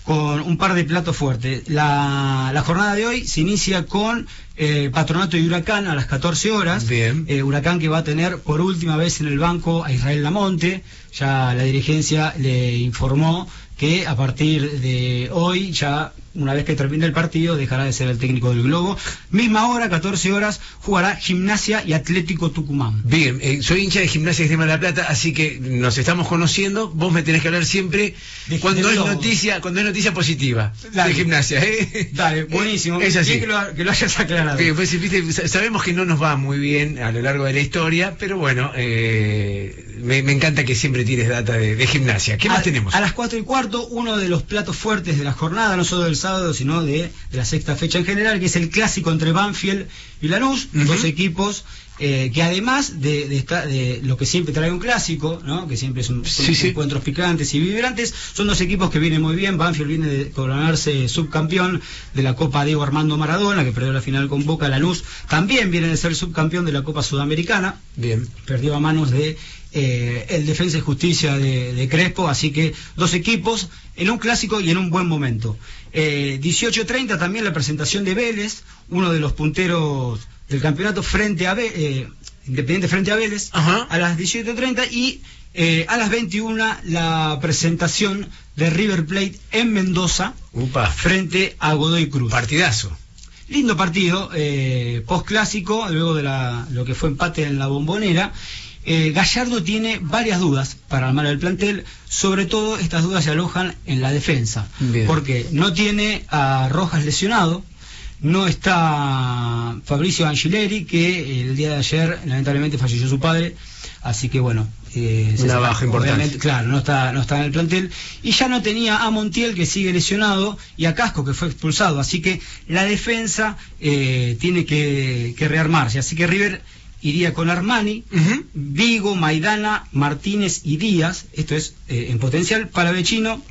Con un par de platos fuertes. La, la jornada de hoy se inicia con eh, Patronato y Huracán a las 14 horas. Bien. Eh, Huracán que va a tener por última vez en el banco a Israel Lamonte. Ya la dirigencia le informó que a partir de hoy, ya una vez que termine el partido, dejará de ser el técnico del Globo. Misma hora, 14 horas, jugará Gimnasia y Atlético Tucumán. Bien, eh, soy hincha de Gimnasia Extrema de la Plata, así que nos estamos conociendo. Vos me tenés que hablar siempre cuando de es Lobos. noticia, cuando es noticia positiva Dale. de gimnasia. ¿eh? Dale, buenísimo. Es así. Bien que lo, que lo hayas aclarado. Pues, viste, sabemos que no nos va muy bien a lo largo de la historia, pero bueno, eh, me, me encanta que siempre tires data de, de gimnasia. ¿Qué más tenemos? A las 4 y cuarto, uno de los platos fuertes de la jornada, no solo del sábado, sino de, de la sexta fecha en general, que es el clásico entre Banfield y Lanús, dos equipos eh, que además de, de esta- de lo que siempre trae un clásico, ¿no? que siempre son, son Sí, sí. encuentros picantes y vibrantes, son dos equipos que vienen muy bien. Banfield viene de coronarse subcampeón de la Copa Diego Armando Maradona, que perdió la final con Boca. Lanús también viene de ser subcampeón de la Copa Sudamericana Bien. perdió a manos de eh, el Defensa y Justicia de, de Crespo, así que dos equipos en un clásico y en un buen momento. Eh, 18.30 también la presentación de Vélez, uno de los punteros del campeonato frente a Ve- eh, Independiente frente a Vélez, a las 18.30 y eh, a las 21 la presentación de River Plate en Mendoza frente a Godoy Cruz. Partidazo. Lindo partido, eh, post clásico, luego de la- lo que fue empate en la bombonera. Eh, Gallardo tiene varias dudas para armar el plantel, sobre todo estas dudas se alojan en la defensa, Bien. porque no tiene a Rojas lesionado, no está Fabricio Angileri, que el día de ayer lamentablemente falleció su padre, así que bueno, eh, Una baja importante. Claro, no está, no está en el plantel. Y ya no tenía a Montiel, que sigue lesionado, y a Casco, que fue expulsado. Así que la defensa eh, tiene que, que rearmarse. Así que River iría con Armani, Vigo, Maidana, Martínez y Díaz, esto es eh, en potencial, Palavecino,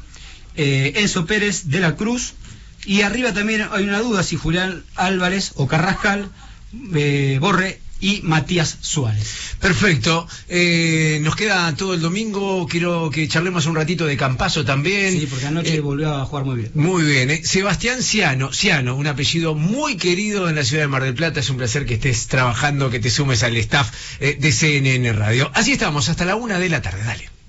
eh, Enzo Pérez de la Cruz, y arriba también hay una duda si Julián Álvarez o Carrascal, eh, Borre y Matías Suárez. Perfecto. Eh, nos queda todo el domingo. Quiero que charlemos un ratito de Campazo también. Sí, porque anoche Eh, volvió a jugar muy bien. Muy bien, eh. Sebastián Ciano, Ciano, un apellido muy querido en la ciudad de Mar del Plata. Es un placer que estés trabajando, que te sumes al staff eh, de CNN Radio. Así estamos, hasta la una de la tarde. Dale.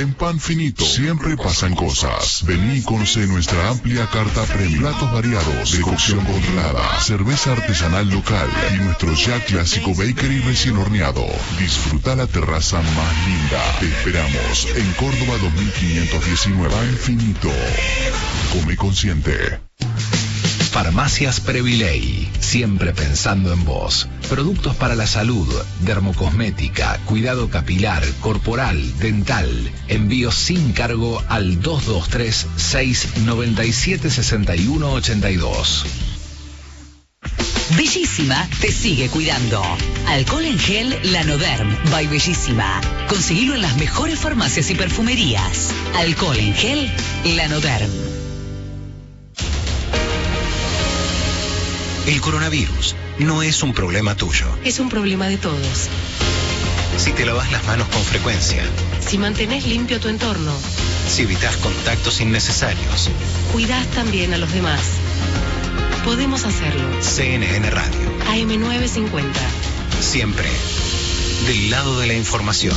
En Pan Finito siempre pasan cosas. Vení y conoce nuestra amplia carta premium. Platos variados, de cocción controlada, cerveza artesanal local y nuestro ya clásico bakery recién horneado. Disfruta la terraza más linda. Te esperamos en Córdoba 2519. Pan Finito. Come consciente. Farmacias Previley, siempre pensando en vos. Productos para la salud, dermocosmética, cuidado capilar, corporal, dental. Envío sin cargo al 223 697 6182. Bellísima te sigue cuidando. Alcohol en gel Lanoderm by Bellísima. Conseguilo en las mejores farmacias y perfumerías. Alcohol en gel Lanoderm. El coronavirus no es un problema tuyo. Es un problema de todos. Si te lavas las manos con frecuencia, Si mantenés limpio tu entorno, si evitas contactos innecesarios, cuidás también a los demás. Podemos hacerlo. CNN Radio, AM950. siempre del lado de la información.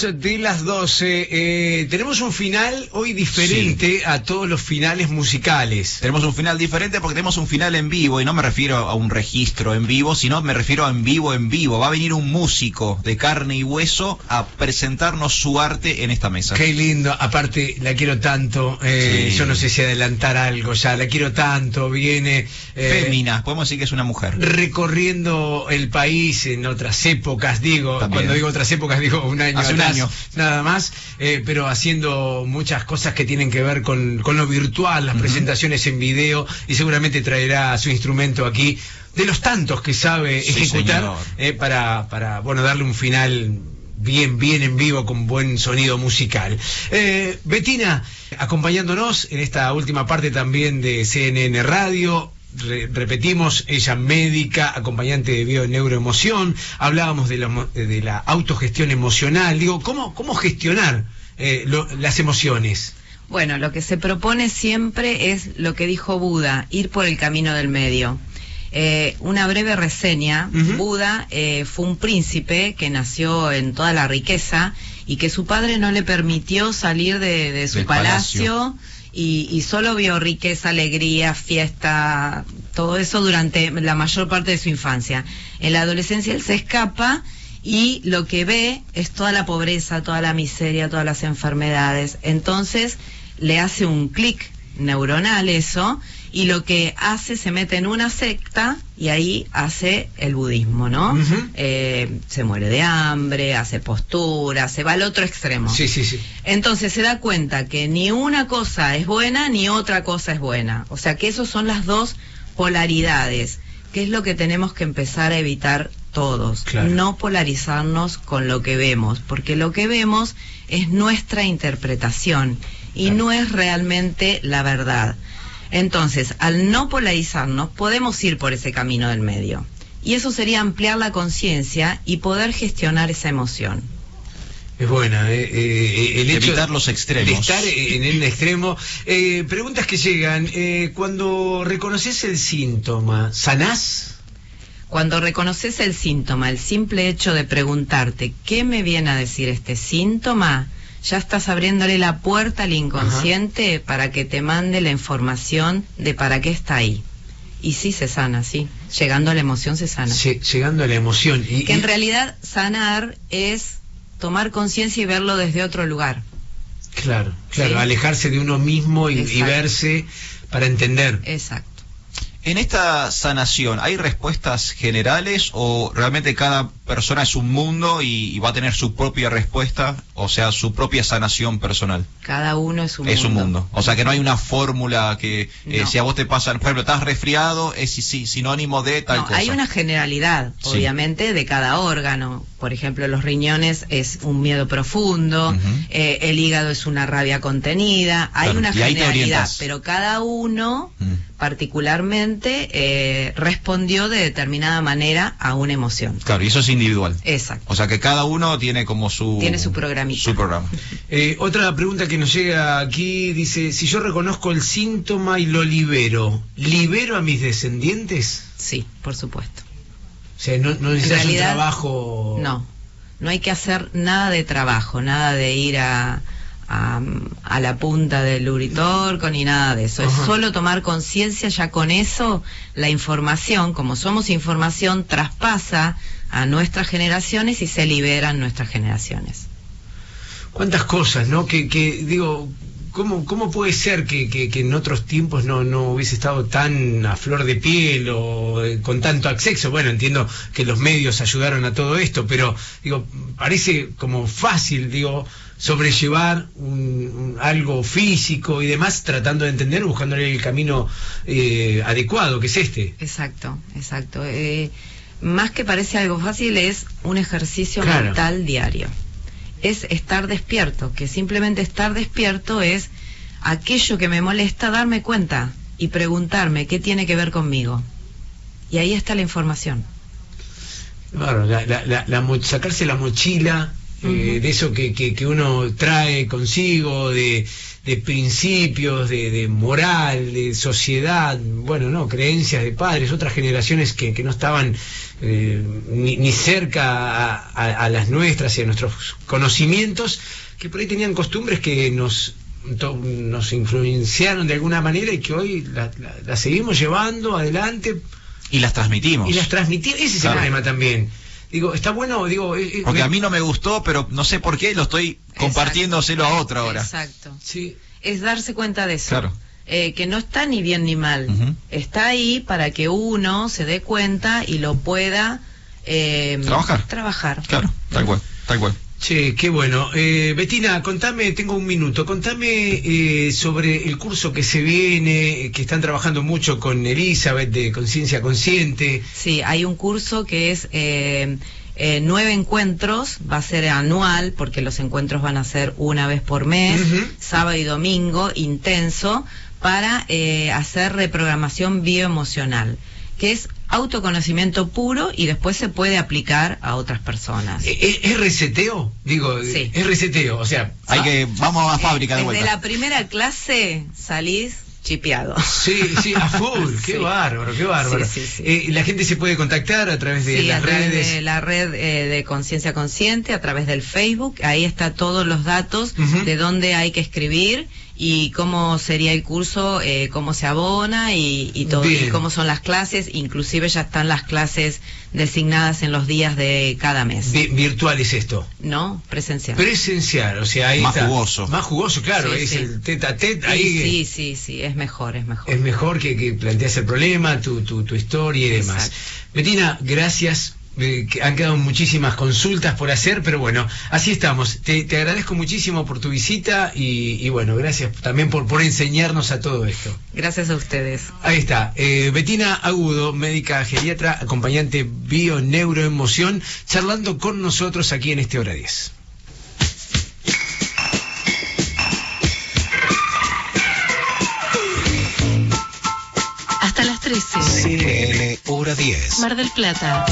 De las 12. eh, tenemos un final hoy diferente a todos los finales musicales. Tenemos un final diferente porque tenemos un final en vivo y no me refiero a un registro en vivo, sino me refiero a en vivo en vivo. Va a venir un músico de carne y hueso a presentarnos su arte en esta mesa. Qué lindo, aparte la quiero tanto, eh, Sí. yo no sé si adelantar algo ya, la quiero tanto, viene eh, Fémina, podemos decir que es una mujer. recorriendo el país en otras épocas, digo, También. cuando digo otras épocas digo un año Hace un atrás, año. nada más, eh, pero haciendo muchas cosas que tienen que ver con, con lo virtual, las presentaciones en video y seguramente traerá su instrumento aquí de los tantos que sabe Sí, ejecutar eh, para, para bueno darle un final bien, bien en vivo con buen sonido musical. Eh, Betina, acompañándonos en esta última parte también de CNN Radio. Re- repetimos, ella médica, acompañante de bio-neuroemoción, hablábamos de la, mo- de la autogestión emocional, digo, ¿cómo, cómo gestionar eh, lo- las emociones? Bueno, lo que se propone siempre es lo que dijo Buda, ir por el camino del medio. Eh, una breve reseña. Buda eh, fue un príncipe que nació en toda la riqueza y que su padre no le permitió salir de, de su palacio. Y, y solo vio riqueza, alegría, fiesta, todo eso durante la mayor parte de su infancia. En la adolescencia él se escapa y lo que ve es toda la pobreza, toda la miseria, todas las enfermedades. Entonces le hace un clic neuronal eso y lo que hace se mete en una secta y ahí hace el budismo, ¿no? Eh, se muere de hambre, hace postura, se va al otro extremo. Sí, sí, sí. Entonces se da cuenta que ni una cosa es buena ni otra cosa es buena. O sea que esas son las dos polaridades, que es lo que tenemos que empezar a evitar todos. Claro. No polarizarnos con lo que vemos, porque lo que vemos es nuestra interpretación y no es realmente la verdad. Entonces, al no polarizarnos, podemos ir por ese camino del medio. Y eso sería ampliar la conciencia y poder gestionar esa emoción. Es buena, eh, eh, el hecho Evitar los extremos. De estar en el extremo. Eh, preguntas que llegan. Eh, cuando reconoces el síntoma, ¿sanás? Cuando reconoces el síntoma, el simple hecho de preguntarte qué me viene a decir este síntoma, ya estás abriéndole la puerta al inconsciente para que te mande la información de para qué está ahí. Y sí se sana, sí. Llegando a la emoción se sana. Lle- llegando a la emoción. Y, Que en y- realidad sanar es tomar conciencia y verlo desde otro lugar. Claro, claro, Sí. alejarse de uno mismo y, y verse para entender. Exacto. En esta sanación, ¿hay respuestas generales o realmente cada persona es un mundo y, va a tener su propia respuesta, o sea, su propia sanación personal? Cada uno es un es un mundo. mundo. O sea, que no hay una fórmula que eh, No. si a vos te pasa, por ejemplo, estás resfriado, es sí, sinónimo de tal No, cosa. hay una generalidad, Sí. obviamente, de cada órgano. Por ejemplo, los riñones es un miedo profundo, eh, el hígado es una rabia contenida. Hay Claro, una generalidad, pero cada uno Mm. particularmente eh, respondió de determinada manera a una emoción. Claro, y eso es individual. Exacto. O sea que cada uno tiene como su... Tiene su programita. Su programa. Eh, otra pregunta que nos llega aquí dice, si yo reconozco el síntoma y lo libero, ¿libero a mis descendientes? Sí, por supuesto. O sea, no, no necesitas un trabajo... No, no hay que hacer nada de trabajo, nada de ir a, a, a la punta del uritorco ni nada de eso. Ajá. Es solo tomar conciencia, ya con eso la información, como somos información, traspasa a nuestras generaciones y se liberan nuestras generaciones. Cuántas cosas, ¿no? Que, que digo, ¿cómo, cómo puede ser que, que- que en otros tiempos no, no hubiese estado tan a flor de piel o eh, con tanto acceso? Bueno, entiendo que los medios ayudaron a todo esto, pero digo, parece como fácil, digo, sobrellevar un- un- algo físico y demás, tratando de entender, buscándole el camino eh, adecuado, que es este. Exacto, exacto. Eh, más que parece algo fácil, es un ejercicio Claro. mental diario. Es estar despierto, que simplemente estar despierto es aquello que me molesta, darme cuenta y preguntarme qué tiene que ver conmigo. Y ahí está la información. Claro, la, la- la- sacarse la mochila eh, de eso que, que- que uno trae consigo, de, de principios, de, de moral, de sociedad, bueno, no, creencias de padres, otras generaciones que, que no estaban eh, ni, ni cerca a, a- a las nuestras y a nuestros conocimientos, que por ahí tenían costumbres que nos to- nos influenciaron de alguna manera y que hoy la, la- la seguimos llevando adelante Y las transmitimos. y las transmitimos. Ese es Claro. el problema también. Digo, está bueno, digo. eh, eh, Porque me- a mí no me gustó, pero no sé por qué lo estoy compartiéndoselo a otra ahora. Exacto. Sí. Es darse cuenta de eso. Claro. Eh, que no está ni bien ni mal. Está ahí para que uno se dé cuenta y lo pueda eh, Trabajar. trabajar. Claro, tal cual, tal cual. Che, qué bueno. Eh, Betina, contame, tengo un minuto, contame eh, sobre el curso que se viene, que están trabajando mucho con Elizabeth de Conciencia Consciente. Sí, hay un curso que es eh, eh, nueve encuentros, va a ser anual, porque los encuentros van a ser una vez por mes, sábado y domingo, intenso, para eh, hacer reprogramación bioemocional, que es autoconocimiento puro y después se puede aplicar a otras personas. Eh, eh, ¿Es reseteo? Digo, eh, Sí. es reseteo, o sea... Hay que, vamos a fábrica de Desde vuelta. la primera clase salís chipeado. Sí, sí, a full, qué Sí. bárbaro, qué bárbaro. Sí, sí. Eh, la gente se puede contactar a través de Sí, las a través redes. de la red eh, de conciencia consciente, a través del Facebook, ahí está todos los datos de dónde hay que escribir y cómo sería el curso, eh, cómo se abona y, y todo, Bien. y cómo son las clases, inclusive ya están las clases designadas en los días de cada mes. Vi- virtual es esto. ¿No? Presencial. Presencial, o sea, ahí Más está. jugoso. Más jugoso, claro, Sí, es sí. el tete a tete, Sí, ahí sí, sí, sí, es mejor, es mejor. es mejor que, que planteas el problema, tu, tu, tu historia y demás. Exacto. Betina, gracias. Eh, que han quedado muchísimas consultas por hacer, pero bueno, así estamos. Te, te agradezco muchísimo por tu visita y, y bueno, gracias también por, por enseñarnos a todo esto. Gracias a ustedes. Ahí está, eh, Betina Agudo, médica geriatra, acompañante bio-neuroemoción, charlando con nosotros aquí en este Hora 10. Hora 10. Mar del Plata.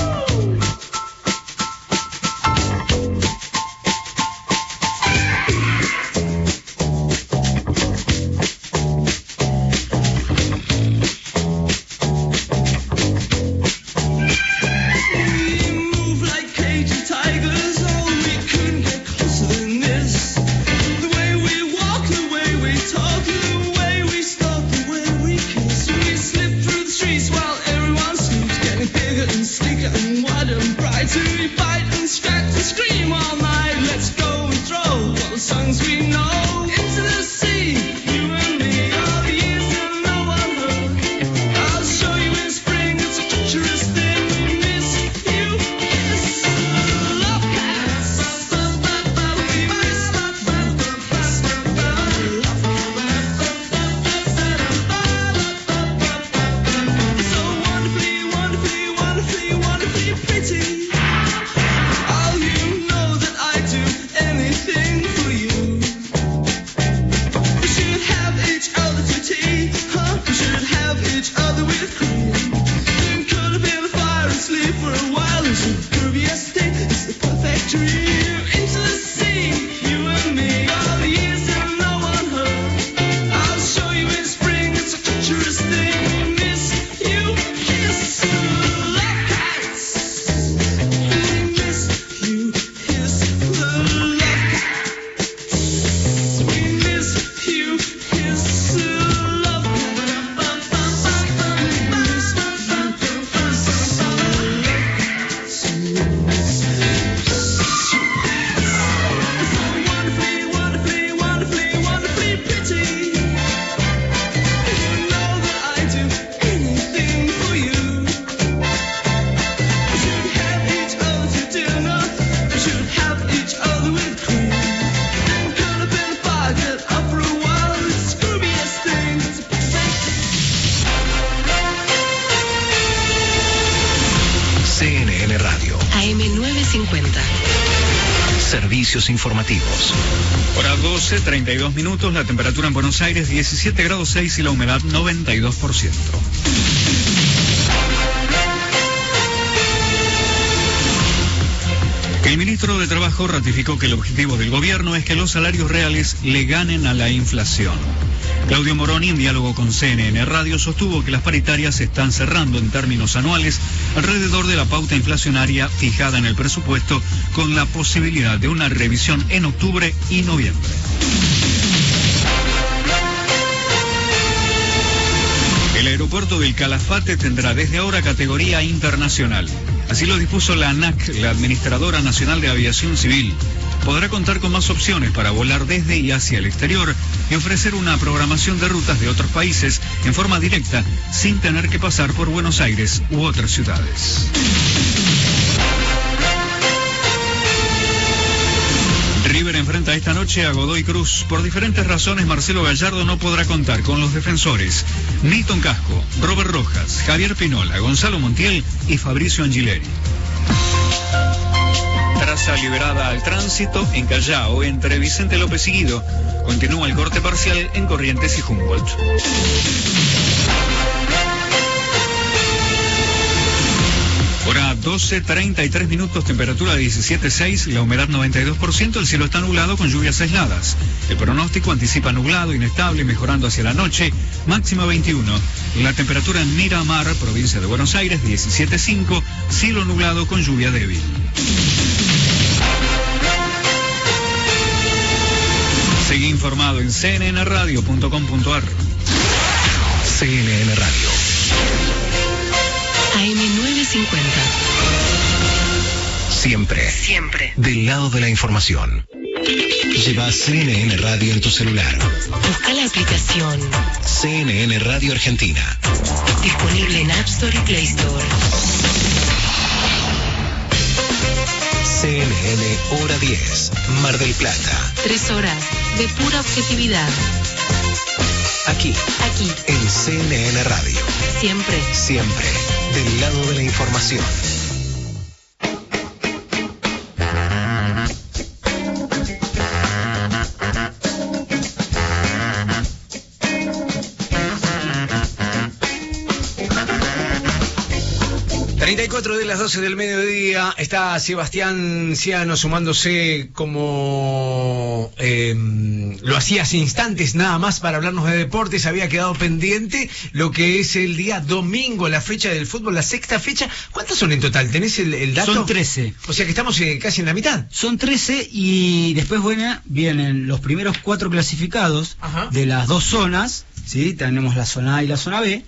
Informativos. Hora 12, 32 minutos, la temperatura en Buenos Aires 17 grados 6 y la humedad 92%. El ministro de Trabajo ratificó que el objetivo del gobierno es que los salarios reales le ganen a la inflación. Claudio Moroni, en diálogo con CNN Radio, sostuvo que las paritarias se están cerrando en términos anuales alrededor de la pauta inflacionaria fijada en el presupuesto, con la posibilidad de una revisión en octubre y noviembre. El aeropuerto del Calafate tendrá desde ahora categoría internacional. Así lo dispuso la ANAC, la Administradora Nacional de Aviación Civil. Podrá contar con más opciones para volar desde y hacia el exterior y ofrecer una programación de rutas de otros países en forma directa sin tener que pasar por Buenos Aires u otras ciudades. River enfrenta esta noche a Godoy Cruz. Por diferentes razones, Marcelo Gallardo no podrá contar con los defensores Nilton Casco, Robert Rojas, Javier Pinola, Gonzalo Montiel y Fabricio Angileri. Traza liberada al tránsito en Callao entre Vicente López y Guido. Continúa el corte parcial en Corrientes y Humboldt. Hora 12, 33 minutos, temperatura 17.6, la humedad 92%, el cielo está nublado con lluvias aisladas. El pronóstico anticipa nublado, inestable, mejorando hacia la noche, máxima 21. La temperatura en Miramar, provincia de Buenos Aires, 17.5, cielo nublado con lluvia débil. Seguí informado en cnnradio.com.ar. CNN AM950. Siempre. Siempre. Del lado de la información. Lleva CNN Radio en tu celular. Busca la aplicación. CNN Radio Argentina. Disponible en App Store y Play Store. CNN Hora 10. Mar del Plata. Tres horas de pura objetividad. Aquí. Aquí. En CNN Radio. Siempre. Siempre. Del lado de la información. Las 12 del mediodía está Sebastián Ciano sumándose como eh, lo hacía hace instantes nada más para hablarnos de deportes. Había quedado pendiente lo que es el día domingo, la fecha del fútbol, la sexta fecha. ¿Cuántas son en total? ¿Tenés el, el dato? Son 13. O sea que estamos eh, casi en la mitad. Son 13 y después buena, vienen los primeros cuatro clasificados de las dos zonas, ¿sí? tenemos la zona A y la zona B.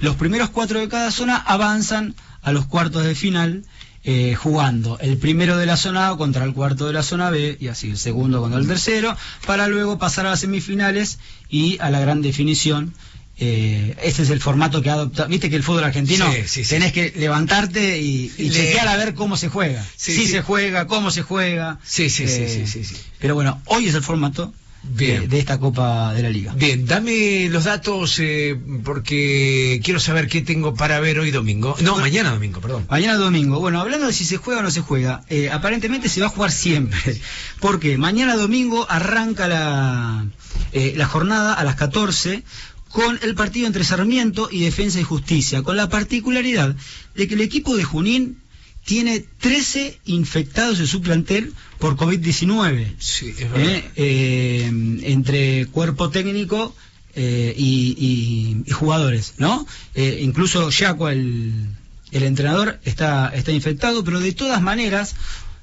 Los primeros cuatro de cada zona avanzan a los cuartos de final eh, jugando el primero de la zona A contra el cuarto de la zona B y así el segundo contra el tercero para luego pasar a las semifinales y a la gran definición. Eh, este es el formato que ha adoptado. Viste que el fútbol argentino Sí, sí, sí. tenés que levantarte y, y Le- chequear a ver cómo se juega. Sí, si sí. se juega, cómo se juega. Sí, sí, sí, Eh, sí, sí, sí. Pero bueno, hoy es el formato Bien. de esta Copa de la Liga. Bien, dame los datos eh, porque quiero saber qué tengo para ver hoy domingo. No, mañana domingo, perdón. Mañana domingo. Bueno, hablando de si se juega o no se juega, eh, aparentemente se va a jugar siempre. Porque mañana domingo arranca la, eh, la jornada a las 14 con el partido entre Sarmiento y Defensa y Justicia, con la particularidad de que el equipo de Junín tiene 13 infectados en su plantel por COVID-19. Sí, es Eh, eh, entre cuerpo técnico eh, y, y- y jugadores, ¿no? Eh, incluso Jaco, el, el entrenador, está, está infectado, pero de todas maneras,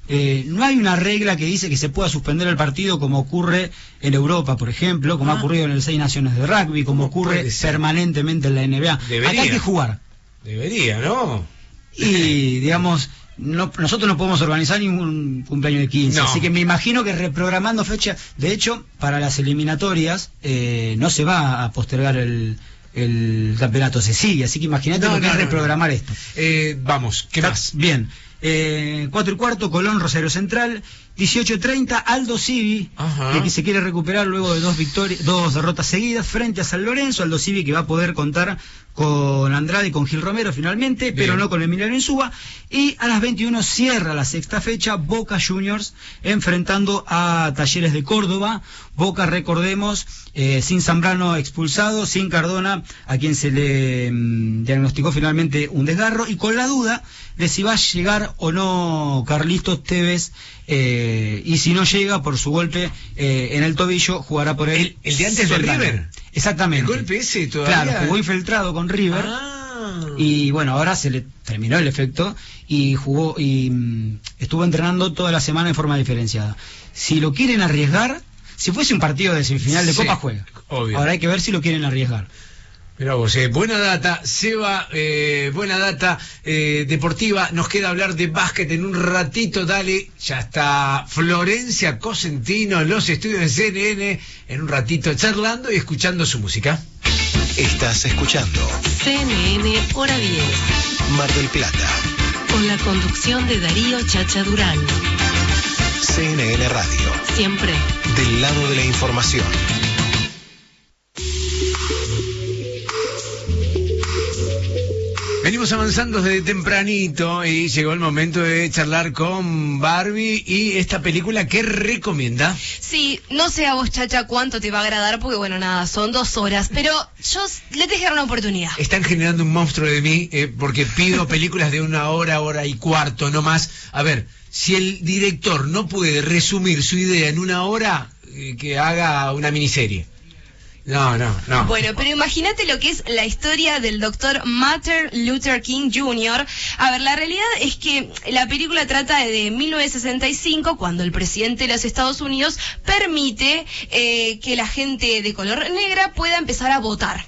eh, no hay una regla que dice que se pueda suspender el partido como ocurre en Europa, por ejemplo, como ha ocurrido en el Seis Naciones de Rugby, como ocurre permanentemente en la NBA. Debería. Acá hay que jugar. Debería, ¿no? Y, digamos, no, nosotros no podemos organizar ningún cumpleaños de 15. No. Así que me imagino que reprogramando fecha. De hecho, para las eliminatorias eh, no se va a postergar el, el campeonato, se sigue. Así que imagínate No, lo que es reprogramar esto. Eh, vamos, ¿qué más? Bien. Eh, cuatro y cuarto, Colón, Rosario Central. 18.30 Aldo Civi, que, que se quiere recuperar luego de dos victorias, dos derrotas seguidas frente a San Lorenzo. Aldo Civi que va a poder contar con Andrade y con Gil Romero finalmente, pero no con Emiliano Insúa. Y a las 21 cierra la sexta fecha Boca Juniors enfrentando a Talleres de Córdoba. Boca, recordemos, eh, sin Zambrano expulsado, sin Cardona, a quien se le mm, diagnosticó finalmente un desgarro, y con la duda de si va a llegar o no Carlitos Tevez, eh, y si no llega por su golpe eh, en el tobillo, jugará por él. El- el de antes de Soldano. River. Exactamente. El golpe ese todavía. Claro, jugó infiltrado con River. Ah. Y bueno, ahora se le terminó el efecto y jugó y mm, estuvo entrenando toda la semana en forma diferenciada. Si lo quieren arriesgar, si fuese un partido de semifinal de Sí, Copa juega. obvio. Ahora hay que ver si lo quieren arriesgar. Mirá vos, eh, buena data, Seba, eh, buena data eh, deportiva. Nos queda hablar de básquet en un ratito, dale. Ya está Florencia Cosentino en los estudios de CNN en un ratito charlando y escuchando su música. Estás escuchando CNN Hora 10, Mar del Plata, con la conducción de Darío Chacha Durán. CNN Radio, Siempre. del lado de la información. Venimos avanzando desde tempranito y llegó el momento de charlar con Barbie y esta película que recomienda. Sí, no sé a vos, chacha, cuánto te va a agradar, porque bueno, nada, son dos horas, pero yo le dejé una oportunidad. Están generando un monstruo de mí eh, porque pido películas de una hora, hora y cuarto, no más. A ver, si el director no puede resumir su idea en una hora, eh, que haga una miniserie. No, no, no. Bueno, pero imagínate lo que es la historia del doctor Martin Luther King Jr. A ver, la realidad es que la película trata de 1965, cuando el presidente de los Estados Unidos permite eh, que la gente de color negra pueda empezar a votar.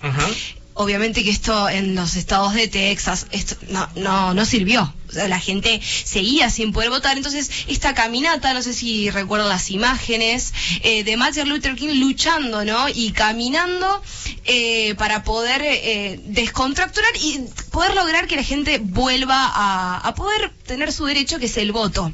Obviamente que esto en los estados de Texas esto no, no, no sirvió. O sea, la gente seguía sin poder votar. Entonces, esta caminata, no sé si recuerdo las imágenes, eh, de Martin Luther King luchando, ¿no? Y caminando eh, para poder eh, descontracturar y poder lograr que la gente vuelva a, a poder tener su derecho, que es el voto.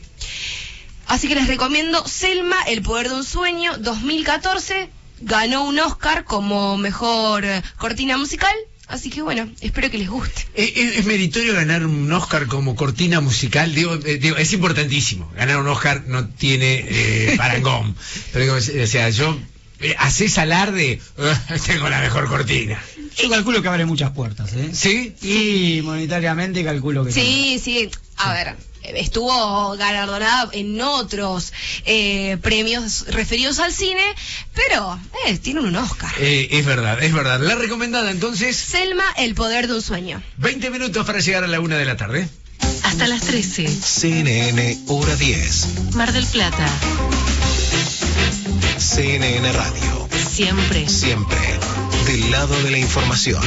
Así que les recomiendo Selma, El Poder de un Sueño, 2014. Ganó un Oscar como mejor eh, cortina musical. Así que bueno, espero que les guste. ¿Es, es- es meritorio ganar un Oscar como cortina musical? Digo, eh, digo, es importantísimo. Ganar un Oscar no tiene eh, parangón. Pero digo, o sea, yo... eh, haces alarde, "Ah, tengo la mejor cortina. Yo calculo que abre muchas puertas, ¿eh? ¿Sí? Y monetariamente calculo que Sí, sí. A ver, estuvo galardonada en otros eh, premios referidos al cine, pero eh, tiene un Oscar. Eh, es verdad, es verdad. La recomendada entonces, Selma, El Poder de un Sueño. 20 minutos para llegar a la una de la tarde. Hasta las 13. CNN Hora 10, Mar del Plata. CNN Radio, Siempre. siempre del lado de la información.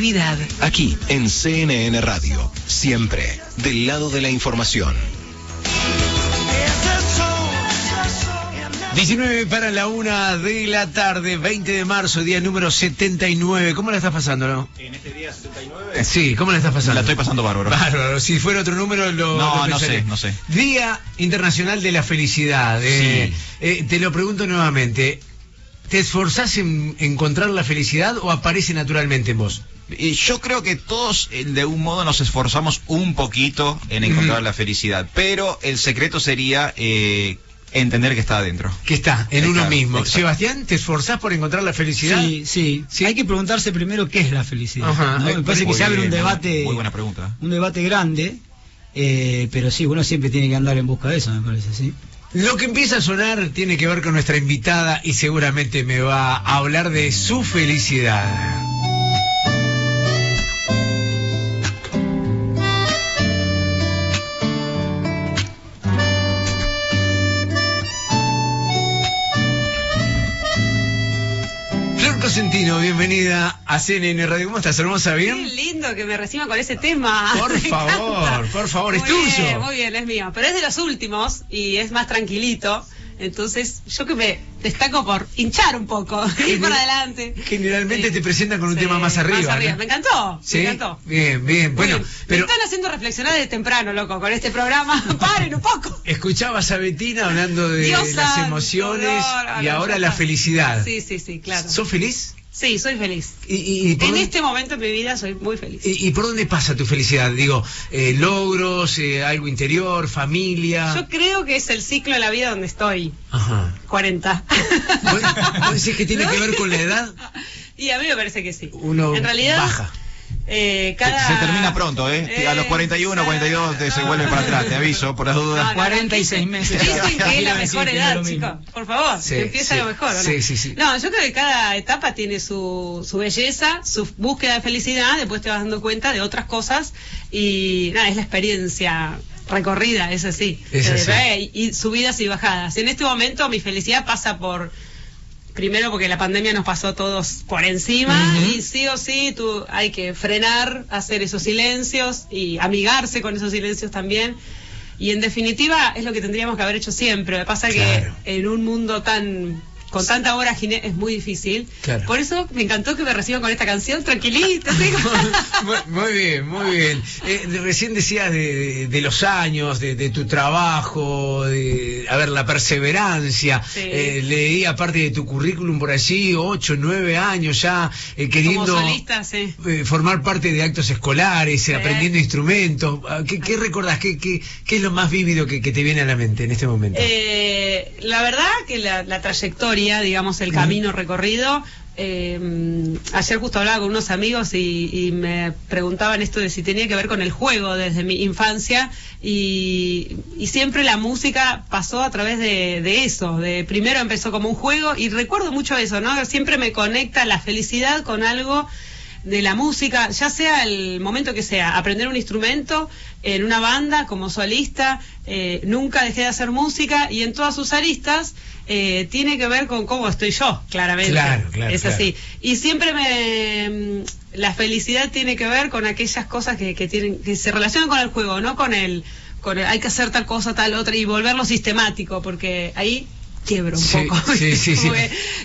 Pura objetividad. Aquí en CNN Radio, siempre del lado de la información. 19 para la una de la tarde, 20 de marzo, día número 79. ¿Cómo la estás pasando, no? En este día 79. Eh, Sí, ¿cómo la estás pasando? La estoy pasando bárbaro. Bárbaro, si fuera otro número lo... No, lo no sé, no sé. Día Internacional de la Felicidad. eh, eh, te lo pregunto nuevamente. ¿Te esforzás en encontrar la felicidad o aparece naturalmente en vos? Y yo creo que todos eh, de un modo nos esforzamos un poquito en encontrar la felicidad, pero el secreto sería eh, entender que está adentro. Que está en uno Claro, mismo. exacto. Sebastián, ¿te esforzás por encontrar la felicidad? Sí, sí, Hay que preguntarse primero qué es la felicidad. Ajá. ¿no? Me parece que se abre un debate, Muy buena pregunta. un debate grande, eh, pero sí, uno siempre tiene que andar en busca de eso, me parece, sí. Lo que empieza a sonar tiene que ver con nuestra invitada y seguramente me va a hablar de su felicidad. Bienvenida a CNN Radio. ¿Cómo estás, hermosa? Qué ¿Bien? lindo que me reciban con ese tema. Por Me favor, encanta. por favor, es muy tuyo. Bien, muy bien, es mío. Pero es de los últimos y es más tranquilito. Entonces, yo que me destaco por hinchar un poco, ir para adelante. Generalmente Sí. te presentan con un Sí, tema más arriba. ¿no? Me encantó, ¿Sí? me encantó. Bien, bien. Bueno, bien. pero Me están haciendo reflexionar de temprano, loco, con este programa. Paren un poco. escuchabas a Betina hablando de Dios las emociones y ahora la felicidad. Sí, sí, sí, claro. ¿Sos feliz? Sí, soy feliz. ¿Y, y- y por En dónde, este momento en mi vida soy muy feliz. y- y por dónde pasa tu felicidad? Digo, eh, logros, eh, algo interior, familia. Yo creo que es el ciclo de la vida donde estoy. Ajá. 40. ¿Vos, vos decís que tiene que ver con la edad? Y a mí me parece que sí. Uno en realidad, baja. Eh, cada... Se termina pronto, ¿eh? a los 41, 42 te- se vuelve para atrás, te aviso, por las dudas. No, no, 46 meses. Dicen que es la mejor no edad, chicos. Por favor, Sí, empieza sí. lo mejor. ¿o no? Sí, sí, sí. No, yo creo que cada etapa tiene su, su belleza, su búsqueda de felicidad, después te vas dando cuenta de otras cosas y nada, es la experiencia recorrida, es así. Es así. Eh, y subidas y bajadas. En este momento mi felicidad pasa por primero porque la pandemia nos pasó a todos por encima y sí o sí tú hay que frenar, hacer esos silencios y amigarse con esos silencios también. Y en definitiva es lo que tendríamos que haber hecho siempre. Lo que pasa Claro. que en un mundo tan con tanta vorágine es muy difícil. Claro. Por eso me encantó que me reciban con esta canción tranquilita. como- muy, muy bien, muy bien. Eh, recién decías de, de- de los años, de, de tu trabajo, de, a ver, la perseverancia. Sí. Eh, leí aparte de tu currículum por allí, ocho, nueve años ya eh, queriendo solista, sí. eh, formar parte de actos escolares, Sí. aprendiendo instrumentos. Ah, ¿Qué, qué recordás? ¿Qué, qué, qué es lo más vívido que, que te viene a la mente en este momento? Eh, la verdad que la, la trayectoria, digamos, el camino recorrido, eh, ayer justo hablaba con unos amigos y, y me preguntaban esto de si tenía que ver con el juego desde mi infancia y, y siempre la música pasó a través de, de eso, de primero empezó como un juego y recuerdo mucho eso, ¿no? Siempre me conecta la felicidad con algo de la música, ya sea el momento que sea, aprender un instrumento en una banda como solista, eh, nunca dejé de hacer música y en todas sus aristas eh, tiene que ver con cómo estoy yo, claramente. Claro, claro, Es claro. así. Y siempre me mm, la felicidad tiene que ver con aquellas cosas que, que tienen que se relacionan con el juego, no con el con el hay que hacer tal cosa, tal otra y volverlo sistemático, porque ahí quiebro un Sí, poco. sí, sí, sí.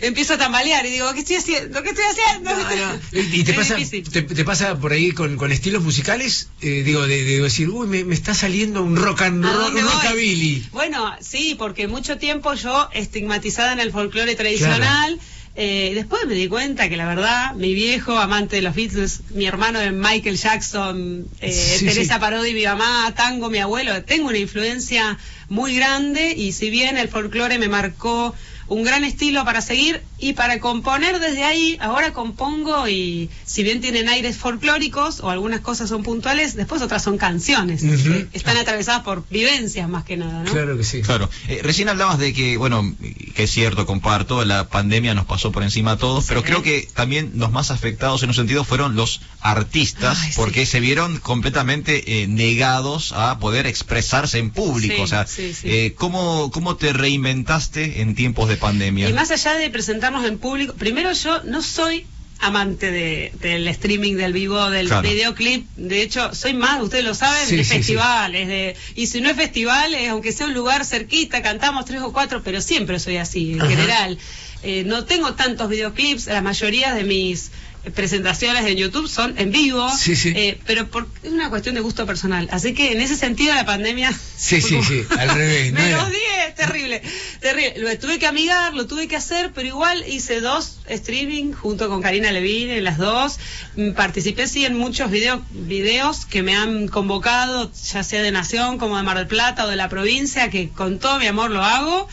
Empiezo a tambalear y digo, ¿qué estoy haciendo? ¿Qué estoy haciendo? ¿Y, y te, Es pasa, te, te pasa por ahí con, con estilos musicales? Eh, digo, de, de decir, uy, me, me está saliendo un rock and ¿A roll, rockabilly. Bueno, sí, porque mucho tiempo yo estigmatizada en el folclore tradicional. Eh, después me di cuenta que la verdad, mi viejo, amante de los Beatles, mi hermano de Michael Jackson, eh, Sí, Teresa sí. Parodi, mi mamá, tango, mi abuelo, tengo una influencia muy grande y si bien el folclore me marcó un gran estilo para seguir y para componer desde ahí, ahora compongo y si bien tienen aires folclóricos o algunas cosas son puntuales, después otras son canciones. Que Están atravesadas por vivencias más que nada, ¿no? Claro que sí. Claro. Eh, recién hablabas de que, bueno, que es cierto, comparto, la pandemia nos pasó por encima a todos, pero creo que también los más afectados en un sentido fueron los artistas, Ay, sí. porque se vieron completamente eh, negados a poder expresarse en público. Sí, o sea, sí, sí. eh, ¿cómo, ¿cómo te reinventaste en tiempos de pandemia? Y más allá de presentarnos en público, primero yo no soy amante de, del streaming, del vivo, del Claro. videoclip. De hecho, soy más, ustedes lo saben, Sí, de sí, sí. festivales. De, y si no es festivales, aunque sea un lugar cerquita, cantamos tres o cuatro, pero siempre soy así, en Ajá. general. Eh, no tengo tantos videoclips, la mayoría de mis presentaciones en YouTube son en vivo, Sí, sí. eh, pero por, es una cuestión de gusto personal. Así que en ese sentido la pandemia Sí, sí, sí, al revés. no me era- los odié, terrible, terrible. Lo tuve que amigar, lo tuve que hacer, pero igual hice dos streaming junto con Karina Levine, en las dos. Mm, Participé sí en muchos video- videos que me han convocado, ya sea de Nación como de Mar del Plata o de la provincia, que con todo mi amor lo hago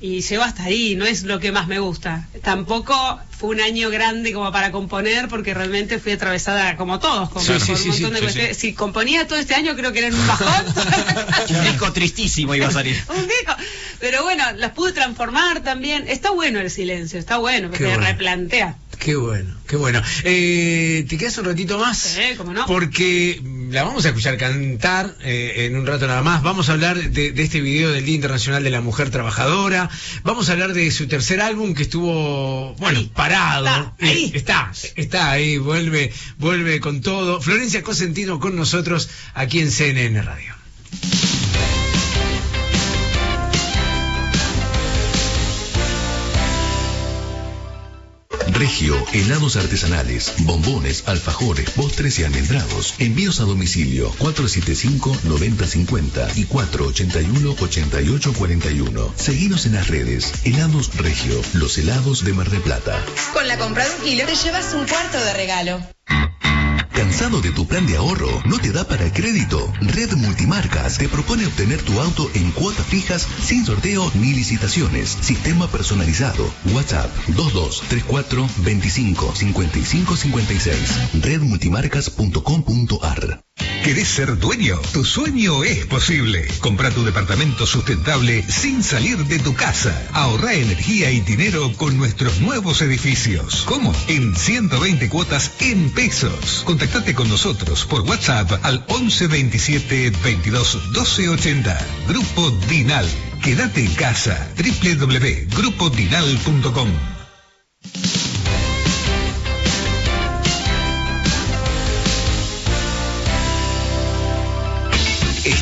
y llego hasta ahí, no es lo que más me gusta. Tampoco fue un año grande como para componer, porque realmente fui atravesada como todos, Sí, por sí, un sí, montón sí, de cuestiones. Si componía todo este año, creo que era en un bajón. Un disco tristísimo iba a salir. un disco. Pero bueno, las pude transformar también. Está bueno el silencio, está bueno, porque bueno. replantea. Qué bueno, qué bueno. Eh, ¿Te quedas un ratito más? Sí, cómo no. Porque la vamos a escuchar cantar eh, en un rato nada más. Vamos a hablar de, de este video del Día Internacional de la Mujer Trabajadora. Vamos a hablar de su tercer álbum que estuvo, bueno, parado. está, Eh, ahí. está, está ahí, vuelve, vuelve con todo. Florencia Cosentino con nosotros aquí en CNN Radio. Regio, helados artesanales, bombones, alfajores, postres y almendrados. Envíos a domicilio 475-9050 y 481-8841. Seguinos en las redes. Helados Regio, los helados de Mar del Plata. Con la compra de un kilo te llevas un cuarto de regalo. ¿Cansado de tu plan de ahorro? ¿No te da para crédito? Red Multimarcas te propone obtener tu auto en cuotas fijas sin sorteo ni licitaciones. Sistema personalizado. WhatsApp 2234 25 55 56. Redmultimarcas.com.ar ¿Querés ser dueño? Tu sueño es posible. Compra tu departamento sustentable sin salir de tu casa. Ahorra energía y dinero con nuestros nuevos edificios. ¿Cómo? En 120 cuotas en pesos. Contactate con nosotros por WhatsApp al 11 27 22 12 80. Grupo Dinal. Quédate en casa. www.grupodinal.com.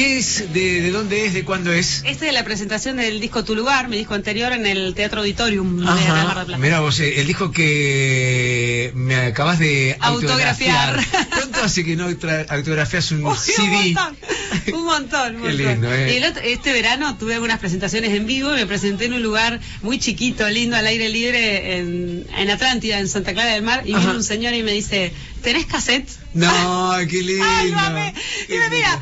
¿Qué es? ¿De, de dónde es? ¿De cuándo es? Este es la presentación del disco Tu Lugar, mi disco anterior en el Teatro Auditorium de Mar del Ajá. Plata. Mira vos, eh, el disco que me acabas de Autografiar. autografiar. ¿Cuánto hace que no autografias un Uy, CD? Un montón, un montón. un Qué montón. lindo, ¿eh? El otro- este verano tuve algunas presentaciones en vivo, me presenté en un lugar muy chiquito, lindo, al aire libre, en, en Atlántida, en Santa Clara del Mar, y Ajá. vino un señor y me dice, ¿tenés cassette? No, qué lindo. Ay. Y me mira,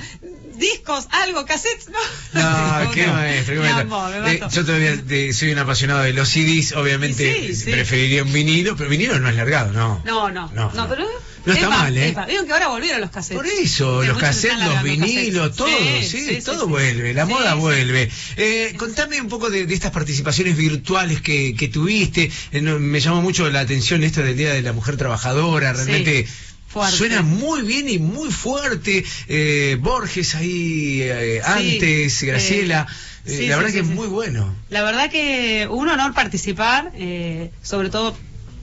discos, algo, cassettes, no. No, qué No. maestro, qué maestro. Eh, yo todavía eh, soy un apasionado de los CDs, obviamente Sí, sí. preferiría un vinilo, pero vinilo no es largado, no. No, no, No, no, pero... No está epa, mal, ¿eh? epa. Vieron que ahora volvieron los cassettes. Por eso, los cassettes, los vinilos, cassettes. todo, sí, Sí, sí, todo sí, vuelve, la moda vuelve. Eh, contame un poco de, de estas participaciones virtuales que, que tuviste. Eh, no, me llamó mucho la atención esto del Día de la Mujer Trabajadora, realmente... fuerte. Suena muy bien y muy fuerte. Eh, Borges ahí eh, antes, Sí, Graciela. eh, Eh, sí, la verdad que es muy bueno. La verdad que un honor participar, eh, sobre todo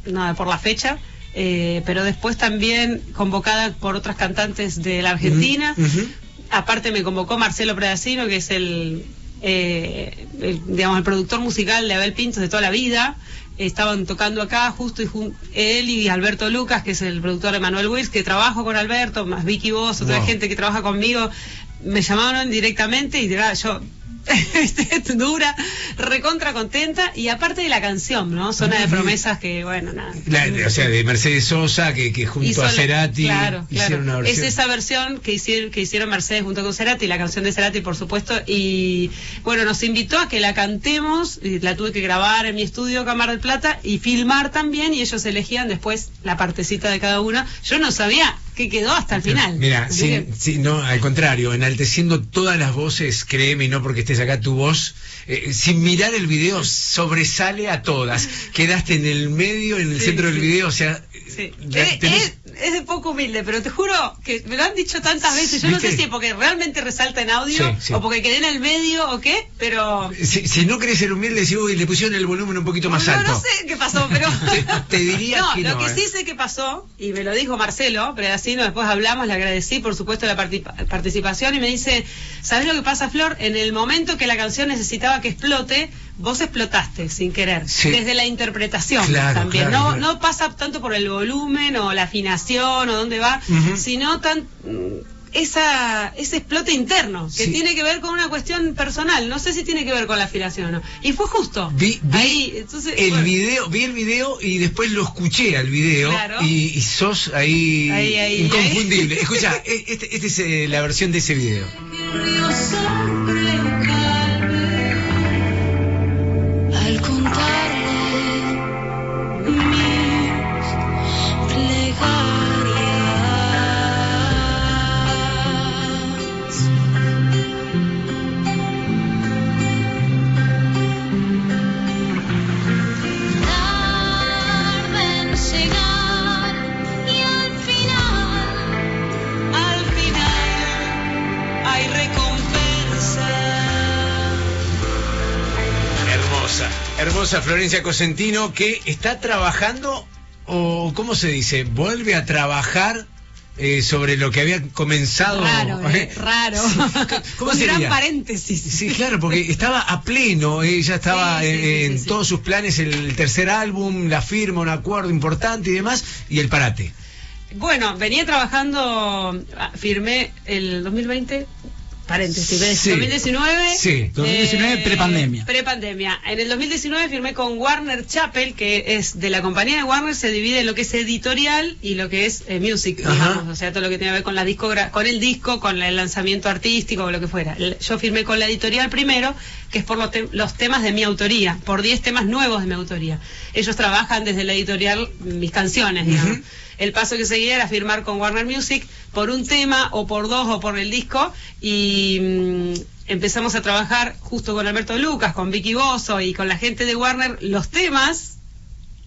nada, por la fecha, eh, pero después también convocada por otras cantantes de la Argentina. Aparte me convocó Marcelo Predacino, que es el, eh, el, digamos, el productor musical de Abel Pintos de toda la vida. Estaban tocando acá justo y jun- él y Alberto Lucas, que es el productor de Manuel Wills, que trabajo con Alberto, más Vicky Vos, otra Wow. gente que trabaja conmigo, me llamaron directamente y yo dura, recontra contenta y aparte de la canción, ¿no? Zona de promesas que, bueno, nada. La- o sea, de Mercedes Sosa, que, que junto Hizo a la- Cerati claro, hicieron claro. una versión. Es esa versión que hicieron, que hicieron Mercedes junto con Cerati, la canción de Cerati, por supuesto. Y bueno, nos invitó a que la cantemos. y la tuve que grabar en mi estudio Cámara del Plata y filmar también. Y ellos elegían después la partecita de cada uno. Yo no sabía qué quedó hasta el final. Mira, sin- que- sin- no, al contrario, enalteciendo todas las voces, créeme, y no porque estés acá tu voz, eh, sin mirar el video sobresale a todas. Quedaste en el medio, en el Sí, centro del video, o sea, Sí. Eh, tenés- es, es de poco humilde, pero te juro que me lo han dicho tantas veces. Yo no sé si es porque realmente resalta en audio Sí, sí. o porque quedé en el medio o qué, pero si, si no querés ser humilde, uy, le pusieron el volumen un poquito más no, alto. no sé qué pasó, pero Te diría no, que lo no, que eh. sí sé que pasó y me lo dijo Marcelo, pero así no después hablamos, le agradecí por supuesto la partipa- participación y me dice, ¿sabes lo que pasa, Flor? En el momento que la canción necesitaba que explote, vos explotaste sin querer, Sí. desde la interpretación Claro, también. claro, no, claro. no pasa tanto por el volumen o la afinación o dónde va, sino tan mm, esa, ese explote interno que Sí. tiene que ver con una cuestión personal. No sé si tiene que ver con la afinación o no. Y fue justo. Vi, vi Ahí, entonces, el bueno. video, vi el video y después lo escuché al video Claro. y, y sos ahí, Ahí, ahí, inconfundible. ahí. Escucha, este, este es eh, la versión de ese video. Hermosa Florencia Cosentino que está trabajando o ¿cómo se dice? Vuelve a trabajar eh, sobre lo que había comenzado. Raro, eh, raro. ¿Cómo Un gran sería? paréntesis. Sí, claro, porque estaba a pleno, ella estaba Sí, sí, eh, sí, en todos sus planes, el tercer álbum, la firma, un acuerdo importante y demás, y el parate. Bueno, venía trabajando, ah, firmé el 2020, paréntesis. Sí. 2019. Sí, 2019 prepandemia. Prepandemia. En el 2019 firmé con Warner Chappell, que es de la compañía de Warner, se divide en lo que es editorial y lo que es eh, music, Ajá. digamos, o sea, todo lo que tiene que ver con la discogra con el disco, con el lanzamiento artístico o lo que fuera. Yo firmé con la editorial primero, que es por los, te- los temas de mi autoría, por 10 temas nuevos de mi autoría. Ellos trabajan desde la editorial mis canciones, digamos. El paso que seguía era firmar con Warner Music por un tema o por dos o por el disco y mm, empezamos a trabajar justo con Alberto Lucas, con Vicky Bozo y con la gente de Warner los temas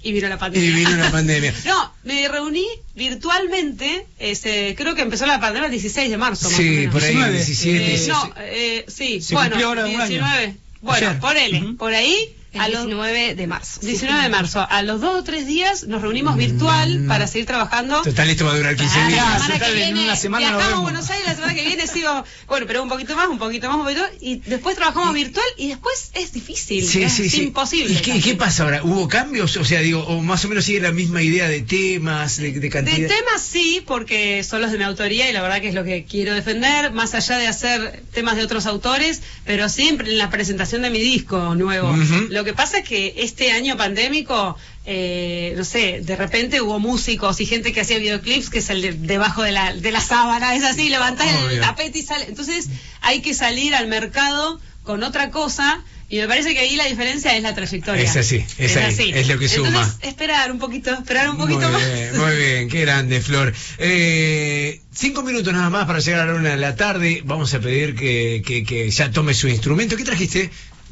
y vino la pandemia. Y vino la pandemia. No, me reuní virtualmente, ese, creo que empezó la pandemia el 16 de marzo. más o Sí, menos. por ahí, 19. 17. Eh, sí, no, sí. eh, sí, Se bueno, cumplió ahora un año. 19. Bueno, Ayer. ponele, Ujú. por ahí. El a los 19 de marzo. 19 de marzo. A los dos o tres días nos reunimos virtual para seguir trabajando. Total, esto va a durar 15 Ah, días. la semana total, que en viene una semana nos viajamos a. Buenos Aires, la semana que viene sigo, bueno, pero un poquito más, un poquito más, un poquito, y después trabajamos virtual y después es difícil, Sí, es sí, sí. imposible. ¿Y qué, qué pasa ahora? ¿Hubo cambios? O sea, digo, o más o menos sigue la misma idea de temas, de, de De cantidad. temas sí, porque son los de mi autoría y la verdad que es lo que quiero defender, más allá de hacer temas de otros autores, pero siempre en la presentación de mi disco nuevo. Lo que pasa es que este año pandémico, eh, no sé, de repente hubo músicos y gente que hacía videoclips que es el de- debajo de la, de la sábana, es así, levantás el tapete y sale. Entonces hay que salir al mercado con otra cosa. Y me parece que ahí la diferencia es la trayectoria. Es así, es ahí, es lo que suma. Entonces, esperar un poquito, esperar un poquito muy más. muy bien, qué grande, Flor. Eh, cinco minutos nada más para llegar a la una de la tarde. Vamos a pedir que, que, que ya tome su instrumento. ¿Qué trajiste?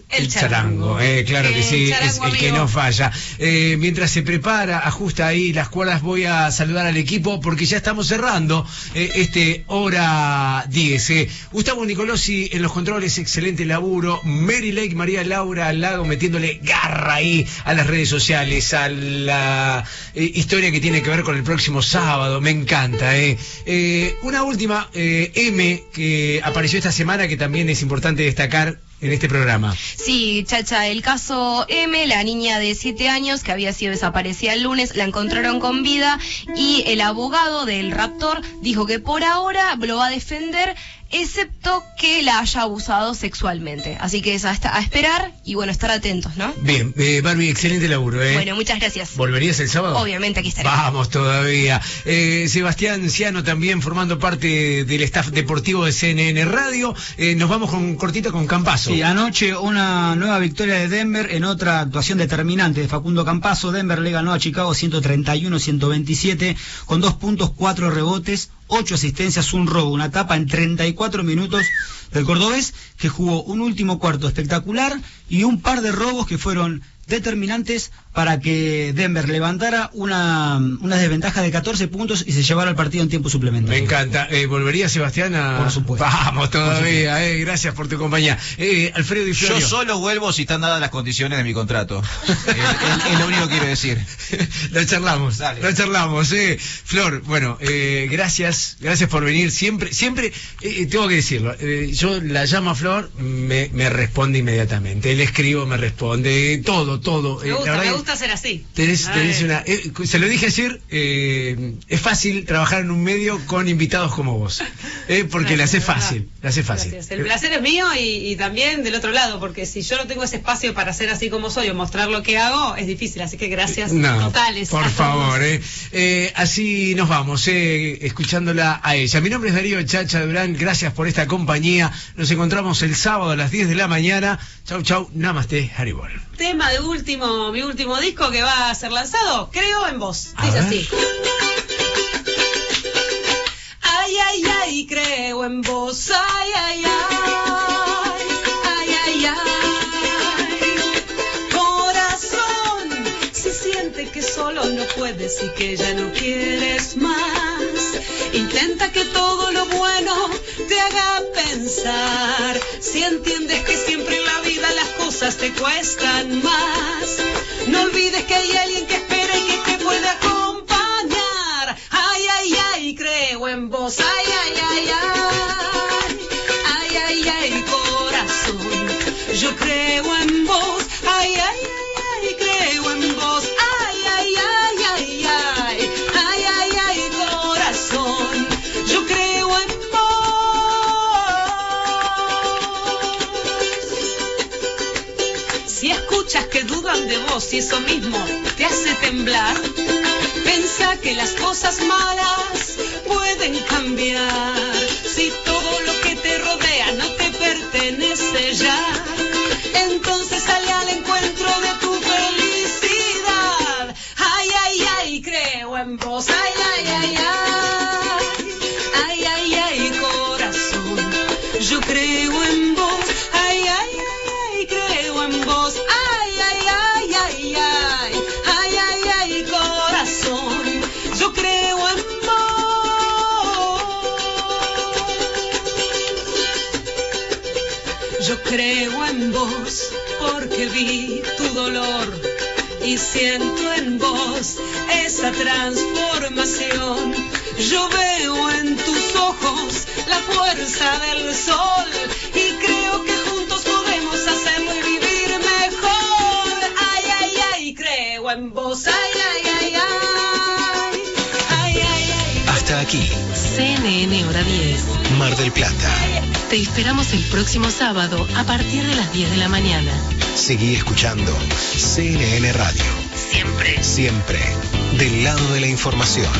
El charango. eh, claro que El sí, es el que no falla. Eh, mientras se prepara, ajusta ahí las cuerdas, voy a saludar al equipo porque ya estamos cerrando eh, este hora 10. eh. Gustavo Nicolosi en los controles, excelente laburo. Mary Lake, María Laura Lago metiéndole garra ahí a las redes sociales, a la eh, historia que tiene que ver con el próximo sábado. Me encanta. eh. Eh, una última, eh, M, que apareció esta semana, que también es importante destacar en este programa. Sí, Chacha, el caso M, la niña de 7 años que había sido desaparecida el lunes, la encontraron con vida y el abogado del raptor dijo que por ahora lo va a defender excepto que la haya abusado sexualmente. Así que es a, a esperar y bueno, estar atentos, ¿no? Bien, eh, Barbie, excelente laburo, ¿eh? Bueno, muchas gracias. ¿Volverías el sábado? Obviamente, aquí estaré. Vamos todavía. Eh, Sebastián Ciano también formando parte del staff deportivo de CNN Radio. Eh, nos vamos con cortito con Campazo. Sí, anoche una nueva victoria de Denver en otra actuación determinante de Facundo Campazo. Denver le ganó a Chicago 131-127 con dos puntos, cuatro rebotes, ocho asistencias, un robo, una tapa en 34 minutos del cordobés que jugó un último cuarto espectacular y un par de robos que fueron determinantes para que Denver levantara una, una desventaja de 14 puntos y se llevara el partido en tiempo suplementario. Me encanta. Eh, ¿Volvería Sebastián a...? Por supuesto. Vamos todavía, eh, gracias por tu compañía. Eh, Alfredo y Florio. Yo solo vuelvo si están dadas las condiciones de mi contrato. es, es- es lo único que quiero decir. Lo charlamos, lo charlamos, eh. Flor, bueno, eh, gracias, gracias por venir. Siempre, siempre, eh, tengo que decirlo, eh, yo la llamo a Flor, me, me responde inmediatamente. Le escribo, me responde, todo, todo. Me Eh, la gusta, me gusta ser así. Tenés, tenés Ay. una, eh, se lo dije ayer, eh, es fácil trabajar en un medio con invitados como vos, eh, porque le hace fácil, le hace fácil. Gracias. El placer es mío y, y también del otro lado, porque si yo no tengo ese espacio para ser así como soy o mostrar lo que hago, es difícil. Así que gracias No, totales. por favor, así nos vamos, escuchándola a ella. Mi nombre es Darío Chacha Durán, gracias por esta compañía. Nos encontramos el sábado a las 10 de la mañana. Chau, chau, namaste, Haribol. Tema de último, mi último disco que va a ser lanzado, creo en vos. A ver. así. Ay, ay, ay, creo en vos. Ay, ay, ay. Ay, ay, ay. Corazón, si siente que solo no puedes y que ya no quieres más. Intenta que todo lo bueno te haga pensar. Si entiendes que siempre la te cuestan más. No olvides que hay alguien que espera y que te puede acompañar. Ay, ay, ay, creo en vos. Ay, y eso mismo te hace temblar, Pensa que las cosas malas pueden cambiar. Si todo lo que te rodea no te pertenece ya, y siento en vos esa transformación. Yo veo en tus ojos la fuerza del sol y creo que juntos podemos hacerlo y vivir mejor. Ay, ay, ay, creo en vos. Ay, ay, ay, ay. Ay, ay, ay. Hasta aquí, CNN Hora 10. Mar del Plata. Te esperamos el próximo sábado a partir de las 10 de la mañana. Seguí escuchando CNN Radio. Siempre. Siempre. Del lado de la información.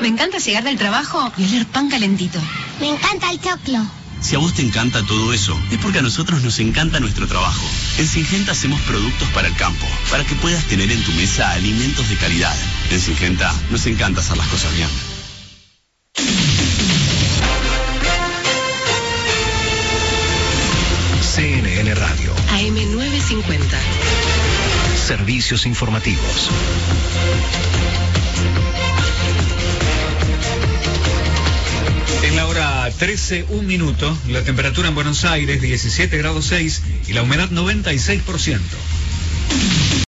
Me encanta llegar del trabajo y oler pan calentito. Me encanta el choclo. Si a vos te encanta todo eso, es porque a nosotros nos encanta nuestro trabajo. En Singenta hacemos productos para el campo, para que puedas tener en tu mesa alimentos de calidad. En Singenta nos encanta hacer las cosas bien. AM950. Servicios informativos. En la hora 13, un minuto, la temperatura en Buenos Aires 17 grados 6 y la humedad 96%.